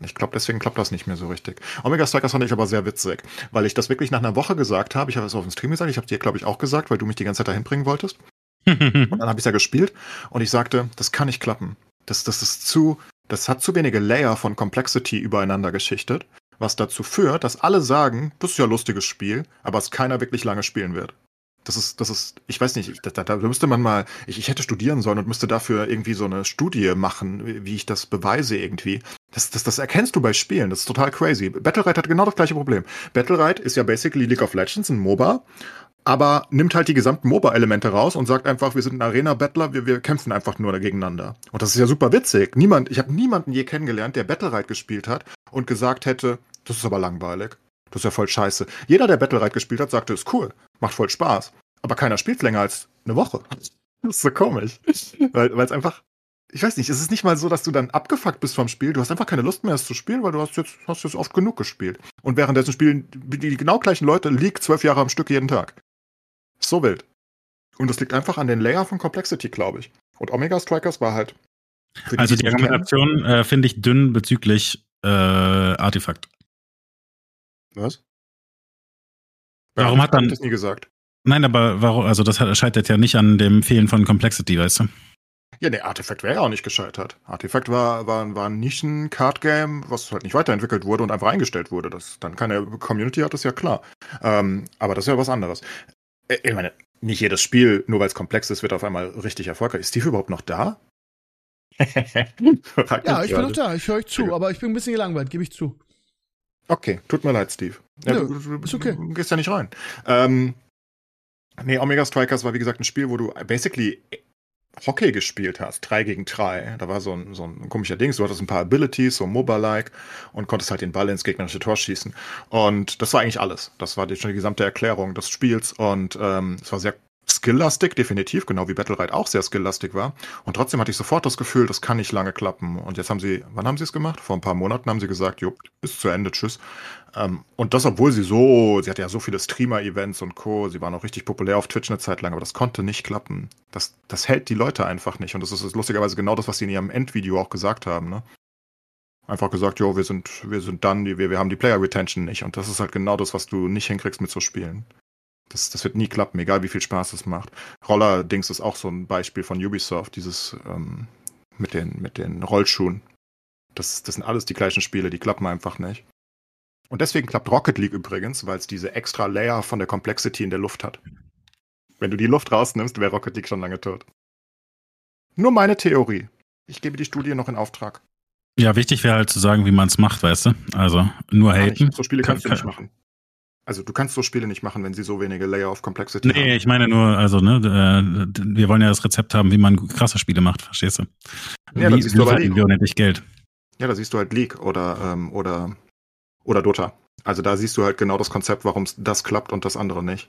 Ich glaube, deswegen klappt das nicht mehr so richtig. Omega Strikers fand ich aber sehr witzig, weil ich das wirklich nach einer Woche gesagt habe. Ich habe es auf dem Stream gesagt, ich habe dir, glaube ich, auch gesagt, weil du mich die ganze Zeit dahin bringen wolltest. Und dann habe ich es ja gespielt und ich sagte, das kann nicht klappen. Das, das ist zu, das hat zu wenige Layer von Complexity übereinander geschichtet, was dazu führt, dass alle sagen, das ist ja ein lustiges Spiel, aber es keiner wirklich lange spielen wird. Das ist, das ist, ich weiß nicht, da, da, müsste man mal, ich, ich hätte studieren sollen und müsste dafür irgendwie so eine Studie machen, wie ich das beweise irgendwie. Das, das, das erkennst du bei Spielen, das ist total crazy. Battlerite hat genau das gleiche Problem. Battlerite ist ja basically League of Legends, ein MOBA, aber nimmt halt die gesamten MOBA-Elemente raus und sagt einfach, wir sind ein Arena-Battler, wir, wir kämpfen einfach nur gegeneinander. Und das ist ja super witzig. Niemand, ich habe niemanden je kennengelernt, der Battlerite gespielt hat und gesagt hätte, das ist aber langweilig. Das ist ja voll scheiße. Jeder, der Battlerite gespielt hat, sagte, ist cool, macht voll Spaß. Aber keiner spielt länger als eine Woche. Das ist so komisch. Weil es einfach, ich weiß nicht, es ist nicht mal so, dass du dann abgefuckt bist vom Spiel. Du hast einfach keine Lust mehr, es zu spielen, weil du hast jetzt, hast jetzt oft genug gespielt. Und währenddessen spielen die, die genau gleichen Leute League zwölf Jahre am Stück jeden Tag. So wild. Und das liegt einfach an den Layer von Complexity, glaube ich. Und Omega Strikers war halt. für also die Argumentation äh, finde ich dünn bezüglich äh, Artefakt. Was? Warum hat dann- das nie gesagt? Nein, aber warum, also das scheitert ja nicht an dem Fehlen von Complexity, weißt du? Ja, nee, Artifact wäre ja auch nicht gescheitert. Artifact war, war, war ein Nischen-Card-Game, was halt nicht weiterentwickelt wurde und einfach eingestellt wurde. Das dann keine Community hat, ist ja klar. Ähm, aber das ist ja was anderes. Äh, Ich meine, nicht jedes Spiel, nur weil es komplex ist, wird auf einmal richtig erfolgreich. Ist Steve überhaupt noch da? Ja, ich bin noch da, ich höre euch zu, aber ich bin ein bisschen gelangweilt, gebe ich zu. Okay, tut mir leid, Steve. Ja, Nö, du, ist okay. du gehst ja nicht rein. Ähm, nee, Omega Strikers war wie gesagt ein Spiel, wo du basically Hockey gespielt hast, drei gegen drei, da war so ein, so ein komischer Ding, du hattest ein paar Abilities, so Mobile-like und konntest halt den Ball ins gegnerische Tor schießen. Und das war eigentlich alles. Das war die, schon die gesamte Erklärung des Spiels und ähm, es war sehr skilllastig, definitiv, genau wie Battle.Ride auch sehr skilllastig war. Und trotzdem hatte ich sofort das Gefühl, das kann nicht lange klappen. Und jetzt haben sie, wann haben sie es gemacht? Vor ein paar Monaten haben sie gesagt, jo, bis zu Ende, tschüss. Ähm, und das, obwohl sie so, sie hatte ja so viele Streamer-Events und Co., sie waren auch richtig populär auf Twitch eine Zeit lang, aber das konnte nicht klappen. Das, das hält die Leute einfach nicht. Und das ist lustigerweise genau das, was sie in ihrem Endvideo auch gesagt haben, ne? Einfach gesagt, jo, wir sind, wir sind dann, wir, wir haben die Player Retention nicht. Und das ist halt genau das, was du nicht hinkriegst mit so Spielen. Das, das wird nie klappen, egal wie viel Spaß es macht. Roller-Dings ist auch so ein Beispiel von Ubisoft, dieses ähm, mit, den, mit den Rollschuhen. Das, das sind alles die gleichen Spiele, die klappen einfach nicht. Und deswegen klappt Rocket League übrigens, weil es diese extra Layer von der Complexity in der Luft hat. Wenn du die Luft rausnimmst, wäre Rocket League schon lange tot. Nur meine Theorie. Ich gebe die Studie noch in Auftrag. Ja, wichtig wäre halt zu sagen, wie man es macht, weißt du? Also nur haten. So Spiele kannst kann, du nicht machen. Also du kannst so Spiele nicht machen, wenn sie so wenige Layer of Complexity nee, haben. Nee, ich meine nur, also ne, äh, wir wollen ja das Rezept haben, wie man krasse Spiele macht, verstehst du? Ja, wie, siehst du aber League. unendlich Geld. Ja, da siehst du halt League oder ähm, oder oder Dota. Also da siehst du halt genau das Konzept, warum das klappt und das andere nicht.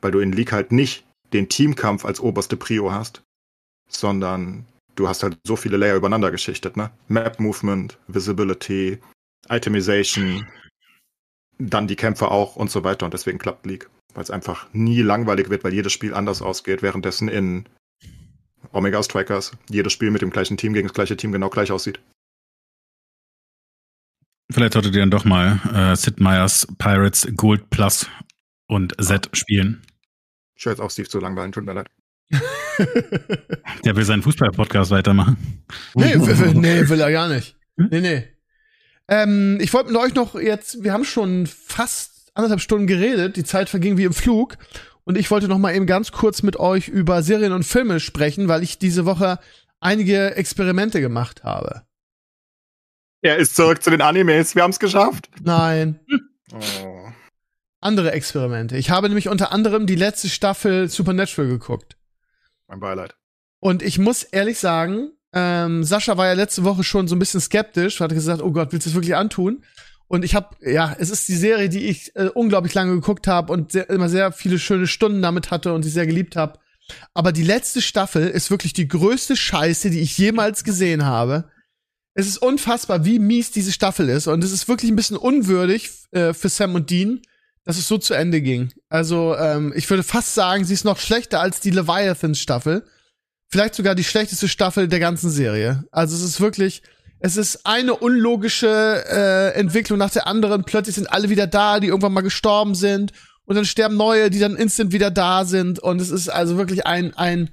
Weil du in League halt nicht den Teamkampf als oberste Prio hast, sondern du hast halt so viele Layer übereinander geschichtet, ne? Map Movement, Visibility, Itemization, dann die Kämpfe auch und so weiter. Und deswegen klappt League. Weil es einfach nie langweilig wird, weil jedes Spiel anders ausgeht. Währenddessen in Omega Strikers jedes Spiel mit dem gleichen Team gegen das gleiche Team genau gleich aussieht. Vielleicht solltet ihr dann doch mal äh, Sid Meier's Pirates Gold Plus und Z spielen. Ich höre jetzt auch Steve zu langweilen, tut mir leid. Der will seinen Fußball-Podcast weitermachen. Nee, will, nee, will er gar nicht. Nee, nee. Ähm, ich wollte mit euch noch jetzt, wir haben schon fast anderthalb Stunden geredet, die Zeit verging wie im Flug. Und ich wollte noch mal eben ganz kurz mit euch über Serien und Filme sprechen, weil ich diese Woche einige Experimente gemacht habe. Er ist zurück zu den Animes. Wir haben es geschafft. Nein. Oh. Andere Experimente. Ich habe nämlich unter anderem die letzte Staffel Supernatural geguckt. Mein Beileid. Und ich muss ehrlich sagen, ähm, Sascha war ja letzte Woche schon so ein bisschen skeptisch, hat gesagt, oh Gott, willst du das wirklich antun? Und ich habe, ja, es ist die Serie, die ich äh, unglaublich lange geguckt habe und sehr, immer sehr viele schöne Stunden damit hatte und sie sehr geliebt habe. Aber die letzte Staffel ist wirklich die größte Scheiße, die ich jemals gesehen habe. Es ist unfassbar, wie mies diese Staffel ist. Und es ist wirklich ein bisschen unwürdig äh, für Sam und Dean, dass es so zu Ende ging. Also, ähm, ich würde fast sagen, sie ist noch schlechter als die Leviathan-Staffel vielleicht sogar die schlechteste Staffel der ganzen Serie. Also es ist wirklich, es ist eine unlogische äh, Entwicklung nach der anderen. Plötzlich sind alle wieder da, die irgendwann mal gestorben sind. Und dann sterben neue, die dann instant wieder da sind. Und es ist also wirklich ein, ein,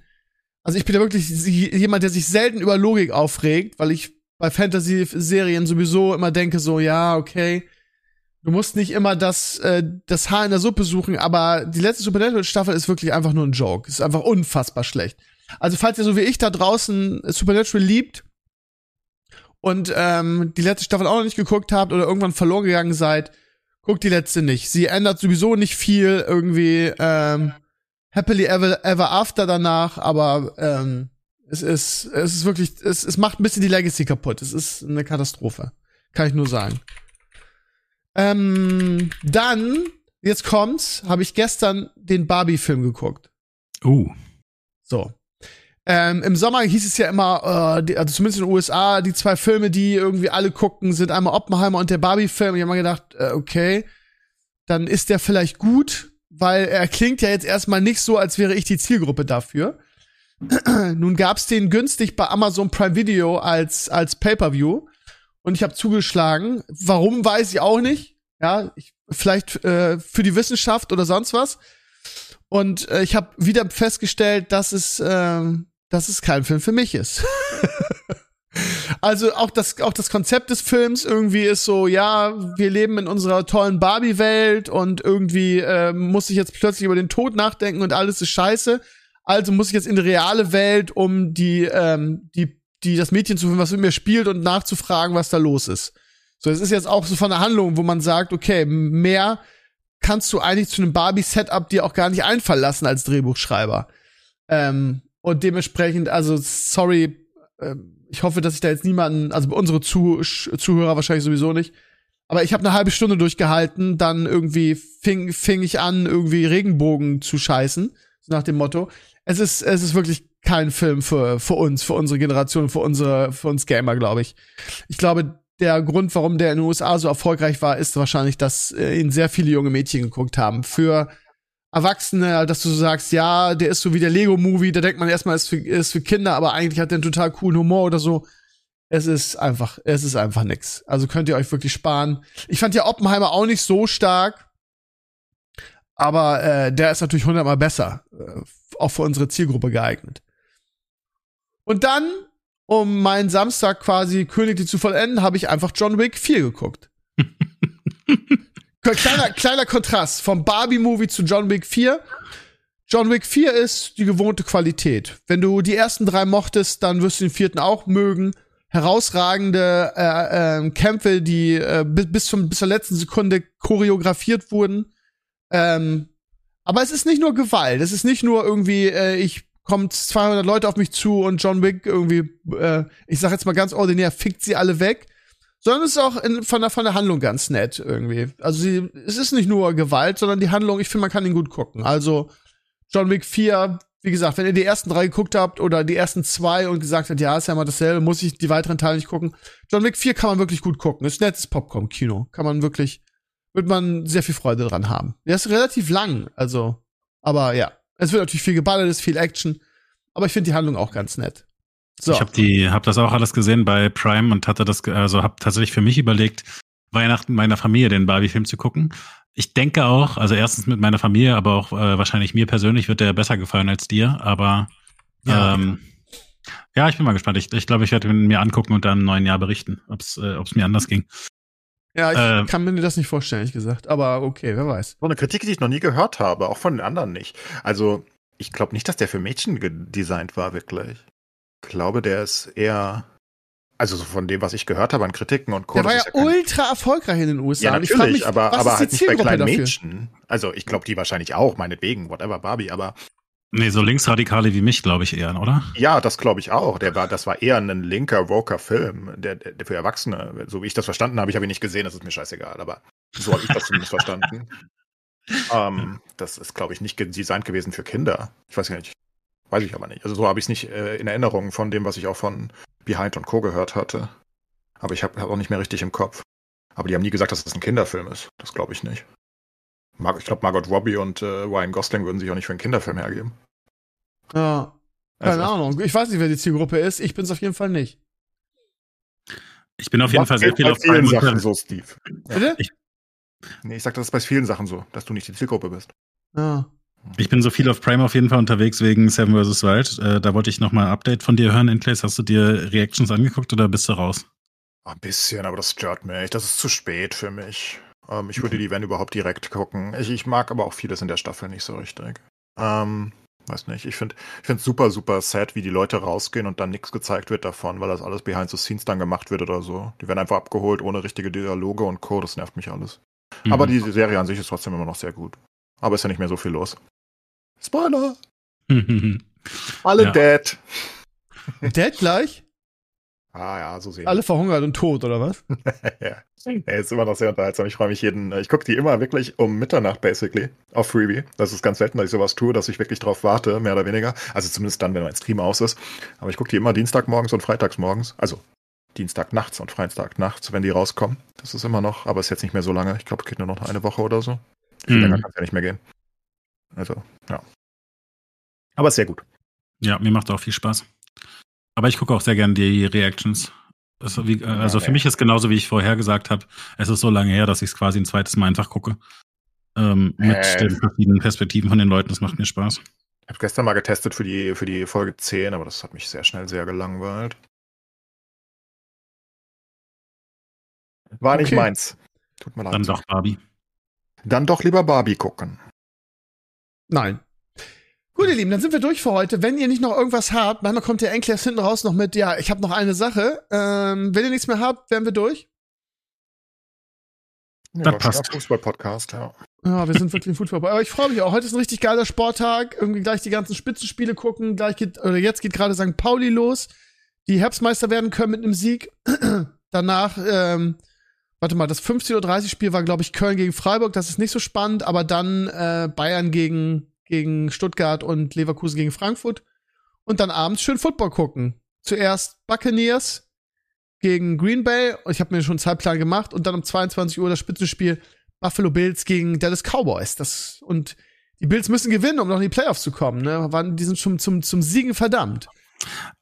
also ich bin ja wirklich jemand, der sich selten über Logik aufregt, weil ich bei Fantasy-Serien sowieso immer denke so, ja, okay, du musst nicht immer das, äh, das Haar in der Suppe suchen, aber die letzte Supernatural-Staffel ist wirklich einfach nur ein Joke. Ist einfach unfassbar schlecht. Also falls ihr so wie ich da draußen Supernatural liebt und ähm, die letzte Staffel auch noch nicht geguckt habt oder irgendwann verloren gegangen seid, guckt die letzte nicht. Sie ändert sowieso nicht viel irgendwie ähm, happily ever, ever after danach, aber ähm, es ist es ist wirklich es, es macht ein bisschen die Legacy kaputt. Es ist eine Katastrophe, kann ich nur sagen. Ähm, dann jetzt kommt's, habe ich gestern den Barbie-Film geguckt. Uh. So. Ähm, Im Sommer hieß es ja immer, äh, die, also zumindest in den USA, die zwei Filme, die irgendwie alle gucken, sind einmal Oppenheimer und der Barbie-Film. Ich habe mal gedacht, äh, okay, dann ist der vielleicht gut, weil er klingt ja jetzt erstmal nicht so, als wäre ich die Zielgruppe dafür. Nun gab's den günstig bei Amazon Prime Video als als Pay-per-View und ich habe zugeschlagen. Warum weiß ich auch nicht. Ja, ich, vielleicht äh, für die Wissenschaft oder sonst was. Und äh, ich habe wieder festgestellt, dass es ähm, dass es kein Film für mich ist. also auch das, auch das Konzept des Films irgendwie ist so, ja, wir leben in unserer tollen Barbie-Welt und irgendwie äh, muss ich jetzt plötzlich über den Tod nachdenken und alles ist scheiße. Also muss ich jetzt in die reale Welt, um die, ähm, die, die das Mädchen zu finden, was mit mir spielt und nachzufragen, was da los ist. So, es ist jetzt auch so von der Handlung, wo man sagt, okay, mehr kannst du eigentlich zu einem Barbie-Setup dir auch gar nicht einfallen lassen als Drehbuchschreiber. Ähm, Und dementsprechend, also sorry, äh, ich hoffe, dass ich da jetzt niemanden, also unsere Zuh Zuhörer wahrscheinlich sowieso nicht. Aber ich habe eine halbe Stunde durchgehalten, dann irgendwie fing, fing ich an, irgendwie Regenbogen zu scheißen, so nach dem Motto. Es ist, es ist wirklich kein Film für, für uns, für unsere Generation, für unsere, für uns Gamer, glaube ich. Ich glaube, der Grund, warum der in den USA so erfolgreich war, ist wahrscheinlich, dass äh, ihn sehr viele junge Mädchen geguckt haben. Für Erwachsene, dass du sagst, ja, der ist so wie der Lego-Movie, da denkt man erstmal, ist für, ist für Kinder, aber eigentlich hat der einen total coolen Humor oder so. Es ist einfach, es ist einfach nix. Also könnt ihr euch wirklich sparen. Ich fand ja Oppenheimer auch nicht so stark, aber äh, der ist natürlich hundertmal besser, äh, auch für unsere Zielgruppe geeignet. Und dann, um meinen Samstag quasi königlich zu vollenden, habe ich einfach John Wick 4 geguckt. kleiner, kleiner Kontrast vom Barbie-Movie zu John Wick 4. John Wick 4 ist die gewohnte Qualität. Wenn du die ersten drei mochtest, dann wirst du den vierten auch mögen. Herausragende äh, äh, Kämpfe, die äh, bis, zum, bis zur letzten Sekunde choreografiert wurden. Ähm, aber es ist nicht nur Gewalt. Es ist nicht nur irgendwie, äh, ich kommt 200 Leute auf mich zu und John Wick irgendwie, äh, ich sag jetzt mal ganz ordinär, fickt sie alle weg sondern es ist auch in, von, der, von der Handlung ganz nett irgendwie. Also sie, es ist nicht nur Gewalt, sondern die Handlung, ich finde, man kann ihn gut gucken. Also John Wick 4, wie gesagt, wenn ihr die ersten drei geguckt habt oder die ersten zwei und gesagt habt, ja, ist ja mal dasselbe, muss ich die weiteren Teile nicht gucken. John Wick 4 kann man wirklich gut gucken. Ist nettes Popcorn-Kino. Kann man wirklich, wird man sehr viel Freude dran haben. Der ist relativ lang, also, aber ja. Es wird natürlich viel geballert, ist viel Action. Aber ich finde die Handlung auch ganz nett. So. Ich habe die, habe das auch alles gesehen bei Prime und hatte das, also habe tatsächlich für mich überlegt, Weihnachten meiner Familie den Barbie-Film zu gucken. Ich denke auch, also erstens mit meiner Familie, aber auch äh, wahrscheinlich mir persönlich wird der besser gefallen als dir. Aber ja, ähm, ja ich bin mal gespannt. Ich, ich glaube, ich werde ihn mir angucken und dann im neuen Jahr berichten, ob es äh, ob's mir anders ging. Ja, ich äh, kann mir das nicht vorstellen, ehrlich gesagt. Aber okay, wer weiß. So eine Kritik, die ich noch nie gehört habe, auch von den anderen nicht. Also, ich glaube nicht, dass der für Mädchen designt war, wirklich glaube, der ist eher, also so von dem, was ich gehört habe an Kritiken und Co. Der war ja, ja ultra erfolgreich in den USA. Ja, natürlich, mich, aber, aber halt nicht bei kleinen dafür? Mädchen. Also ich glaube, die wahrscheinlich auch, meinetwegen, whatever, Barbie, aber Nee, so Linksradikale wie mich, glaube ich eher, oder? Ja, das glaube ich auch. Der war, das war eher ein linker, woker Film, der, der für Erwachsene. So wie ich das verstanden habe, ich habe ihn nicht gesehen, das ist mir scheißegal, aber so habe ich das zumindest verstanden. Ähm, das ist, glaube ich, nicht designt gewesen für Kinder. Ich weiß gar nicht. Weiß ich aber nicht. Also so habe ich es nicht äh, in Erinnerung von dem, was ich auch von Behind und Co. gehört hatte. Aber ich habe hab auch nicht mehr richtig im Kopf. Aber die haben nie gesagt, dass das ein Kinderfilm ist. Das glaube ich nicht. Mar ich glaube, Margot Robbie und äh, Ryan Gosling würden sich auch nicht für einen Kinderfilm hergeben. Ja. Keine also, Ahnung. Ich weiß nicht, wer die Zielgruppe ist. Ich bin es auf jeden Fall nicht. Ich bin auf jeden Fall sehr viel auf vielen Sachen so, Steve. Bitte? Ich, nee, ich sag, das ist bei vielen Sachen so, dass du nicht die Zielgruppe bist. Ja. Ich bin so viel auf Prime auf jeden Fall unterwegs wegen Seven vs. Wild. Äh, da wollte ich noch mal ein Update von dir hören, Enclays. Hast du dir Reactions angeguckt oder bist du raus? Ein bisschen, aber das stört mich. Das ist zu spät für mich. Ähm, ich würde die, wenn überhaupt, direkt gucken. Ich, ich, mag aber auch vieles in der Staffel nicht so richtig. Ähm, weiß nicht. Ich finde es super, super sad, wie die Leute rausgehen und dann nichts gezeigt wird davon, weil das alles behind the scenes dann gemacht wird oder so. Die werden einfach abgeholt ohne richtige Dialoge und Co. Das nervt mich alles. Mhm. Aber die Serie an sich ist trotzdem immer noch sehr gut. Aber ist ja nicht mehr so viel los. Spoiler! Alle ja. dead. Dead gleich? Ah ja, so sehen. Alle verhungert und tot, oder was? ja. Hey, ist immer noch sehr unterhaltsam. Ich freue mich jeden. Ich gucke die immer wirklich um Mitternacht, basically, auf Freebie. Das ist ganz selten, dass ich sowas tue, dass ich wirklich drauf warte, mehr oder weniger. Also zumindest dann, wenn mein Stream aus ist. Aber ich gucke die immer Dienstagmorgens und Freitagsmorgens. Also Dienstag nachts und Freitag nachts, wenn die rauskommen. Das ist immer noch, aber ist jetzt nicht mehr so lange. Ich glaube, es geht nur noch eine Woche oder so. Viel mhm. länger kann es ja nicht mehr gehen. Also, ja. Aber sehr gut. Ja, mir macht auch viel Spaß. Aber ich gucke auch sehr gerne die Reactions. Wie, äh, also für mich ist genauso, wie ich vorher gesagt habe, es ist so lange her, dass ich es quasi ein zweites Mal einfach gucke. Ähm, mit äh, den verschiedenen Perspektiven von den Leuten. Das macht mir Spaß. Ich habe gestern mal getestet für die, für die Folge 10, aber das hat mich sehr schnell sehr gelangweilt. War nicht okay. meins. Tut mir leid. Dann doch Barbie. Dann doch lieber Barbie gucken. Nein. Gut, ihr Lieben, dann sind wir durch für heute. Wenn ihr nicht noch irgendwas habt, manchmal kommt der Enkel erst hinten raus noch mit, ja, ich habe noch eine Sache. Ähm, wenn ihr nichts mehr habt, wären wir durch. Ja, Das passt. Fußball-Podcast, ja. Ja, wir sind wirklich ein Football. Aber ich freue mich auch. Heute ist ein richtig geiler Sporttag. Irgendwie gleich die ganzen Spitzenspiele gucken. Gleich geht, oder jetzt geht gerade St. Pauli los, die Herbstmeister werden können mit einem Sieg. Danach, ähm, warte mal, das 15.30 Uhr Spiel war, glaube ich, Köln gegen Freiburg. Das ist nicht so spannend, aber dann äh, Bayern gegen, gegen Stuttgart und Leverkusen gegen Frankfurt. Und dann abends schön Football gucken. Zuerst Buccaneers gegen Green Bay. Ich habe mir schon einen Zeitplan gemacht. Und dann um 22 Uhr das Spitzenspiel Buffalo Bills gegen Dallas Cowboys. Das, und die Bills müssen gewinnen, um noch in die Playoffs zu kommen. Ne? Die sind schon zum, zum Siegen verdammt.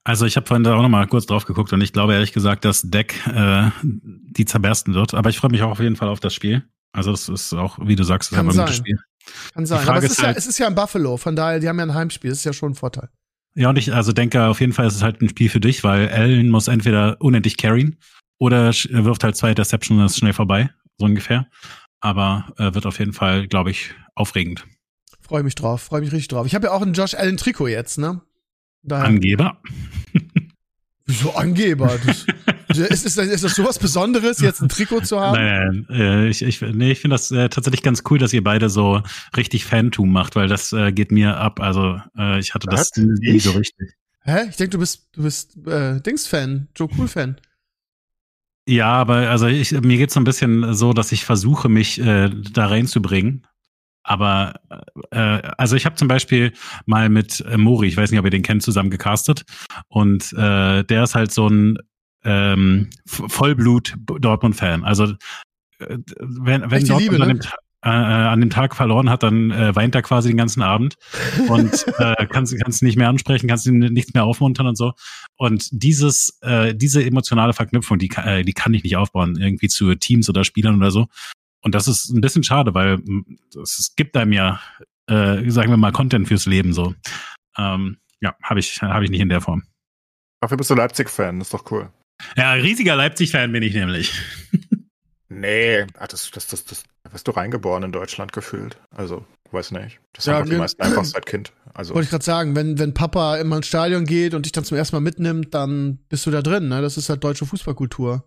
Also ich habe vorhin da auch noch mal kurz drauf geguckt und ich glaube ehrlich gesagt, dass Deck äh, die zerbersten wird. Aber ich freue mich auch auf jeden Fall auf das Spiel. Also das ist auch, wie du sagst, Kann ein sein. gutes Spiel. Kann sein. Aber es ist ist, ja, halt- es ist ja in Buffalo. Von daher, die haben ja ein Heimspiel. Das ist ja schon ein Vorteil. Ja, und ich also denke, auf jeden Fall ist es halt ein Spiel für dich, weil Allen muss entweder unendlich carryen oder er wirft halt zwei Interceptions und ist schnell vorbei, so ungefähr. Aber äh, wird auf jeden Fall, glaube ich, aufregend. Freue mich drauf. Freue mich richtig drauf. Ich habe ja auch ein Josh Allen Trikot jetzt, ne? Daher, Angeber. wieso Angeber? Das, ist, ist, ist das sowas Besonderes, jetzt ein Trikot zu haben? Nein, nein, äh, ich, ich, nee, ich finde das äh, tatsächlich ganz cool, dass ihr beide so richtig Fantum macht, weil das äh, geht mir ab. Also äh, ich hatte das Was? nie Ich? so richtig. Hä? Ich denke, du bist, du bist äh, Dings-Fan, Joe Cool-Fan. Ja, aber also ich, mir geht's so ein bisschen so, dass ich versuche, mich da reinzubringen. Aber äh, also ich habe zum Beispiel mal mit äh, Mori, ich weiß nicht, ob ihr den kennt, zusammen gecastet. Und äh, der ist halt so ein ähm, V- Vollblut-Dortmund-Fan. Also äh, wenn, wenn Dortmund Liebe, an, ne? dem, Ta- äh, an dem Tag verloren hat, dann äh, weint er quasi den ganzen Abend und äh, kannst kannst nicht mehr ansprechen, kannst ihn nichts mehr aufmuntern und so. Und dieses, äh, diese emotionale Verknüpfung, die, äh, die kann ich nicht aufbauen, irgendwie zu Teams oder Spielern oder so. Und das ist ein bisschen schade, weil mh, es gibt einem ja, äh, sagen wir mal, Content fürs Leben so. Ähm, ja, habe ich, habe ich nicht in der Form. Dafür bist du Leipzig-Fan, das ist doch cool. Ja, riesiger Leipzig-Fan bin ich nämlich. Nee, ah, das, das, das, das, da bist du reingeboren in Deutschland gefühlt. Also, weiß nicht. Das Ja, haben die meisten einfach seit Kind. Also, Wollte ich gerade sagen, wenn, wenn Papa immer ins Stadion geht und dich dann zum ersten Mal mitnimmt, dann bist du da drin, ne? Das ist halt deutsche Fußballkultur.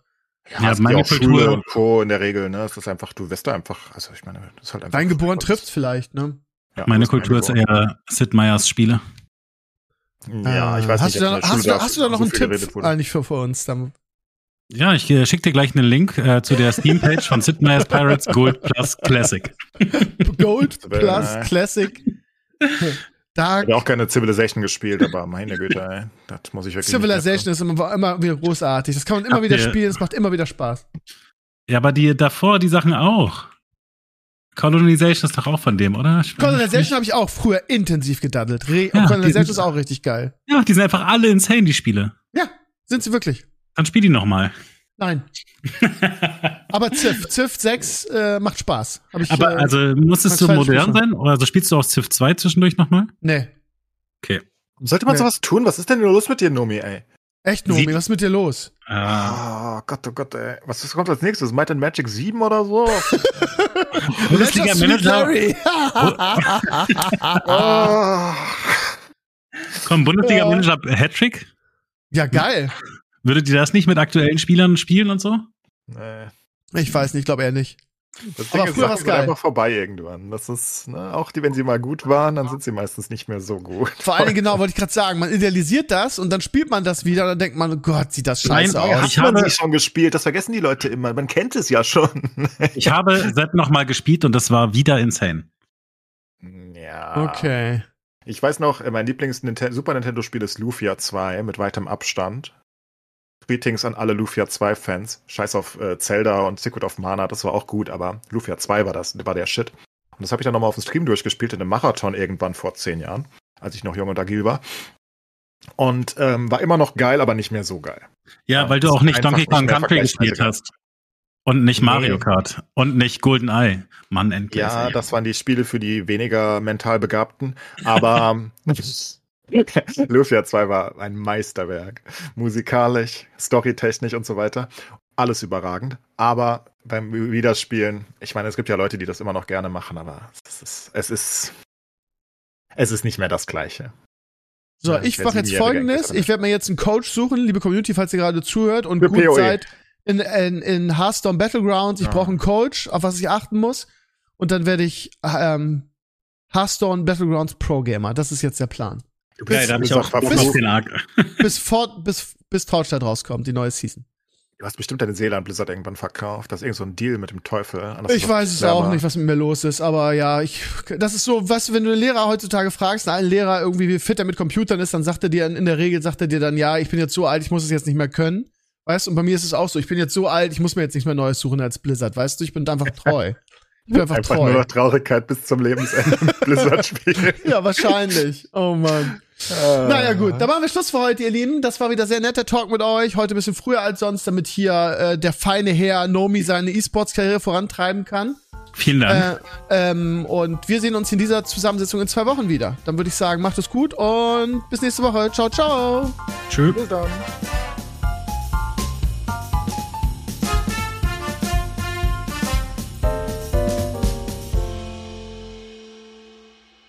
Ja, ja, meine Schule und Co. in der Regel, ne? Es ist einfach, du wirst da einfach, also ich meine, das ist halt einfach. Reingeboren trifft's vielleicht, ne? Ja, Meine Kultur ist eher Sid Meier's Spiele. Ja, ich weiß hast nicht. du da, hast, du, hast du da noch so einen Tipp eigentlich für, für uns? Dann, Ja, ich äh, schicke dir gleich einen Link äh, zu der Steam-Page von Sid Meier's Pirates Gold Plus Classic. Gold Plus Classic. Da Ich habe auch keine Civilization gespielt, aber meine Güte, ey, das muss ich wirklich. Civilization ist immer, immer wieder großartig. Das kann man immer Habt wieder ihr- spielen, es macht immer wieder Spaß. Ja, aber die davor, die Sachen auch. Colonization ist doch auch von dem, oder? Ich- Colonization habe ich auch früher intensiv gedaddelt. Re Ja, Colonization die- ist auch richtig geil. Ja, die sind einfach alle insane, die Spiele. Ja, sind sie wirklich. Dann spiel die noch mal. Nein. Aber Civ, Civ 6 äh, macht Spaß. Hab ich, aber äh, also muss es so modern sein? Oder also spielst du auch Civ 2 zwischendurch noch mal? Nee. Okay. Sollte man Nee. sowas tun? Was ist denn los mit dir, Nomi, ey? Echt, Nomi, Sie- was ist mit dir los? Äh, Oh Gott, oh Gott, ey. Was ist- kommt als nächstes? Might and Magic 7 oder so? Bundesliga Manager. Oh. komm, Bundesliga Manager Hattrick? ja, geil. Würdet ihr das nicht mit aktuellen Spielern spielen und so? Nee. Ich weiß nicht, ich glaube eher nicht. Das Aber Ding ist, früher war's sind geil. einfach vorbei irgendwann. Das ist, ne, auch die, wenn sie mal gut waren, dann sind sie meistens nicht mehr so gut. Vor allen Dingen, genau, wollte ich gerade sagen, man idealisiert das und dann spielt man das wieder und dann denkt man, oh Gott, sieht das scheiße Nein, aus. ich Hat man habe- sie schon gespielt? Das vergessen die Leute immer. Man kennt es ja schon. Ich habe Sepp noch mal gespielt und das war wieder insane. ja. Okay. Ich weiß noch, äh, mein Lieblings-Super Nintendo-Spiel ist Lufia 2 mit weitem Abstand. Greetings an alle Lufia 2-Fans. Scheiß auf äh, Zelda und Secret of Mana, das war auch gut, aber Lufia 2 war das, war der Shit. Und das habe ich dann nochmal auf dem Stream durchgespielt in einem Marathon irgendwann vor zehn Jahren, als ich noch jung und agil war. Und ähm, war immer noch geil, aber nicht mehr so geil. Ja, weil du auch nicht Donkey Kong Country gespielt hast. Und nicht. Mario Kart. Und nicht Golden Eye. Mann, endlich. Ja, das waren die Spiele für die weniger mental Begabten, aber Lufia 2 war ein Meisterwerk. Musikalisch, storytechnisch und so weiter. Alles überragend. Aber beim Wiederspielen, ich meine, es gibt ja Leute, die das immer noch gerne machen, aber es ist, es ist, es ist nicht mehr das Gleiche. So, Ja, ich mache jetzt folgendes. Ich werde mir jetzt einen Coach suchen, liebe Community, falls ihr gerade zuhört und Für gut PoE. seid. in, in, in Hearthstone Battlegrounds. Ich Ja. brauche einen Coach, auf was ich achten muss. Und dann werde ich ähm, Hearthstone Battlegrounds Pro Gamer. Das ist jetzt der Plan. Du Ja, da ich auch Bock auf verflucht. den Arc. bis, Fort, bis, bis Torchlight rauskommt, die neue Season. Du hast bestimmt deine Seele an Blizzard irgendwann verkauft. Das ist irgend so ein Deal mit dem Teufel. Anders Ich weiß es auch nicht, was mit mir los ist, aber ja, ich, das ist so, was, wenn du einen Lehrer heutzutage fragst, einen Lehrer irgendwie, wie fit er mit Computern ist, dann sagt er dir, in der Regel sagt er dir dann, ja, ich bin jetzt so alt, ich muss es jetzt nicht mehr können. Weißt du, und bei mir ist es auch so, ich bin jetzt so alt, ich muss mir jetzt nichts mehr Neues suchen als Blizzard, weißt du, ich bin einfach treu. Ich bin einfach, Einfach treu. nur noch Traurigkeit bis zum Lebensende mit Blizzard spielen. Ja, wahrscheinlich. Oh Mann. Naja, gut, dann machen wir Schluss für heute, ihr Lieben. Das war wieder sehr netter Talk mit euch. Heute ein bisschen früher als sonst, damit hier äh, der feine Herr Nomi seine E-Sports-Karriere vorantreiben kann. Vielen Dank. Äh, ähm, und wir sehen uns in dieser Zusammensetzung in zwei Wochen wieder. Dann würde ich sagen, macht es gut und bis nächste Woche. Ciao, ciao. Tschüss. Bis dann.